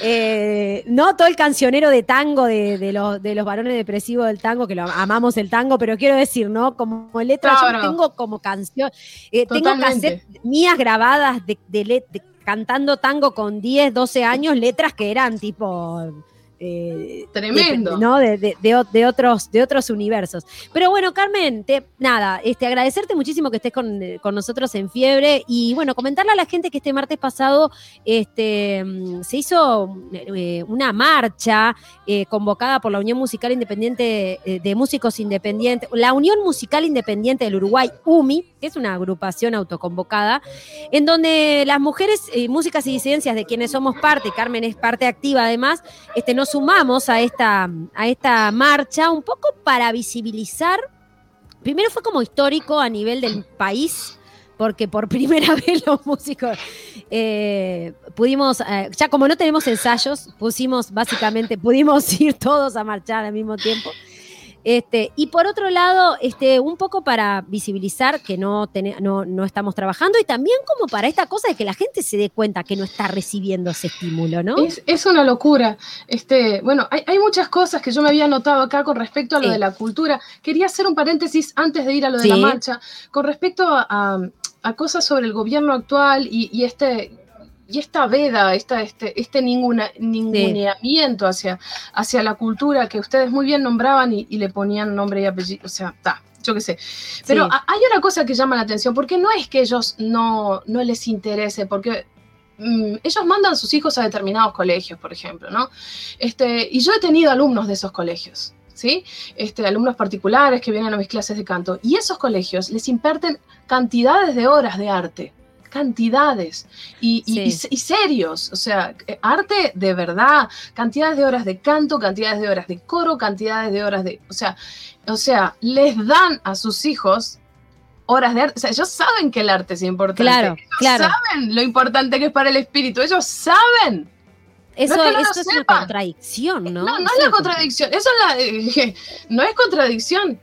eh, no todo el cancionero de tango de, de los, de los varones depresivos del tango, que lo amamos el tango, pero quiero decir, ¿no? Como letras, yo tengo como canción, eh, tengo cassettes mías grabadas de, de let- de- cantando tango con 10, 12 años, letras que eran tipo... eh, Tremendo. de- ¿no? De, de- otros, de otros universos. Pero bueno, Carmen, te, nada, este, agradecerte muchísimo que estés con, con nosotros en Fiebre y bueno, comentarle a la gente que este martes pasado este, mm, se hizo eh, una marcha eh, convocada por la Unión Musical Independiente de Músicos Independientes, la Unión Musical Independiente del Uruguay, UMI, que es una agrupación autoconvocada, en donde las mujeres, músicas y disidencias de quienes somos parte, Carmen es parte activa además, este, nos sumamos a esta, a esta marcha un poco para visibilizar, primero fue como histórico a nivel del país, porque por primera vez los músicos eh, pudimos, eh, ya como no tenemos ensayos, pusimos básicamente, pudimos ir todos a marchar al mismo tiempo. Este, y por otro lado, este, un poco para visibilizar que no, tene- no, no estamos trabajando y también como para esta cosa de que la gente se dé cuenta que no está recibiendo ese estímulo, ¿no? Es, es una locura. Este, bueno, hay, hay muchas cosas que yo me había notado acá con respecto a lo Sí. de la cultura. Quería hacer un paréntesis antes de ir a lo de la marcha, con respecto a, a- a cosas sobre el gobierno actual y, y este y esta veda, esta, este, este ninguna, ninguneamiento hacia, hacia la cultura que ustedes muy bien nombraban y, y le ponían nombre y apellido, o sea, está, yo qué sé. Pero Sí. a- hay una cosa que llama la atención, porque no es que ellos no, no les interese, porque mm, ellos mandan a sus hijos a determinados colegios, por ejemplo, ¿no? Este, y yo he tenido alumnos de esos colegios, ¿sí? Este, alumnos particulares que vienen a mis clases de canto, y esos colegios les imparten cantidades de horas de arte, cantidades, y, y- Sí. y- y serios, o sea, eh, arte de verdad, cantidades de horas de canto, cantidades de horas de coro, cantidades de horas de, o sea, o sea, les dan a sus hijos horas de arte. O sea, ellos saben que el arte es importante. Claro, ellos claro. saben lo importante que es para el espíritu. Ellos saben. Eso, no es que no eso lo es una contradicción, ¿no? No, no, Eso es la contradicción. Eso es la. eh, no es contradicción.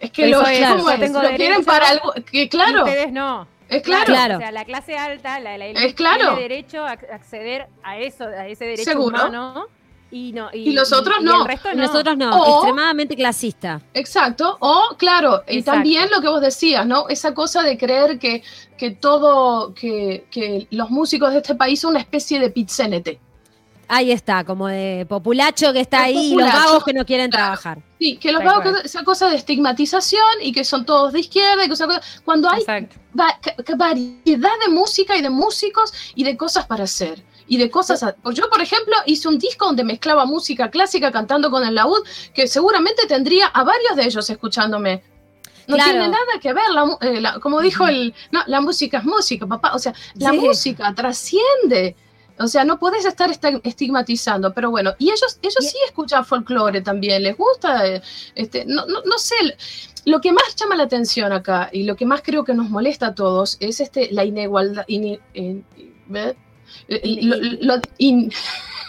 Es que Eso lo, es, lo quieren para algo. Que claro. ustedes no. Es claro. Claro. O sea, la clase alta, la, la élite, claro. tiene derecho a ac- acceder a eso, a ese derecho Seguro. humano. Y, no, y, Y los otros y no. el resto Y no. nosotros no, O- extremadamente clasista. Exacto. O, claro, y también lo que vos decías, ¿no? Esa cosa de creer que, que todo, que, que los músicos de este país son una especie de pizzenete. Ahí está, como de populacho que está El ahí y los vagos que no quieren claro. trabajar. Sí, que los Tal vagos, que- esa cosa de estigmatización y que son todos de izquierda y que cuando hay va- variedad de música y de músicos y de cosas para hacer. Y de cosas. a- yo, por ejemplo, hice un disco donde mezclaba música clásica cantando con el laúd, que seguramente tendría a varios de ellos escuchándome. No Claro. tiene nada que ver, la eh, la- como dijo el. No, la música es música, papá. O sea, la Sí. música trasciende. O sea, no puedes estar esta- estigmatizando, pero bueno, y ellos, ellos sí escuchan folclore también, les gusta, eh, este, no, no, no sé, lo que más llama la atención acá y lo que más creo que nos molesta a todos es este, la inigualdad. Eh, In- lo- lo- in-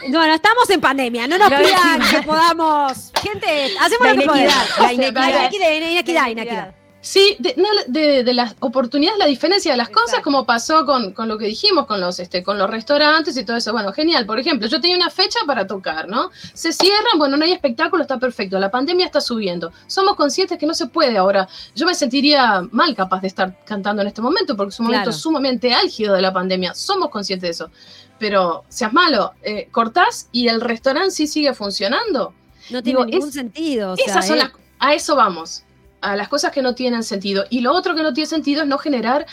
Bueno, estamos en pandemia, no nos pidan que podamos. Gente, hacemos La lo que podemos. la La inequidad. inequidad, inequidad, La inequidad. Sí, de, no, de- de las oportunidades, la diferencia de las cosas, como pasó con, con lo que dijimos, con los, este, con los restaurantes y todo eso. Bueno, genial. Por ejemplo, yo tenía una fecha para tocar, ¿no? Se cierran, bueno, no hay espectáculo, está perfecto. La pandemia está subiendo. Somos conscientes que no se puede ahora. Yo me sentiría mal capaz de estar cantando en este momento, porque es un momento Claro. sumamente álgido de la pandemia. Somos conscientes de eso. Pero, seas malo, eh, cortás y el restaurante sí sigue funcionando. No tiene Digo, ningún es- sentido. o sea, Esas son las, a eso vamos, a las cosas que no tienen sentido. Y lo otro que no tiene sentido es no generar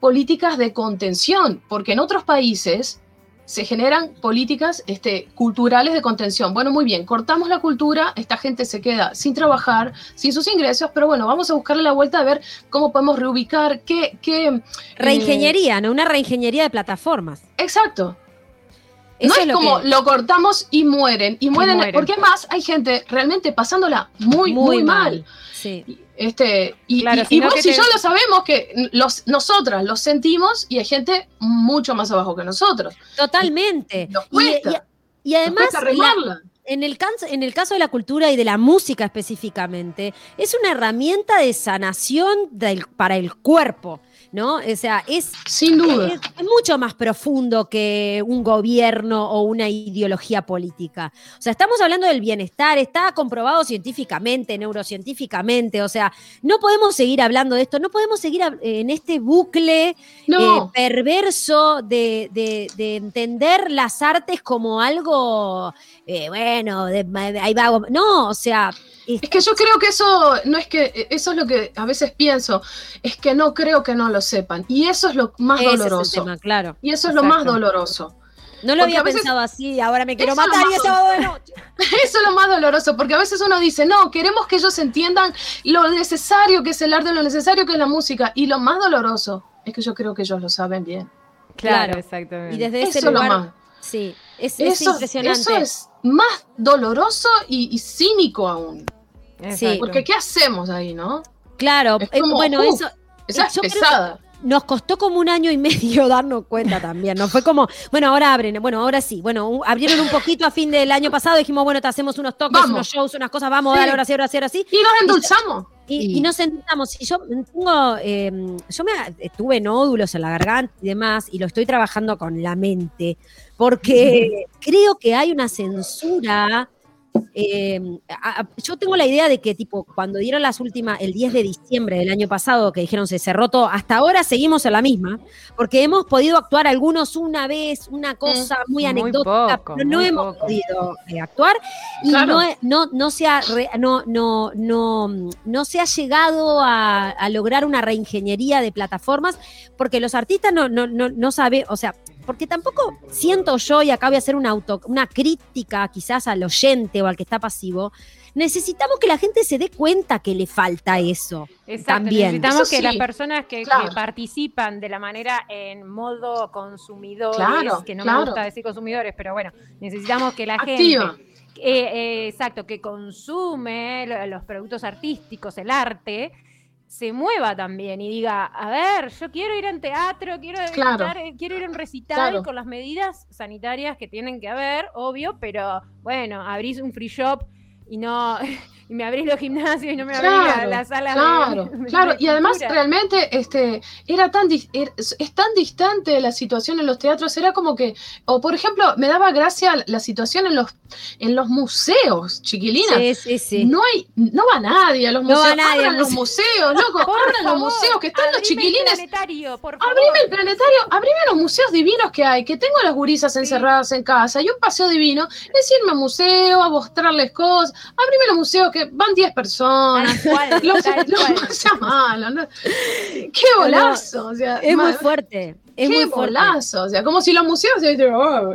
políticas de contención, porque en otros países se generan políticas este, culturales de contención. Bueno, muy bien, cortamos la cultura, esta gente se queda sin trabajar, sin sus ingresos, pero bueno, vamos a buscarle la vuelta a ver cómo podemos reubicar, qué... qué eh, Reingeniería, ¿no? Una reingeniería de plataformas. exacto. Eso no es es, lo como que- lo cortamos y mueren, y mueren, mueren. porque más hay gente realmente pasándola muy, muy, mal. Sí. Este, y, Claro, y- vos que y te- yo lo sabemos que los, nosotras lo sentimos y hay gente mucho más abajo que nosotros. Totalmente. Nos Y- cuesta. Y, y Nos además, cuesta la- remarla. en, el caso, en el caso de la cultura y de la música específicamente, es una herramienta de sanación del- para el cuerpo. ¿No? O sea, es, Sin duda. es, es mucho más profundo que un gobierno o una ideología política. O sea, estamos hablando del bienestar, está comprobado científicamente, neurocientíficamente. O sea, no podemos seguir hablando de esto, no podemos seguir hab- en este bucle No. eh, perverso de, de- de entender las artes como algo, eh, bueno, de- ahí va. No, o sea. Es- que yo creo que eso no es que eso es lo que a veces pienso, es que no creo que no lo sepan y eso es lo más ese es el doloroso. tema, claro. y eso es lo más doloroso. No lo Porque había pensado así, ahora me quiero matar y es sábado de noche. Eso es lo más doloroso, porque a veces uno dice, no, queremos que ellos entiendan lo necesario que es el arte, lo necesario que es la música, y lo más doloroso es que yo creo que ellos lo saben bien. Claro, Claro. exactamente. Y desde ese Eso lo lugar, más. sí, es, es Eso, impresionante. eso es más doloroso y, y cínico aún. Exacto. Porque ¿qué hacemos ahí, no? Claro, Es eh, como, bueno, uh, eso Esa es pesada. nos costó como un año y medio darnos cuenta también, ¿no? Fue como, bueno, ahora abren, bueno, ahora sí, bueno, abrieron un poquito a fin del año pasado, dijimos, bueno, te hacemos unos toques, Vamos. unos shows, unas cosas, vamos, Sí. dale, ahora sí, ahora sí, ahora sí. Y nos endulzamos. Y, y nos sentamos, y yo tengo, eh, yo me tuve nódulos en la garganta y demás, y lo estoy trabajando con la mente, porque creo que hay una censura. Eh, a- a- yo tengo la idea de que, tipo, cuando dieron las últimas, el 10 de diciembre del año pasado, que dijeron se cerró todo, hasta ahora seguimos en la misma, porque hemos podido actuar algunos una vez, una cosa muy Muy anecdótica, poco, pero no hemos poco. podido eh, actuar y Claro. no, no, no, se ha re- no, no, no, no se ha llegado a, a lograr una reingeniería de plataformas porque los artistas no, no, no, no saben, o sea, porque tampoco siento yo, y acá voy a hacer una, auto, una crítica quizás al oyente o al que está pasivo, necesitamos que la gente se dé cuenta que le falta eso. Exacto, También. necesitamos Eso que sí, las personas que, participan de la manera en modo consumidores, Claro, que no claro. me gusta decir consumidores, pero bueno, necesitamos que la Activa. gente, eh, eh, exacto, que consume lo- los productos artísticos, el arte, se mueva también y diga, a ver, yo quiero ir a un teatro, quiero, Claro. quiero ir a un recital Claro. con las medidas sanitarias que tienen que haber, obvio, pero bueno, abrís un free shop y no y me abrís los gimnasios y no me abrís la, Claro, la sala Claro, de, de claro. Y además realmente este, era tan dis- er- es tan distante la situación en los teatros, era como que, o por ejemplo, me daba gracia la situación en los, en los museos, chiquilinas. Sí, sí, sí. No hay, no va nadie a los No va museos, nadie abran los museo. museos, loco, abran los museos, que están los el chiquilines. planetario, por favor. Abrime el planetario, abrime los museos divinos que hay, que tengo a las gurisas encerradas en casa y un paseo divino, es irme a museo, a mostrarles cosas, abrime los museos que van 10 personas. Tal cual, Los, tal los- cual. sea malo, ¿no? Qué bolazo, o sea, Es muy ma- fuerte. Es qué muy fuerte. bolazo, o sea, como si los museos, oh,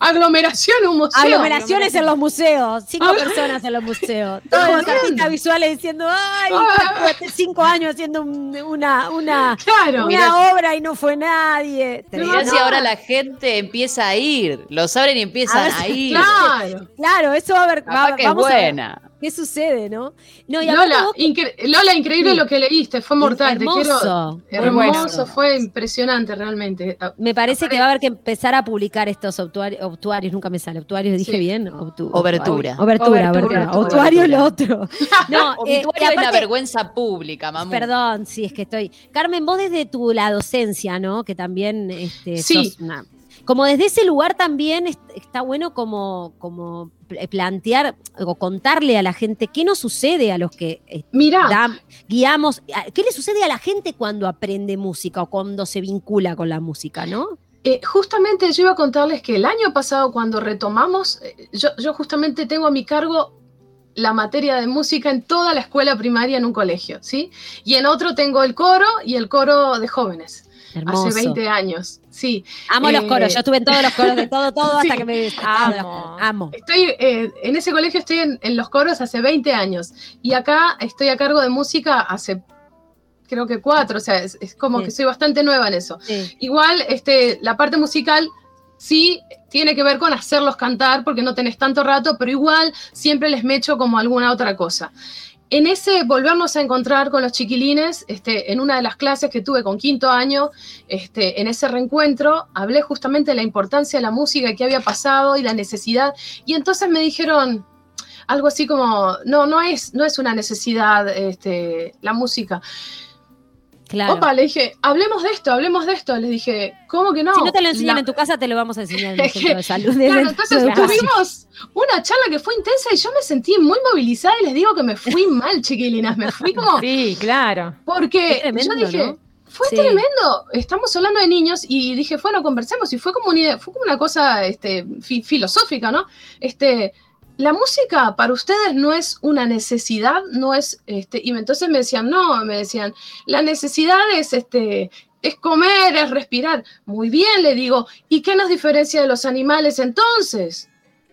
aglomeración en un museo. Aglomeraciones en los museos, cinco Ah. personas en los museos. Todos los visuales diciendo, ay, Ah. cinco años haciendo un- una, una, Claro, una obra y no fue nadie. Mirá si ahora la gente empieza a ir. Los abren y empiezan A ver ir. claro. Claro, eso va a haber. Capaz va- vamos a ver. ¿Qué sucede, no? no y Lola, vos- incre- Lola, increíble Sí. lo que leíste, fue mortal. te quiero- hermoso. hermoso, fue impresionante realmente. Ah, Me parece que va a haber que empezar a publicar estos obtuari- obtuarios, nunca me sale, obtuarios, dije Sí. bien. Obtu- Obertura. Obertura, Obertura. Obtuario es lo otro. No, eh, es la vergüenza pública, mamá. Perdón, sí, es que estoy. Carmen, vos desde tu la docencia, ¿no? Que también este, Sí. sos una- Como desde ese lugar también es- está bueno como, como plantear o contarle a la gente qué nos sucede a los que eh, Mirá, da- guiamos, qué le sucede a la gente cuando aprende música o cuando se vincula con la música, ¿no? Eh, justamente yo iba a contarles que el año pasado cuando retomamos, eh, yo, yo justamente tengo a mi cargo la materia de música en toda la escuela primaria en un colegio, ¿sí? Y en otro tengo el coro y el coro de jóvenes, Hermoso. hace 20 años, sí. Amo los Eh, coros, yo estuve en todos los coros de todo, todo, hasta que me Amo. Amo. Estoy eh, en ese colegio, estoy en, en los coros hace 20 años y acá estoy a cargo de música hace creo que cuatro, o sea, es, es como Sí. que soy bastante nueva en eso. Sí. Igual, este, la parte musical sí tiene que ver con hacerlos cantar porque no tenés tanto rato, pero igual siempre les mecho como alguna otra cosa. En ese volvernos a encontrar con los chiquilines, este, en una de las clases que tuve con quinto año, este, en ese reencuentro, hablé justamente de la importancia de la música que había pasado y la necesidad. Y entonces me dijeron algo así como, no, no es, no es una necesidad este, la música. Claro. Opa, le dije, hablemos de esto, hablemos de esto. Les dije, ¿cómo que no? si no te lo enseñan La- en tu casa, te lo vamos a enseñar en el centro de salud. Claro, entonces tuvimos una charla que fue intensa y yo me sentí muy movilizada y les digo que me fui mal, chiquilinas, me fui como... Sí, claro. Porque tremendo, yo dije, ¿no? fue Sí. tremendo, estamos hablando de niños y dije, bueno, conversemos y fue como una, idea- fue como una cosa este, fi- filosófica, ¿no? Este, la música para ustedes no es una necesidad, no es, este, y entonces me decían, no, me decían, la necesidad es, este, es comer, es respirar. Muy bien, le digo, ¿y qué nos diferencia de los animales entonces?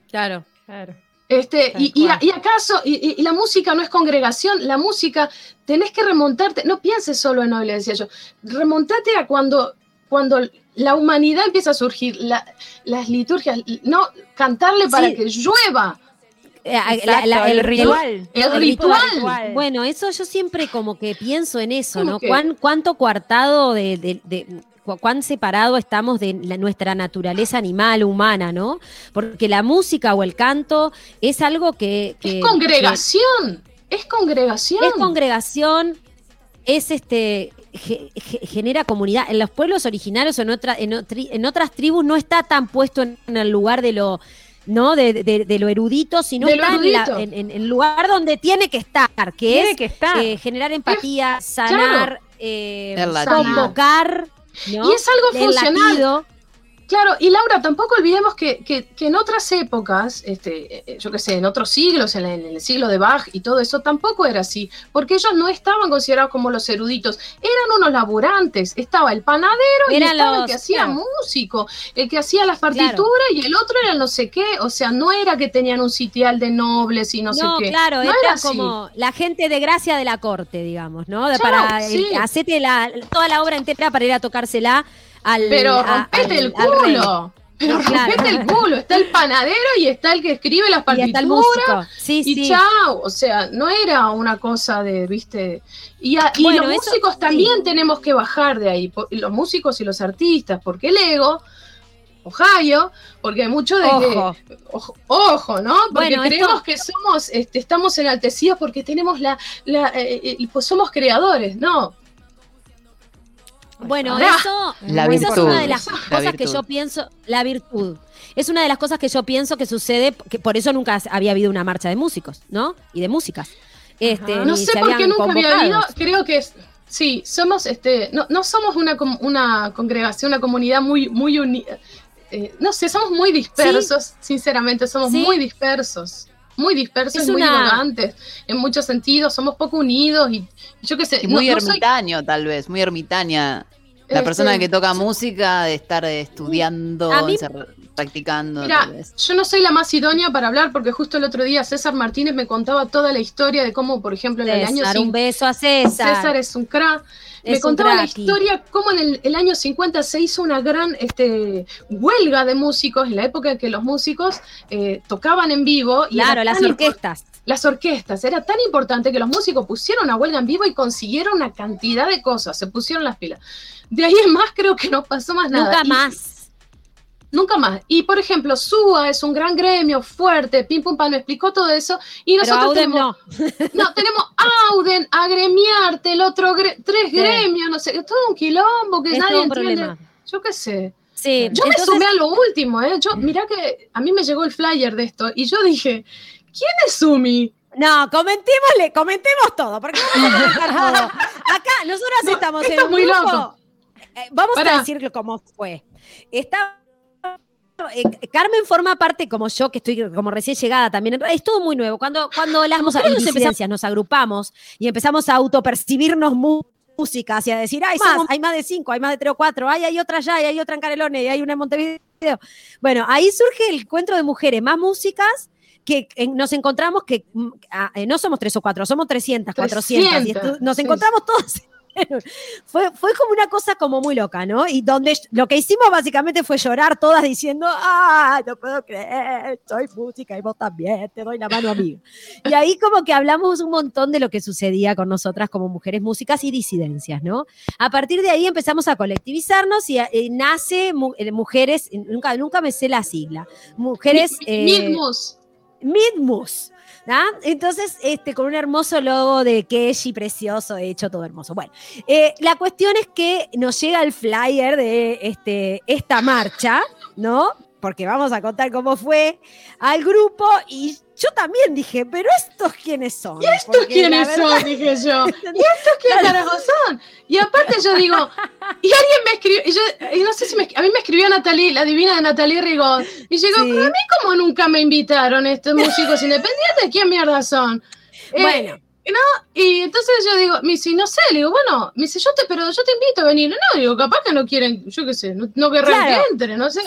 Claro. Claro. Este, y, y- acaso, y, y- y la música no es congregación, la música tenés que remontarte, no pienses solo en hoy, le decía yo, remontate a cuando, cuando la humanidad empieza a surgir, la- las liturgias, no, cantarle para Sí. que llueva, Eh, la- Exacto, la- el ritual. el el ritual. Bueno, eso yo siempre como que pienso en eso, ¿Cómo ¿no? ¿Cuán, ¿Cuánto coartado de, de- de- cu- cuán separado estamos de la- nuestra naturaleza animal, humana, ¿no? Porque la música o el canto es algo que... que- es congregación, es congregación. es congregación, es este... ge- ge- genera comunidad. En los pueblos originarios o en, otra, en, otri- en otras tribus no está tan puesto en, en el lugar de lo... ¿no? De, de- de lo erudito, sino está en, la- en- en el lugar donde tiene que estar, que Tiene es que estar. eh, generar empatía, sanar, eh, convocar, ¿no? Y es algo funcional. Claro, y Laura, tampoco olvidemos que, que- que en otras épocas, este, eh, yo qué sé, en otros siglos, en, el siglo de Bach y todo eso, tampoco era así, porque ellos no estaban considerados como los eruditos, eran unos laburantes, estaba el panadero y Eran estaba el los- que hacía claro. músico, el que hacía las partituras y el otro era el no sé qué, o sea, no era que tenían un sitial de nobles y no, sé qué. claro, no era, era así. como la gente de gracia de la corte, digamos, ¿no? Claro, para sí. hacete la, toda la obra entera para ir a tocársela al. Pero rompete el al culo. Pero Claro. rompete el culo. Está el panadero y está el que escribe las Y partituras. músico. Sí, y sí. chao, o sea, no era una cosa de, viste, y, a- y Bueno, los eso- músicos sí. también tenemos que bajar de ahí, y los músicos y los artistas, porque el ego, Ohio, porque hay mucho de Ojo. que, ojo, ojo, ¿no? Porque Bueno, esto- creemos que somos, este, estamos enaltecidos porque tenemos la, la eh, eh, pues somos creadores, no, Bueno, Pará. eso, La esa es virtud. una de las La cosas que virtud. yo pienso, la virtud. Es una de las cosas que yo pienso que sucede, que por eso nunca había habido una marcha de músicos, ¿no? Y de músicas. Este. No sé por qué nunca había habido, creo que es- sí, somos este, no, no somos una, com- una congregación, una comunidad muy, muy unida. no sé, somos muy dispersos, sinceramente, somos Sí. muy dispersos. Muy dispersos Es muy una- divagantes en muchos sentidos, somos poco unidos y yo qué sé. Y no- muy no soy- ermitaño, tal vez, muy ermitaña. La Este, persona que toca música, de estar estudiando, mí- practicando, Mira, tal vez. yo no soy la más idónea para hablar porque justo el otro día César Martínez me contaba toda la historia de cómo, por ejemplo, en el año César, un beso a César. César es un crack. Me contaba la historia cómo en el, el año 50 se hizo una gran este, huelga de músicos, en la época en que los músicos eh, tocaban en vivo. Y Claro, las orquestas. las orquestas. Era tan importante que los músicos pusieron una huelga en vivo y consiguieron una cantidad de cosas, se pusieron las pilas. De ahí en más creo que no pasó más nada. Nunca Y- más. Nunca más. Y por ejemplo, SUA es un gran gremio fuerte, Pim Pum Pam me explicó todo eso. Y nosotros tenemos, no. tenemos Auden, Agremiarte, el otro, gre- tres Sí. gremios, no sé, todo un quilombo que Es nadie entiende. problema. Yo qué sé. Sí, Yo entonces- me sumé a lo último, ¿eh? Yo, mirá que a mí me llegó el flyer de esto y yo dije, ¿quién es Sumi? No, comentémosle, comentemos todo, porque vamos a comentar todo. Acá, nosotras estamos esto en es muy grupo. loco. Eh, vamos a decir cómo fue. Está. Eh, Carmen forma parte, como yo, que estoy como recién llegada también. Es todo muy nuevo. Cuando, cuando las nos, nos agrupamos y empezamos a autopercibirnos mu- músicas y a decir, ay, Más. somos- hay más de cinco, hay más de tres o cuatro, ay, hay otra allá, y hay otra en Canelones, y hay una en Montevideo. Bueno, ahí surge el encuentro de mujeres, más músicas, que nos encontramos que mm, ah, eh, no somos tres o cuatro, somos 300, 400, y 300, estu- nos sí. encontramos todos. fue, fue como una cosa como muy loca, ¿no? Y donde lo que hicimos básicamente fue llorar todas diciendo, ah, no puedo creer, soy música y vos también, te doy la mano amiga. Y ahí como que hablamos un montón de lo que sucedía con nosotras como mujeres músicas y disidencias, ¿no? A partir de ahí empezamos a colectivizarnos y, eh, nace mu- eh, mujeres, nunca, nunca me sé la sigla, mujeres... Eh, Midmus. Midmus. ¿Ah? Entonces, este, con un hermoso logo de Keshi precioso, hecho todo hermoso. Bueno, eh, la cuestión es que nos llega el flyer de este, esta marcha, ¿no? Porque vamos a contar cómo fue al grupo y yo también dije, pero estos quiénes son. ¿Y estos Porque quiénes verdad- son? Dije yo. ¿Y estos quiénes son? Y aparte yo digo, y alguien me escribió, y yo, y no sé si me, a mí me escribió Natalie, la divina de Natalie Rigón, y digo, Sí. pero a mí como nunca me invitaron estos músicos independientes, ¿quién mierda son? Eh, Bueno. no, y entonces yo digo, me dice, no sé, le digo, bueno, me dice, yo te, pero yo te invito a venir. No, digo, capaz que no quieren, yo qué sé, no, no querrán Claro. que entre, no sé.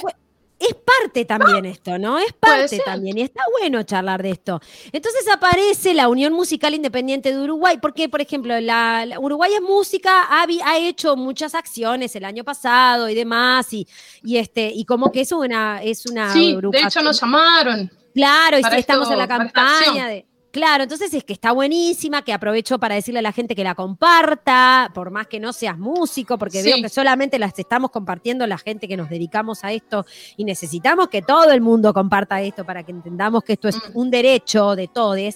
Es parte también esto, ¿no? Es parte también y está bueno charlar de esto. Entonces aparece la Unión Musical Independiente de Uruguay, porque, por ejemplo, la, la Uruguay es música, ha, ha hecho muchas acciones el año pasado y demás, y, y este, y como que es una, es una Sí, de hecho nos llamaron. Claro, y estamos esto- en la campaña de. Claro, entonces es que está buenísima, que aprovecho para decirle a la gente que la comparta, por más que no seas músico, porque Sí. veo que solamente las estamos compartiendo la gente que nos dedicamos a esto y necesitamos que todo el mundo comparta esto para que entendamos que esto es Mm. un derecho de todos.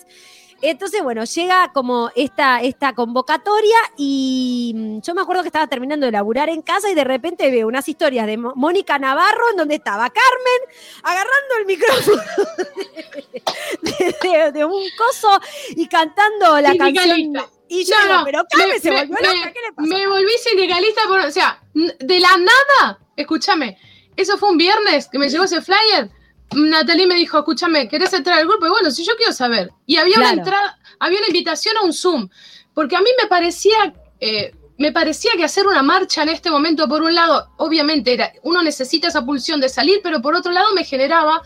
Entonces, bueno, llega como esta, esta convocatoria y mm, yo me acuerdo que estaba terminando de laburar en casa y de repente veo unas historias de Mónica Navarro en donde estaba Carmen agarrando el micrófono de, de- de un coso y cantando la canción. Y yo No, no, pero Carmen me- se volvió me- loca, ¿qué le pasó? Me volví sindicalista por, o sea, de la nada, escúchame, eso fue un viernes que me llegó ese flyer. Natalie me dijo, escúchame, ¿querés entrar al grupo? Y bueno, si yo quiero saber. Y había una entrada, había una invitación a un Zoom, porque a mí me parecía, eh, me parecía que hacer una marcha en este momento, por un lado, obviamente era, uno necesita esa pulsión de salir, pero por otro lado me generaba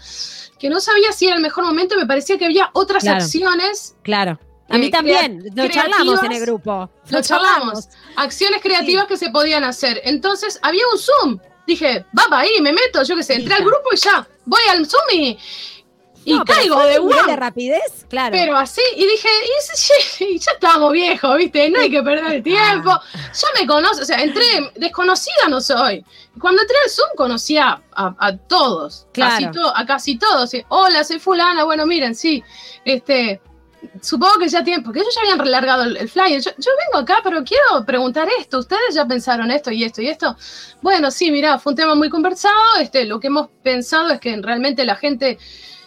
que no sabía si era el mejor momento, me parecía que había otras Claro. acciones Claro. A mí eh, también, crea- nos charlamos en el grupo. Lo charlamos. Acciones creativas que se podían hacer. Entonces había un Zoom. Dije, va para ahí, me meto, yo qué sé, entré al grupo y ya, voy al Zoom y, y No, caigo de un nivel guau. de rapidez, claro. Pero así, y dije, y ya estamos viejos, ¿viste? No hay que perder el tiempo. Ah. Ya me conoce, o sea, entré, desconocida no soy. Cuando entré al Zoom conocía a, a todos, Claro. casi to- a casi todos. Hola, soy fulana, bueno, miren, sí, este, supongo que ya tienen, porque ellos ya habían relargado el, el flyer. Yo, yo vengo acá, pero quiero preguntar esto. ¿Ustedes ya pensaron esto y esto y esto? Bueno, sí, mira, fue un tema muy conversado. Este, lo que hemos pensado es que realmente la gente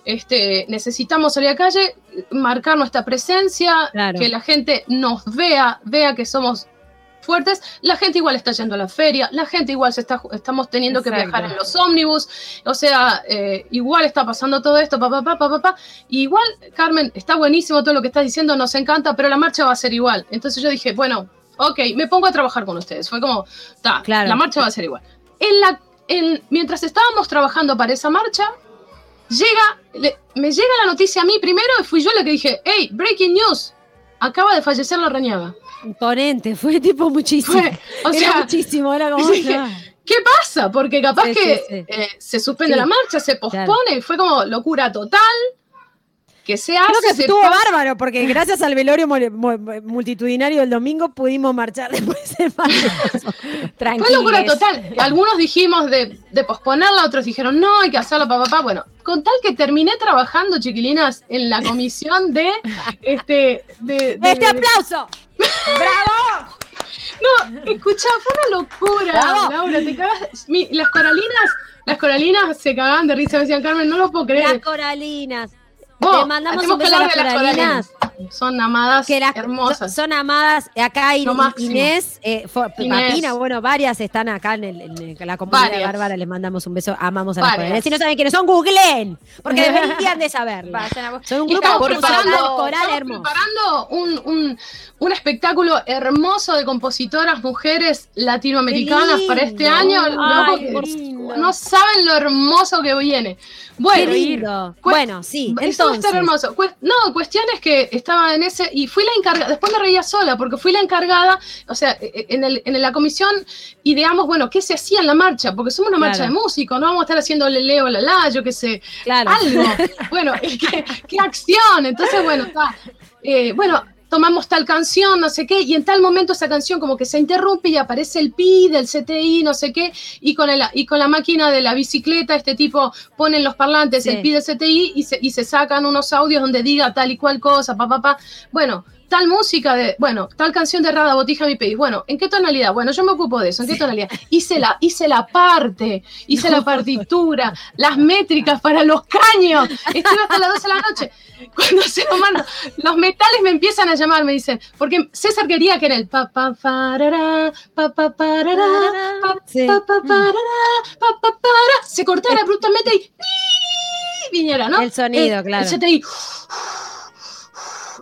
este, necesitamos salir a calle, marcar nuestra presencia, Claro. que la gente nos vea, vea que somos fuertes. La gente igual está yendo a la feria, la gente igual se está, estamos teniendo que Exacto. viajar en los ómnibus, o sea, eh, igual está pasando todo esto, papá, papá, papá, y igual, Carmen, está buenísimo todo lo que estás diciendo, nos encanta, pero la marcha va a ser igual. Entonces yo dije, bueno, ok, me pongo a trabajar con ustedes. Fue como, ta, Claro. la marcha va a ser igual. En la, en, mientras estábamos trabajando para esa marcha, llega, le- me llega la noticia a mí primero y fui yo la que dije, hey, breaking news, acaba de fallecer la reñaga. Imponente, fue tipo muchísimo. Fue, o era sea, muchísimo, era como. ¿qué pasa? Porque capaz Sí, que sí, eh, se suspende la marcha, se pospone, claro. fue como locura total. Que se hace. Creo que estuvo bárbaro, porque gracias al velorio multitudinario del domingo pudimos marchar después del marzo. Fue locura total. Algunos dijimos de, de posponerla, otros dijeron no, hay que hacerlo, papá, papá. Bueno, con tal que terminé trabajando, chiquilinas, en la comisión de este. De, de- ¡Este aplauso! ¡Bravo! No, escuchá, fue una locura, Bravo. Laura, te cagas. Mi- las coralinas, las coralinas se cagaban de risa, me decían, Carmen, no lo puedo creer. Las coralinas. Vos, Le mandamos tenemos un beso a las las coralinas. Son amadas Que las- hermosas. Son, son amadas. Acá In-. Inés, eh, fue- Inés. Papina, bueno, varias están acá en, el- en el- la comunidad de. Bárbara. Les mandamos un beso. Amamos a las Varias. coralinas. Si no saben quiénes son, googleen. Porque deberían de saberlo. Son un grupo estamos coral, preparando, coral estamos hermoso. preparando un, un- un espectáculo hermoso de compositoras mujeres latinoamericanas para este año. Ay, loco, qué por- lindo. no saben lo hermoso que viene. Bueno, Qué lindo. Bueno, sí, Eso va a estar entonces. hermoso. Cues- no, cuestión es que estaba en ese, y fui la encargada, después me reía sola, porque fui la encargada, o sea, e- en, el- en la comisión ideamos, bueno, qué se hacía en la marcha, porque somos una Claro. marcha de músicos, no vamos a estar haciendo leo, la la, yo qué sé, Claro. algo. bueno, qué, qué acción. Entonces, bueno, está. eh, bueno, tomamos tal canción, no sé qué, y en tal momento esa canción como que se interrumpe y aparece el pi del CTI, no sé qué, y con, el, y con la máquina de la bicicleta, este tipo pone en los parlantes Sí. el pi del CTI y se, y se sacan unos audios donde diga tal y cual cosa, pa, pa, pa. Bueno, tal música de, bueno, tal canción de Rada Botija mi país. Bueno, ¿en qué tonalidad? Bueno, yo me ocupo de eso, ¿en qué tonalidad? Hice la, hice la parte, hice la partitura, las métricas para los caños. Estuve hasta las 12 de la noche. Cuando se lo mando, los metales me empiezan a llamar, me dicen, porque César quería que en el pa pa parará, pa pa parará, pa pa pa parará, pa pa para, se cortara abruptamente y viniera, ¿no? El sonido, El- claro. El CTI.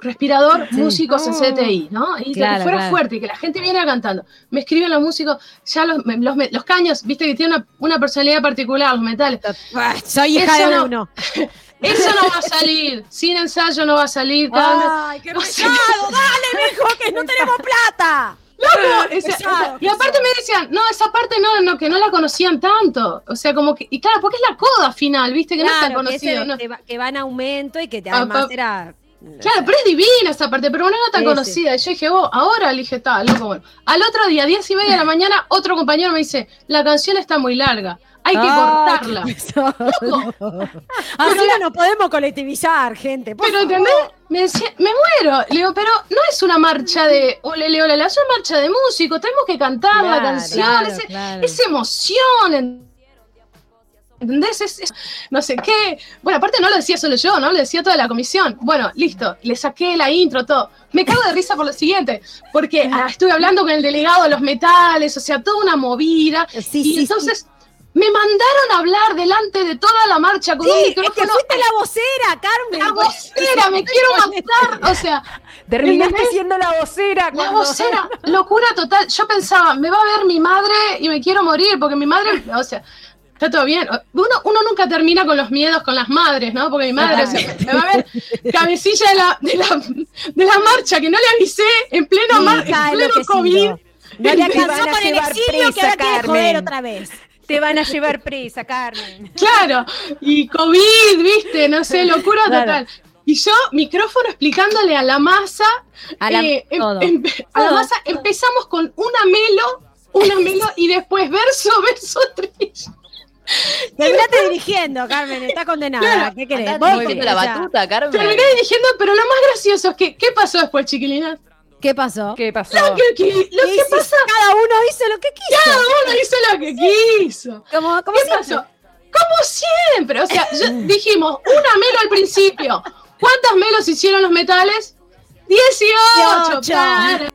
Respirador, Sí. músicos en CTI, ¿no? Y Claro, que fuera claro. fuerte, y que la gente viene cantando. Me escriben los músicos, ya los, los, los caños, viste que tienen una, una personalidad particular, los metales. Ah, Soy hija Eso de no- uno. Eso no va a salir, sin ensayo no va a salir. Ay, qué pesado. Dale, mijo, que no tenemos plata. Loco, Pesado, y aparte me decían, no, esa parte no, no, que no la conocían tanto. O sea, como que, y claro, porque es la coda final, viste, que no es tan Claro, que, no. que va, en aumento y que te- Ah, además pa- era. Claro, pero es divina esa parte, pero no era tan Sí, conocida. Y yo dije, oh, ahora le dije, está, loco, bueno. Al otro día, diez y media de la mañana, otro compañero me dice, la canción está muy larga, hay que Ay, cortarla. Así no nos podemos colectivizar, gente. Pero. ¿entendés? Me decía, me muero. Le digo, pero no es una marcha de ole, ole, ole, es una marcha de músicos, tenemos que cantar la canción, claro, es, claro. es emoción. ¿Entendés? Es, es- no sé qué. Bueno, aparte no lo decía solo yo, ¿no? Lo decía toda la comisión. Bueno, listo, le saqué la intro, todo. Me cago de risa por lo siguiente, porque ah, estuve hablando con el delegado de los metales, o sea, toda una movida. Sí, y sí, entonces me mandaron a hablar delante de toda la marcha con un Sí, es que micrófono. fuiste la vocera, Carmen. La vocera, me quiero matar. O sea, Terminaste ¿entendés? siendo la vocera. La cuando- vocera, locura total. Yo pensaba, me va a ver mi madre y me quiero morir, porque mi madre, o sea, está todo bien. Uno, uno nunca termina con los miedos con las madres, ¿no? Porque mi madre o sea, me va a ver cabecilla de la, de la, de la marcha, que no le avisé en pleno, mar, en pleno. COVID. No le alcanzó van a con el llevar exilio que presa, ahora quiere joder Carmen. otra vez. Te van a llevar presa, Carmen. Claro, y COVID, viste, no sé, locura Claro. total. Y yo, micrófono explicándole a la masa, A la- eh, em- em- a la Todo. masa empezamos con una melo, una melo y después verso, verso, trillo. Terminaste dirigiendo, Carmen, está condenada. Claro. ¿Qué querés? Estás Vos moviendo querés, la o sea, batuta, Carmen. Terminé dirigiendo, pero lo más gracioso es que, ¿qué pasó después, chiquilinas? ¿Qué pasó? ¿Qué pasó? Lo que, que- lo ¿Qué que hizo? pasa, Cada uno hizo lo que quiso. cada uno hizo lo que quiso. Como, como ¿Qué siempre. pasó? Como siempre, o sea, yo- dijimos una melo al principio. ¿Cuántas melos hicieron los metales? 18. Dieciocho.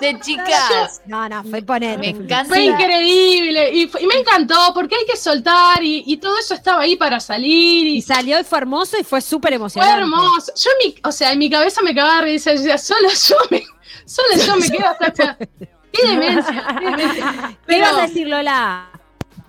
De chicas. No, no, fue poner. Me encanta. Fue increíble y, fue- y me encantó porque hay que soltar y, y todo eso estaba ahí para salir Y y salió y fue hermoso y fue súper fue emocionante. hermoso. Yo en mi, o sea, en mi cabeza me cagaba de risa, yo decía, solo yo me, solo yo me quedo hasta acá. Qué demencia, qué demencia. ¿Qué ibas a Pero, decir, Lola?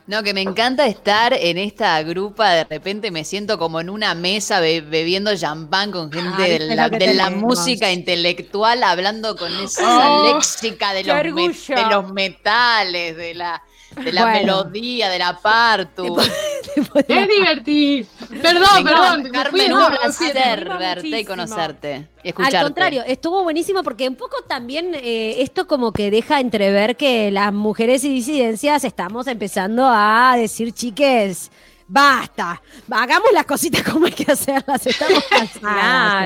No, que me encanta estar en esta grupa, de repente me siento como en una mesa be- bebiendo champán con gente Ah, de la, de música intelectual, hablando con esa Oh, léxica de los, me- de los metales, de la, de la Bueno. melodía, de la partu. Es divertido. Perdón, Me perdón. Carmen, un placer verte y conocerte y escucharte. Al contrario, estuvo buenísimo porque un poco también eh, esto como que deja entrever que las mujeres y disidencias estamos empezando a decir, chiques, basta, hagamos las cositas como hay que hacerlas, estamos cansadas.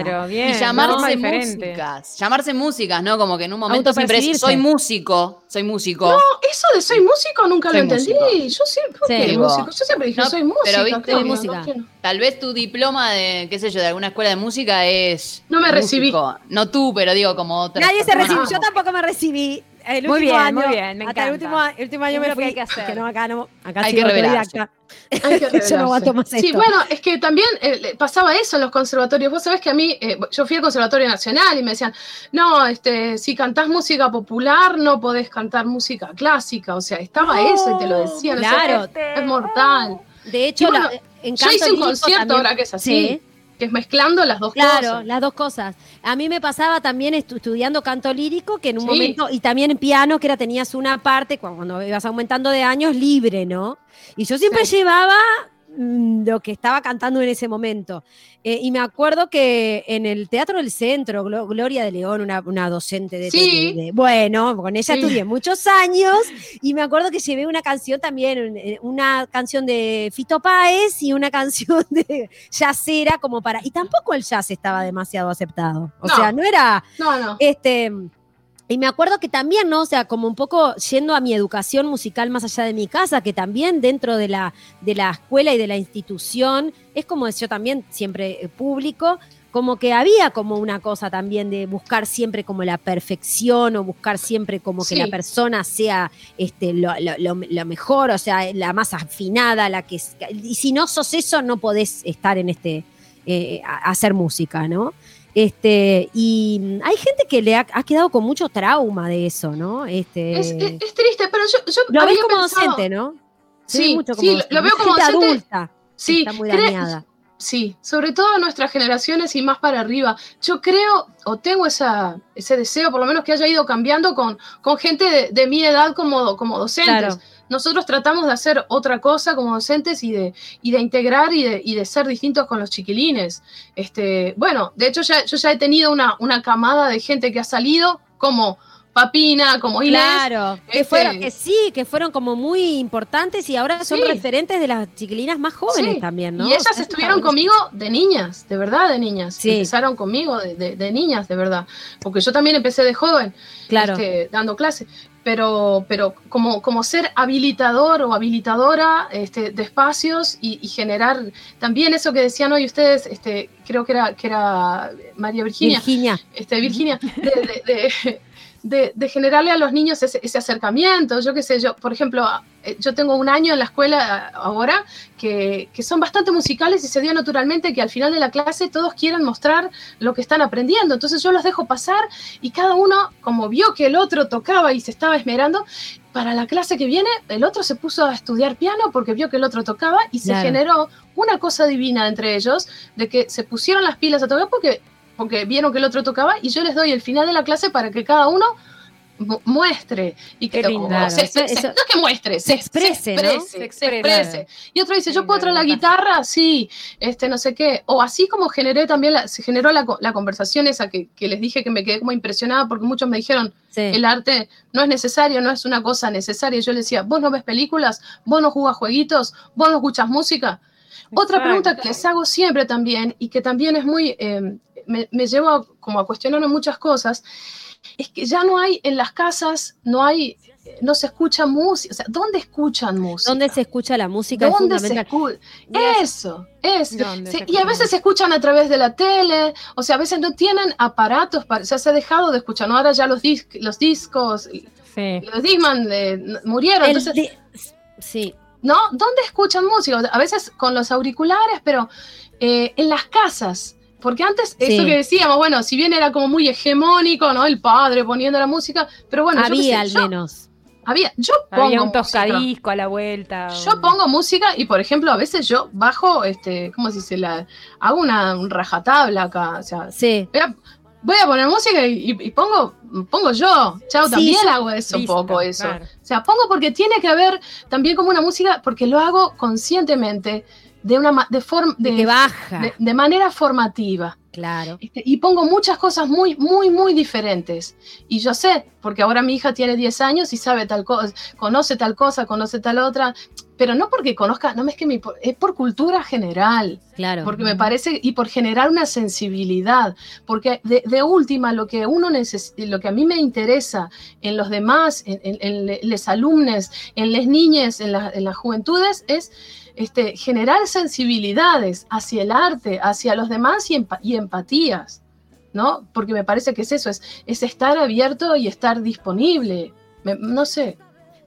Claro, bien. Y llamarse músicas, llamarse músicas, ¿no? Como que en un momento siempre soy músico, soy músico. No, eso de soy músico nunca Soy lo entendí. músico. Yo siempre, ¿por Sí. qué Digo, músico? Yo siempre dije, no, soy música. pero viste, claro, música. ¿por qué no? Tal vez tu diploma de, qué sé yo, de alguna escuela de música es. No me recibí. músico. No tú, pero digo como otra. Nadie se recibió, yo tampoco me recibí. El Muy bien, año, muy bien, me hasta el encanta. último, el último año Es me lo que fui. hay que hacer. que no, acá no, acá Hay sigo que autodidacta. Hay que Yo no aguanto más Sí, esto. bueno, es que también eh, pasaba eso en los conservatorios. Vos sabés que a mí, eh, yo fui al Conservatorio Nacional y me decían, no, este, si cantás música popular no podés cantar música clásica. O sea, estaba eso y te lo decían. o sea, claro. es, es mortal. De hecho, bueno, la- en Yo hice un concierto también- ahora que es así, Sí. Que es mezclando las dos Claro, cosas. las dos cosas. A mí me pasaba también estu- estudiando canto lírico, que en un Sí. momento, y también en piano, que era tenías una parte, cu- cuando ibas aumentando de años, libre, ¿no? Y yo siempre Sí. llevaba lo que estaba cantando en ese momento. Eh, y me acuerdo que en el Teatro del Centro, Glo- Gloria de León, una, una docente de, Sí. de- de- Bueno, con ella Sí. estudié muchos años, y me acuerdo que llevé una canción también, eh, una canción de Fito Páez y una canción de jazzera como para... Y tampoco el jazz estaba demasiado aceptado. O No. sea, no era... No, no. Este, y me acuerdo que también, ¿no? O sea, como un poco yendo a mi educación musical más allá de mi casa, que también dentro de la, de la escuela y de la institución, es como yo también siempre eh, público, como que había como una cosa también de buscar siempre como la perfección o buscar siempre como que la persona sea este, lo, lo- lo- lo mejor, o sea, la más afinada, la que... Y si no sos eso, no podés estar en este... eh, hacer música, ¿no? Este, y hay gente que le ha, ha quedado con mucho trauma de eso, ¿no? Este, Es, es- es triste, pero yo, yo lo ves como pensado- docente, ¿no? Sí, mucho sí, lo- lo veo como gente docente. adulta. Sí, está muy dañada. Sí, sobre todo nuestras generaciones y más para arriba. Yo creo, o tengo esa, ese deseo, por lo menos que haya ido cambiando con, con gente de, de mi edad como, como docentes. Claro. Nosotros tratamos de hacer otra cosa como docentes y de, y de integrar y de, y de ser distintos con los chiquilines. Este, bueno, de hecho ya, yo ya he tenido una, una camada de gente que ha salido como Papina, como Inés. Claro, que, este- fueron, que sí, que furon como muy importantes y ahora son Sí. referentes de las chiquilinas más jóvenes Sí, también, ¿no? Y ellas O sea, estuvieron conmigo de niñas, de verdad de niñas. Sí. Empezaron conmigo de, de- de niñas, de verdad. Porque yo también empecé de joven, Claro. este, dando clase. Pero, pero como, como ser habilitador o habilitadora este, de espacios y, y generar también eso que decían hoy ustedes, este, creo que era, que era María Virginia, Virginia. este, Virginia, de, de- de- de- de generarle a los niños ese, ese acercamiento. Yo qué sé, yo, por ejemplo, eh, yo tengo un año en la escuela eh, ahora que, que son bastante musicales y se dio naturalmente que al final de la clase todos quieren mostrar lo que están aprendiendo. Entonces yo los dejo pasar y cada uno, como vio que el otro tocaba y se estaba esmerando, para la clase que viene, el otro se puso a estudiar piano porque vio que el otro tocaba y se Claro. generó una cosa divina entre ellos, de que se pusieron las pilas a tocar porque, porque vieron que el otro tocaba y yo les doy el final de la clase para que cada uno mu- muestre y que Claro, se- se- eso- se- eso- no es que muestre, se, exprese, Se se exprese. exprese. Y otro dice, yo puedo traer la guitarra, sí, este, no sé qué. O así como generé también, la- se generó la, co- la conversación esa que, que les dije que me quedé como impresionada porque muchos me dijeron, Sí. el arte no es necesario, no es una cosa necesaria. Yo les decía, vos no ves películas, vos no jugás jueguitos, vos no escuchas música. Otra pregunta que les hago siempre también y que también es muy, eh, me, me lleva a- como a cuestionarme muchas cosas, es que ya no hay en las casas, no hay, eh, no se escucha música, o sea, ¿dónde escuchan música? ¿Dónde se escucha la música? Es ¿Dónde se fundamental. Eso, eso. ¿Dónde Sí, se y a veces se escuchan a través de la tele, o sea, a veces no tienen aparatos, para, o sea, se ha dejado de escuchar, ¿no? Ahora ya los, dis- los discos, Sí. los Disman eh, murieron, El entonces, di- sí, ¿no? ¿Dónde escuchan música? A veces con los auriculares, pero eh, en las casas. Porque antes, Sí. eso que decíamos, bueno, si bien era como muy hegemónico, ¿no? El padre poniendo la música, pero bueno, yo qué sé, había al yo- menos. Había, yo pongo Había un música. toscadisco a la vuelta. Yo pongo música y, por ejemplo, a veces yo bajo, este, ¿cómo se dice? La, hago una un rajatabla acá. O sea, Sí. voy a- voy a poner música y, y pongo, pongo yo. Chao, Sí, también yo- hago eso Listo, un poco, eso. claro. O sea, pongo porque tiene que haber también como una música, porque lo hago conscientemente, de una de forma De que baja. de, de manera formativa. Claro. Este, Y pongo muchas cosas muy, muy, muy diferentes. Y yo sé, porque ahora mi hija tiene 10 años y sabe tal cosa, conoce tal cosa, conoce tal otra, pero no porque conozca, no es que me, es por cultura general. Claro. Porque me parece, y por generar una sensibilidad, porque de, de última lo que uno necesita, lo que a mí me interesa en los demás, en, en- les alumnos, en las niñas, en, la- en las juventudes, es este, generar sensibilidades hacia el arte, hacia los demás y, empa- y empatías, ¿no? Porque me parece que es eso, es, es estar abierto y estar disponible. No sé.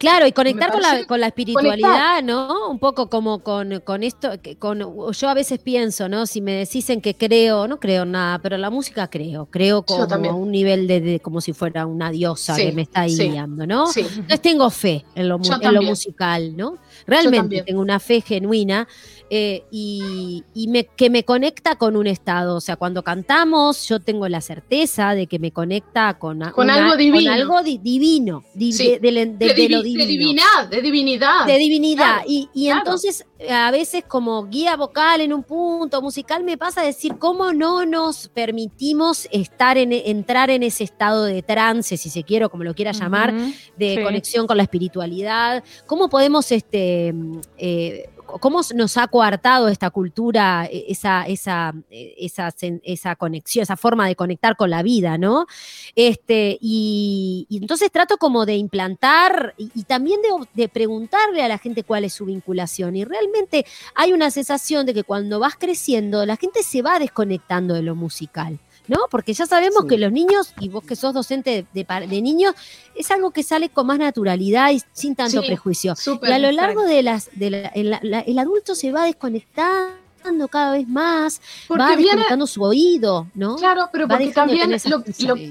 Claro, y conectar con la, con la espiritualidad, ¿no? Un poco como con, con esto, que con, yo a veces pienso, ¿no? Si me dicen que creo, no creo en nada, pero la música creo, creo como a un nivel de, de- como si fuera una diosa Sí, que me está ahí sí, guiando, ¿no? Sí. Entonces tengo fe en lo, en lo musical, ¿no? Realmente tengo una fe genuina eh, y, y me, que me conecta con un estado. O sea, cuando cantamos, yo tengo la certeza de que me conecta con, algo divino. Con algo di- divino, di- Sí. de, de- de- De, de lo divi- de divino divinidad, de divinidad. de divinidad. Claro, y y claro. entonces a veces como guía vocal en un punto musical me pasa a decir cómo no nos permitimos estar en, entrar en ese estado de trance, si se quiere, o como lo quiera llamar, de Sí. conexión con la espiritualidad. ¿Cómo podemos, este, eh, cómo nos ha coartado esta cultura, eh, esa, esa, eh, esa, conexión, esa forma de conectar con la vida, ¿no? Este, y, entonces trato como de implantar y, y también de, de preguntarle a la gente cuál es su vinculación. Y realmente hay una sensación de que cuando vas creciendo, la gente se va desconectando de lo musical. ¿No? Porque ya sabemos Sí. que los niños, y vos que sos docente de, pa- de niños, es algo que sale con más naturalidad y sin tanto Sí, prejuicio. Y a lo largo de las, de la- en la- la- el adulto se va desconectando cada vez más, va Porque viene, desconectando su oído, ¿no? Claro, pero Va porque también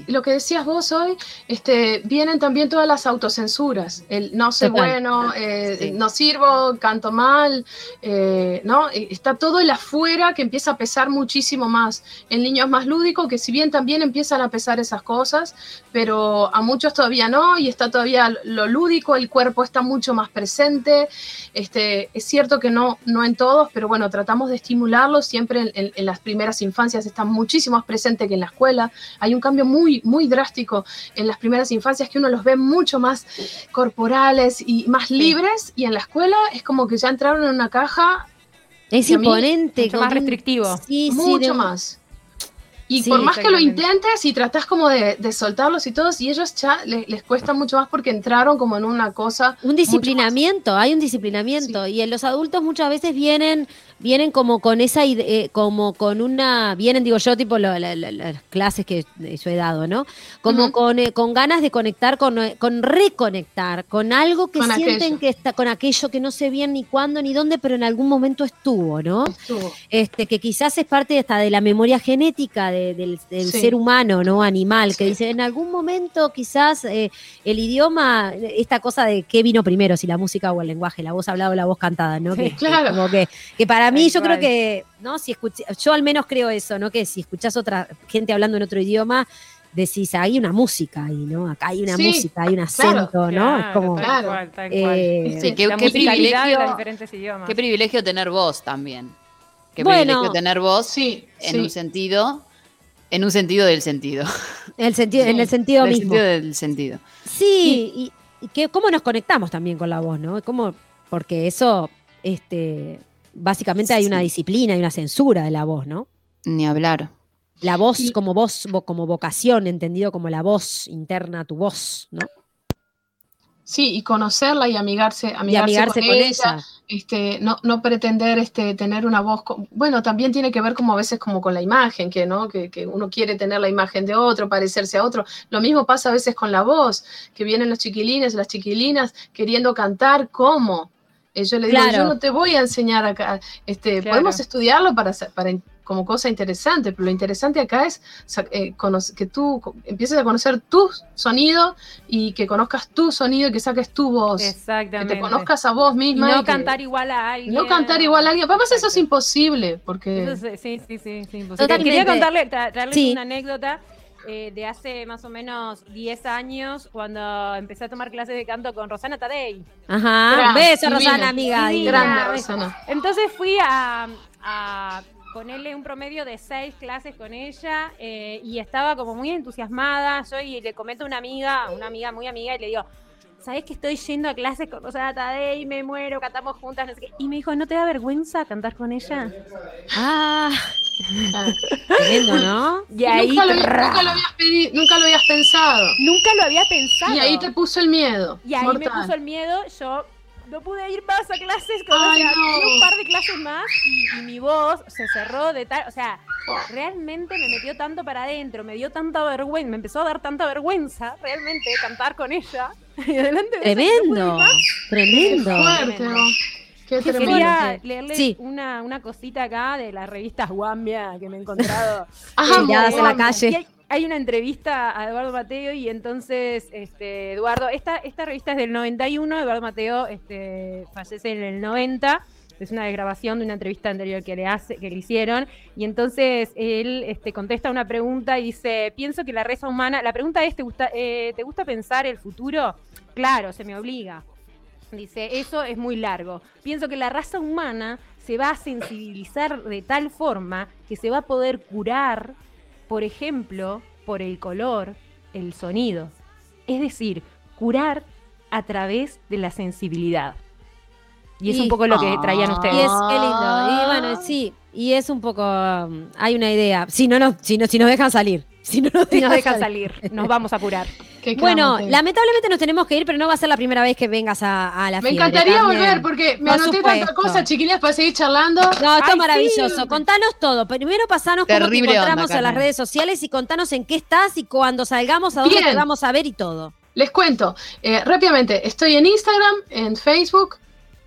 lo, que decías vos hoy, este, vienen también todas las autocensuras. El no Total. bueno, eh, Sí. no sirvo, canto mal, eh, ¿no? Eh, Está todo el afuera que empieza a pesar muchísimo más. El niño es más lúdico, que si bien también empiezan a pesar esas cosas, pero a muchos todavía no, y está todavía lo lúdico, el cuerpo está mucho más presente. Este, es cierto que no, no en todos, pero bueno, tratamos de estimularlos siempre en, en- en las primeras infancias, está muchísimo más presente que en la escuela. Hay un cambio muy, muy drástico en las primeras infancias que uno los ve mucho más corporales y más libres, y en la escuela es como que ya entraron en una caja Es imponente. mucho más restrictivo. Sí, sí, mucho de- más. Y Sí, por más que lo intentes y tratás como de, de soltarlos y todos, y ellos ya les, les cuesta mucho más porque entraron como en una cosa. Un disciplinamiento, hay un disciplinamiento. Y en los adultos muchas veces vienen, vienen como con esa eh, como con una, vienen, digo yo, tipo lo- la- la- las clases que yo he dado, ¿no? Como con, eh, con ganas de conectar, con, eh, con reconectar, con algo que Con sienten aquello. que está, con aquello que no sé bien ni cuándo ni dónde, pero en algún momento estuvo, ¿no? Estuvo. este, que quizás es parte hasta de la memoria genética de- del, del Sí. ser humano, ¿no? Animal, que Sí. dice, en algún momento quizás eh, el idioma, esta cosa de qué vino primero, si la música o el lenguaje, la voz hablada o la voz cantada, ¿no? Sí, que, claro. como que, que para mí yo creo que, ¿no? Si escuché- yo al menos creo eso, ¿no? Que si escuchás otra gente hablando en otro idioma, decís, hay una música ahí, ¿no? Acá hay una Sí, música, hay un claro, acento, ¿no? Es como... tal Claro. cual, tal eh, cual. Sí, qué, privilegio, qué privilegio tener voz también. Qué Bueno. privilegio tener voz Sí, en sí. un sentido, en un sentido del sentido. el sentido, en el sentido Del mismo. sentido del sentido. Sí, y, y que cómo nos conectamos también con la voz, ¿no? Cómo, porque eso, este, básicamente hay una Sí. disciplina y una censura de la voz, ¿no? Ni hablar. La voz Y- como voz, vo- como vocación, entendido como la voz interna, tu voz, ¿no? Sí, y conocerla y amigarse, Y amigarse, con, ella, ella. este, no, no pretender este, tener una voz, bueno, también tiene que ver como a veces como con la imagen, que, ¿no? que, que uno quiere tener la imagen de otro, parecerse a otro. Lo mismo pasa a veces con la voz, que vienen los chiquilines, las chiquilinas queriendo cantar como. Eh, yo le digo, Claro. yo no te voy a enseñar acá, este, Claro. podemos estudiarlo para, para como cosa interesante, pero lo interesante acá es eh, que tú empieces a conocer tu sonido y que conozcas tu sonido y que saques tu voz. Que Exactamente. te conozcas a vos Y misma. no y que- cantar igual a alguien. no cantar igual a alguien. Además, eso es imposible, porque. Eso sí, sí, sí, sí, sí, imposible. Quería contarle, tra- traerles Sí. una anécdota eh, de hace más o menos 10 años, cuando empecé a tomar clases de canto con Rosana Tadei. Ajá. Gran, beso, divina. Rosana, amiga. Divina. Grande, Rosana. Entonces fui a, a ponerle un promedio de seis clases con ella eh, y estaba como muy entusiasmada. Yo y le comento a una amiga, una amiga muy amiga, y le digo, ¿sabes que estoy yendo a clases con Rosana Tadei? Me muero, cantamos juntas, no sé qué. Y me dijo, ¿no te da vergüenza cantar con ella? Ah, tremendo, ¿no? Y ahí, nunca, lo, había- trrr, nunca lo habías pedi- nunca lo habías pensado. nunca lo había pensado. Y ahí te puso el miedo. Y ahí me puso el miedo, yo no pude ir más a clases con Ay, o sea, no. fui un par de clases más y, y mi voz se cerró de tal, o sea, realmente me metió tanto para adentro, me dio tanta vergüenza, me empezó a dar tanta vergüenza realmente cantar con ella. Y adelante no Tremendo. Tremendo. Qué. Quería leerles Sí. una, una cosita acá de las revistas Guambia que me he encontrado. Amo, Miradas a la calle. Hay una entrevista a Eduardo Mateo y entonces, este, Eduardo, esta, esta revista es del 91, Eduardo Mateo este, fallece en el 90, es una desgrabación de una entrevista anterior que le, hace, que le hicieron, y entonces él este, contesta una pregunta y dice, pienso que la raza humana, la pregunta es, ¿te gusta, eh, ¿te gusta pensar el futuro? Claro, se me obliga. Dice, eso es muy largo. Pienso que la raza humana se va a sensibilizar de tal forma que se va a poder curar, por ejemplo, por el color, el sonido. Es decir, curar a través de la sensibilidad. Y es Y- un poco lo que traían Ah. ustedes. Y es qué lindo. Y bueno, sí. Y es un poco. um, hay una idea. Si no, nos, si, no, si nos dejan salir. Si no nos Si dejan dejan salir, nos vamos a curar. Qué Bueno, lamentablemente nos tenemos que ir, pero no va a ser la primera vez que vengas a, a la Me fiebre, encantaría volver porque me Por anoté tanta supuesto. cosa, chiquillas, para seguir charlando. No, esto Ay, es maravilloso. sí. Contanos todo. Primero pasanos cómo te onda, encontramos en las redes sociales y contanos en qué estás y cuando salgamos a dónde Bien. te vamos a ver y todo. Les cuento eh, rápidamente. Estoy en Instagram, en Facebook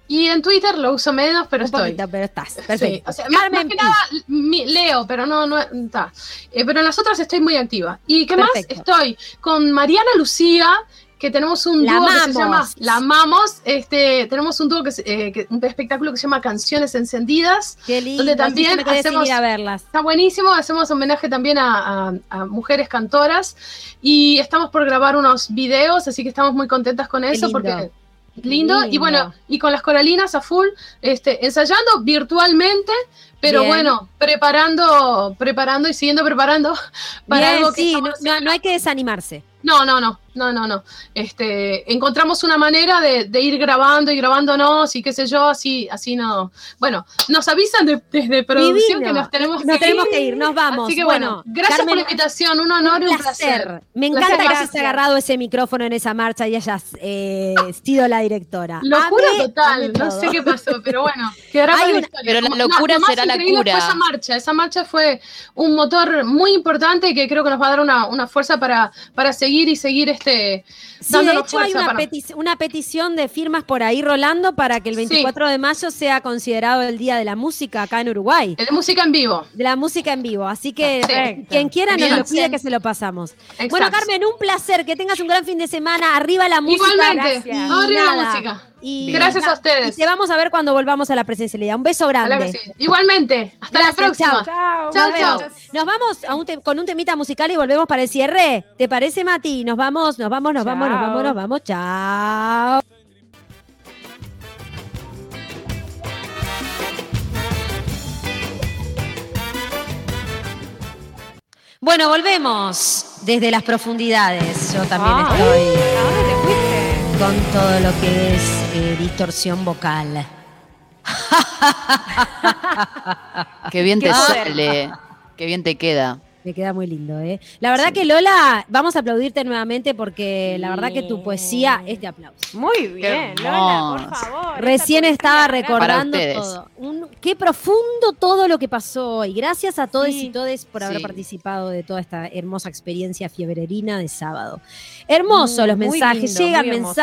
y en Twitter. Lo uso menos, pero Un estoy. poquito, pero estás. Sí, Perfecto. o sea, más, más que nada leo, pero no, no está. Eh, pero en las otras estoy muy activa. ¿Y qué más? Perfecto. Estoy con Mariana Lucía, que tenemos un La dúo que se llama La Amamos. Este, tenemos un dúo que, eh, que- un espectáculo que se llama Canciones Encendidas. Qué lindo. Donde también sin hacemos- a verlas. Está buenísimo, hacemos homenaje también a, a- a mujeres cantoras y estamos por grabar unos videos, así que estamos muy contentas con eso porque lindo. Y bueno, y con las coralinas a full, este, ensayando virtualmente, pero Bien. bueno, preparando, preparando y siguiendo preparando para Bien, algo que sí, no- no hay que desanimarse. no, no, no, no, no, no. Este, encontramos una manera de, de ir grabando y grabándonos y qué sé yo, así, así no. Bueno, nos avisan de- desde producción Divino. que nos tenemos Nos que tenemos ir. que ir, nos vamos. Así que bueno, gracias por la invitación, un honor y un placer. placer. Me Placer, encanta que gracias. hayas agarrado ese micrófono en esa marcha y hayas eh, sido la directora. Locura Amé, total, amé no sé qué pasó, pero bueno, quedará para una- historia. pero la locura lo más será la cura. Fue esa marcha, esa marcha fue un motor muy importante que creo que nos va a dar una, una fuerza para, para seguir y seguir este, Sí, de hecho hay una, petición de firmas por ahí rolando para que el 24 de mayo sea considerado el Día de la Música acá en Uruguay. de música en vivo. De la música en vivo. Así que Perfecto. quien quiera nos Bien. lo pide que se lo pasamos. Exacto. Bueno, Carmen, un placer. Que tengas un gran fin de semana. Arriba la música. Igualmente, arriba la música. Y Gracias a Y ustedes. te vamos a ver cuando volvamos a la presencialidad. Un beso grande. sí. Igualmente, hasta Gracias, la próxima. chao. Chao, Nos chao. vemos. Nos vamos a un te- con un temita musical y volvemos para el cierre. ¿Te parece, Mati? Nos vamos, nos vamos, nos vamos, nos vamos, nos vamos. Chao. Bueno, volvemos desde las profundidades. Yo también Ah. estoy ¿A dónde te fuiste? con todo lo que es eh, distorsión vocal. Qué bien te sale. Qué bien te queda. Me queda muy lindo, ¿eh? La verdad que Lola, vamos a aplaudirte nuevamente porque la verdad que tu poesía es de aplauso. Muy bien, Lola, por favor. Recién esta estaba poesía, recordando todo. Un- qué profundo todo lo que pasó hoy. Gracias a todos Sí. y todes por haber Sí. participado de toda esta hermosa experiencia fiebrerina de sábado. Hermoso Mm, los mensajes, lindo, llegan hermoso.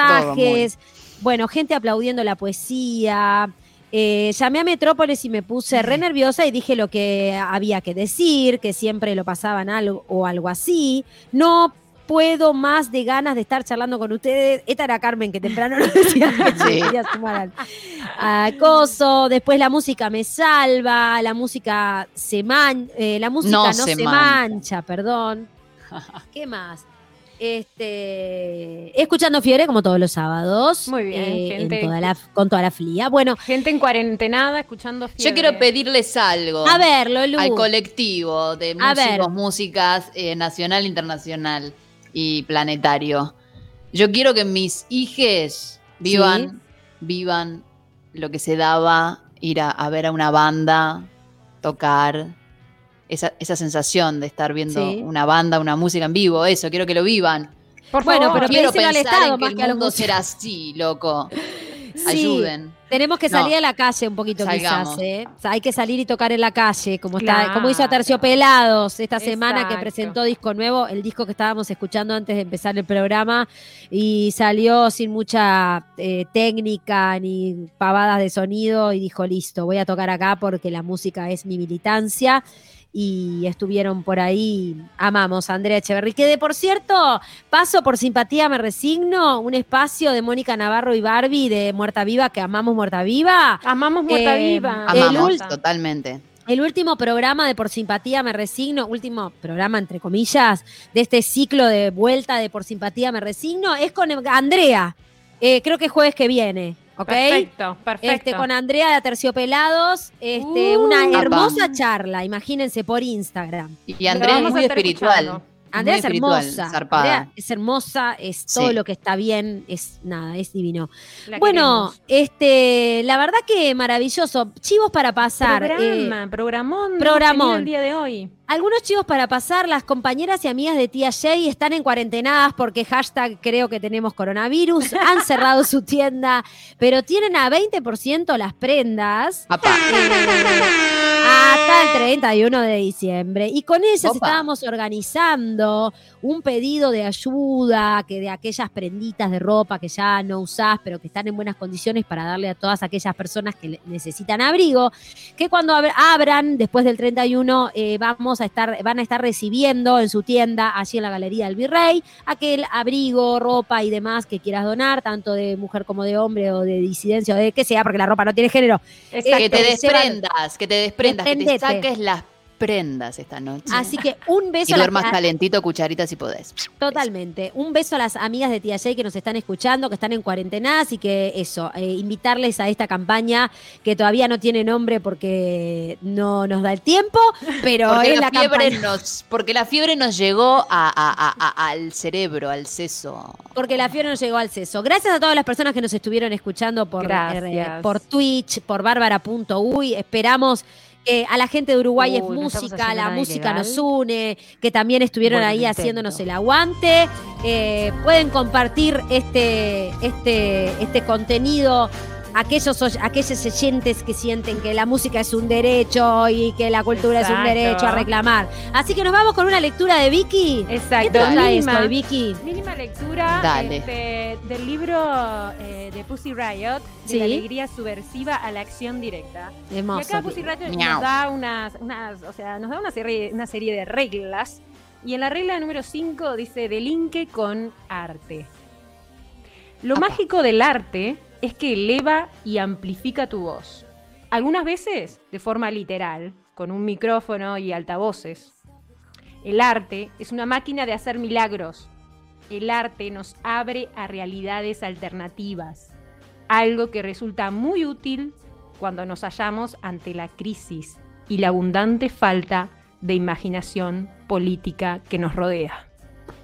Bueno, gente aplaudiendo la poesía. Eh, llamé a Metrópolis y me puse re nerviosa y dije lo que había que decir, que siempre lo pasaban algo o algo así. No puedo más de ganas de estar charlando con ustedes. Esta era Carmen que temprano nos decía Sí. sumar al acoso. Después la música me salva, la música se man, eh, la música No no, se se, mancha. mancha, perdón. ¿Qué más? Este, escuchando Fiebre como todos los sábados. Muy bien, eh, en gente. toda la- con toda la flia. Bueno, Gente en cuarentenada escuchando fiebre. Yo quiero pedirles algo. a ver, Lolu. al colectivo de músicos, músicas, eh, nacional, internacional y planetario. Yo quiero que mis hijes vivan, Sí. vivan lo que se daba ir a, a ver a una banda, tocar, esa, esa sensación de estar viendo Sí. una banda, una música en vivo, eso, quiero que lo vivan. Por Bueno, favor. pero quiero pedíselo al pensar Estado en que más el que mundo será así, loco. Sí, Ayuden. Tenemos que No. salir a la calle un poquito Salgamos. quizás, ¿eh? O sea, hay que salir y tocar en la calle, como está, como hizo Terciopelados esta semana que presentó disco nuevo, el disco que estábamos escuchando antes de empezar el programa, y salió sin mucha eh, técnica ni pavadas de sonido, y dijo, listo, voy a tocar acá porque la música es mi militancia. Y estuvieron por ahí, amamos a Andrea Echeverry, que de por cierto, paso por simpatía, me resigno, un espacio de Mónica Navarro y Barbie de Muerta Viva, que amamos Muerta Viva. Amamos Muerta Eh, Viva. Amamos totalmente. El último programa de Por Simpatía Me Resigno, último programa entre comillas, de este ciclo de vuelta de Por Simpatía Me Resigno, es con Andrea. Eh, creo que jueves que viene, ¿ok? Perfecto, perfecto. Este, con Andrea de Terciopelados, este, Uh, una Apa. hermosa charla, imagínense por Instagram. Y Andrea es muy espiritual. escuchando. Andrea es hermosa. Andrea es hermosa, es todo Sí. lo que está bien, es nada, es divino. La Bueno, queremos. este, la verdad que maravilloso. Chivos para pasar. eh, Programa, programón. programón. el día de hoy. algunos chivos para pasar. Las compañeras y amigas de tía Jay están en cuarentenadas porque hashtag creo que tenemos coronavirus. Han cerrado su tienda, pero tienen a 20% las prendas. Apa. Hasta el 31 de diciembre. Y con ellas Opa. estábamos organizando un pedido de ayuda, que de aquellas prenditas de ropa que ya no usás, pero que están en buenas condiciones para darle a todas aquellas personas que necesitan abrigo, que cuando ab- abran después del 31 eh, vamos a estar, van a estar recibiendo en su tienda, allí en la Galería del Virrey, aquel abrigo, ropa y demás que quieras donar, tanto de mujer como de hombre o de disidencia o de que sea, porque la ropa no tiene género. Exacto. Que te lleva- desprendas, que te desprendas, que te Desprendete. saques las prendas esta noche. Así que un beso y a las- duermas a- calentito, cucharita si podés. Totalmente. Un beso a las amigas de Tía Jay que nos están escuchando, que están en cuarentenas y que eso, eh, invitarles a esta campaña que todavía no tiene nombre porque no nos da el tiempo, pero Porque es la, la, fiebre campaña. nos, porque la fiebre nos llegó a- a- a- a- al cerebro, al seso. Porque la fiebre nos llegó al seso. Gracias a todas las personas que nos estuvieron escuchando por, eh, por Twitch, por bárbara.uy. Esperamos que a la gente de Uruguay es Uy, música, la música ilegal. nos une, que también estuvieron Bueno, ahí intento. haciéndonos el aguante. Eh, pueden compartir este, este, este contenido. Aquellos, aquellos oyentes que sienten que la música es un derecho y que la cultura es un derecho a reclamar. Así que nos vamos con una lectura de Vicky. ¿Qué Exacto. esto, Vicky? mínima lectura Dale. este, del libro eh, de Pussy Riot, de Sí. la alegría subversiva a la acción directa. Y Hermoso. acá Pussy Riot nos da unas, unas, o sea, nos da una serie, una serie de reglas. Y en la regla número 5 dice delinque con arte. Lo mágico del arte es que eleva y amplifica tu voz. Algunas veces de forma literal, con un micrófono y altavoces. El arte es una máquina de hacer milagros. El arte nos abre a realidades alternativas, algo que resulta muy útil cuando nos hallamos ante la crisis y la abundante falta de imaginación política que nos rodea.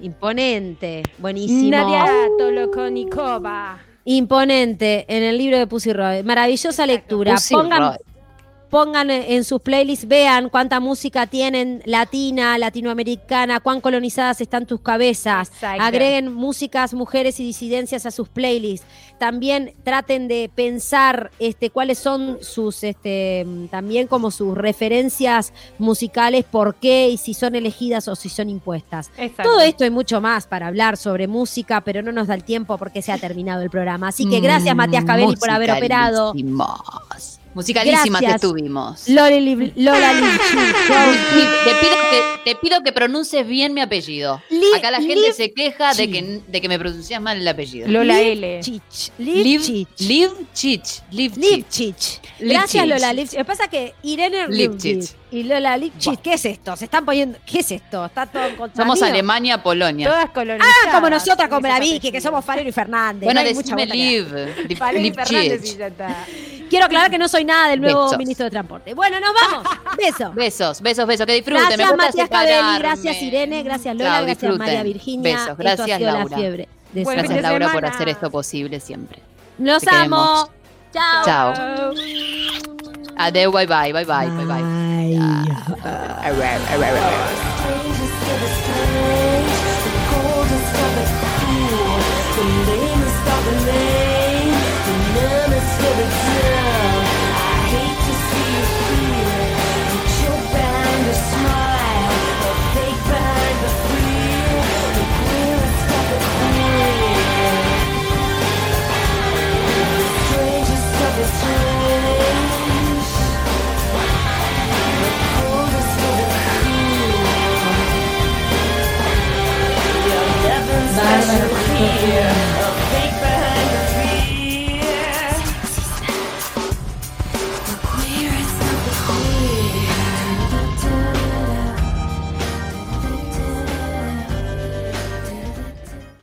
Imponente, buenísimo. Nadia Tolokonikova. Imponente en el libro de Pussy Roy. Maravillosa lectura. Pongan. Pongan en sus playlists, vean cuánta música tienen latina, latinoamericana, cuán colonizadas están tus cabezas. Exacto. Agreguen músicas, mujeres y disidencias a sus playlists. También traten de pensar este, cuáles son sus, este, también como sus referencias musicales, por qué y si son elegidas o si son impuestas. Exacto. Todo esto y mucho más para hablar sobre música, pero no nos da el tiempo porque se ha terminado el programa. Así que gracias, Matías Cabelli, por haber operado. Musicalísimos. Musicalísimas que Gracias. estuvimos. Loli Liv- Lola Livchi. Li- Te pido, que, te pido que pronuncies bien mi apellido. Li- Acá la gente Liv- se queja de que, de que me pronuncias mal el apellido. Lola L. Livchich. Liv. Liv Chich. Liv Chich. Gracias. Lola Livchich. Lo que pasa es que Irene. Livchich y Lola Livchich, ¿qué es esto? Se están poniendo. ¿Qué es esto? Está todo en contra Somos mío? Alemania, Polonia. Todas colonizadas. Ah, como nosotras, como la Vicky, que somos Farero y Fernández. bueno, no decime. Liv. Fernández y ya está. Quiero aclarar que no soy nada del nuevo Besos. ministro de Transporte. Bueno, nos vamos. Beso. Besos, besos, besos. Que disfruten. me Gracias gusta Matías Cabelli, gracias Irene, gracias Lola, Chao, gracias. María Virginia. Besos, Esto ha gracias, sido Laura. la fiebre. de Gracias, Laura, por hacer esto posible siempre. Los Te amo. Ciao. Ciao. Adeu, bye bye, bye bye, bye bye. Yeah. pleasure.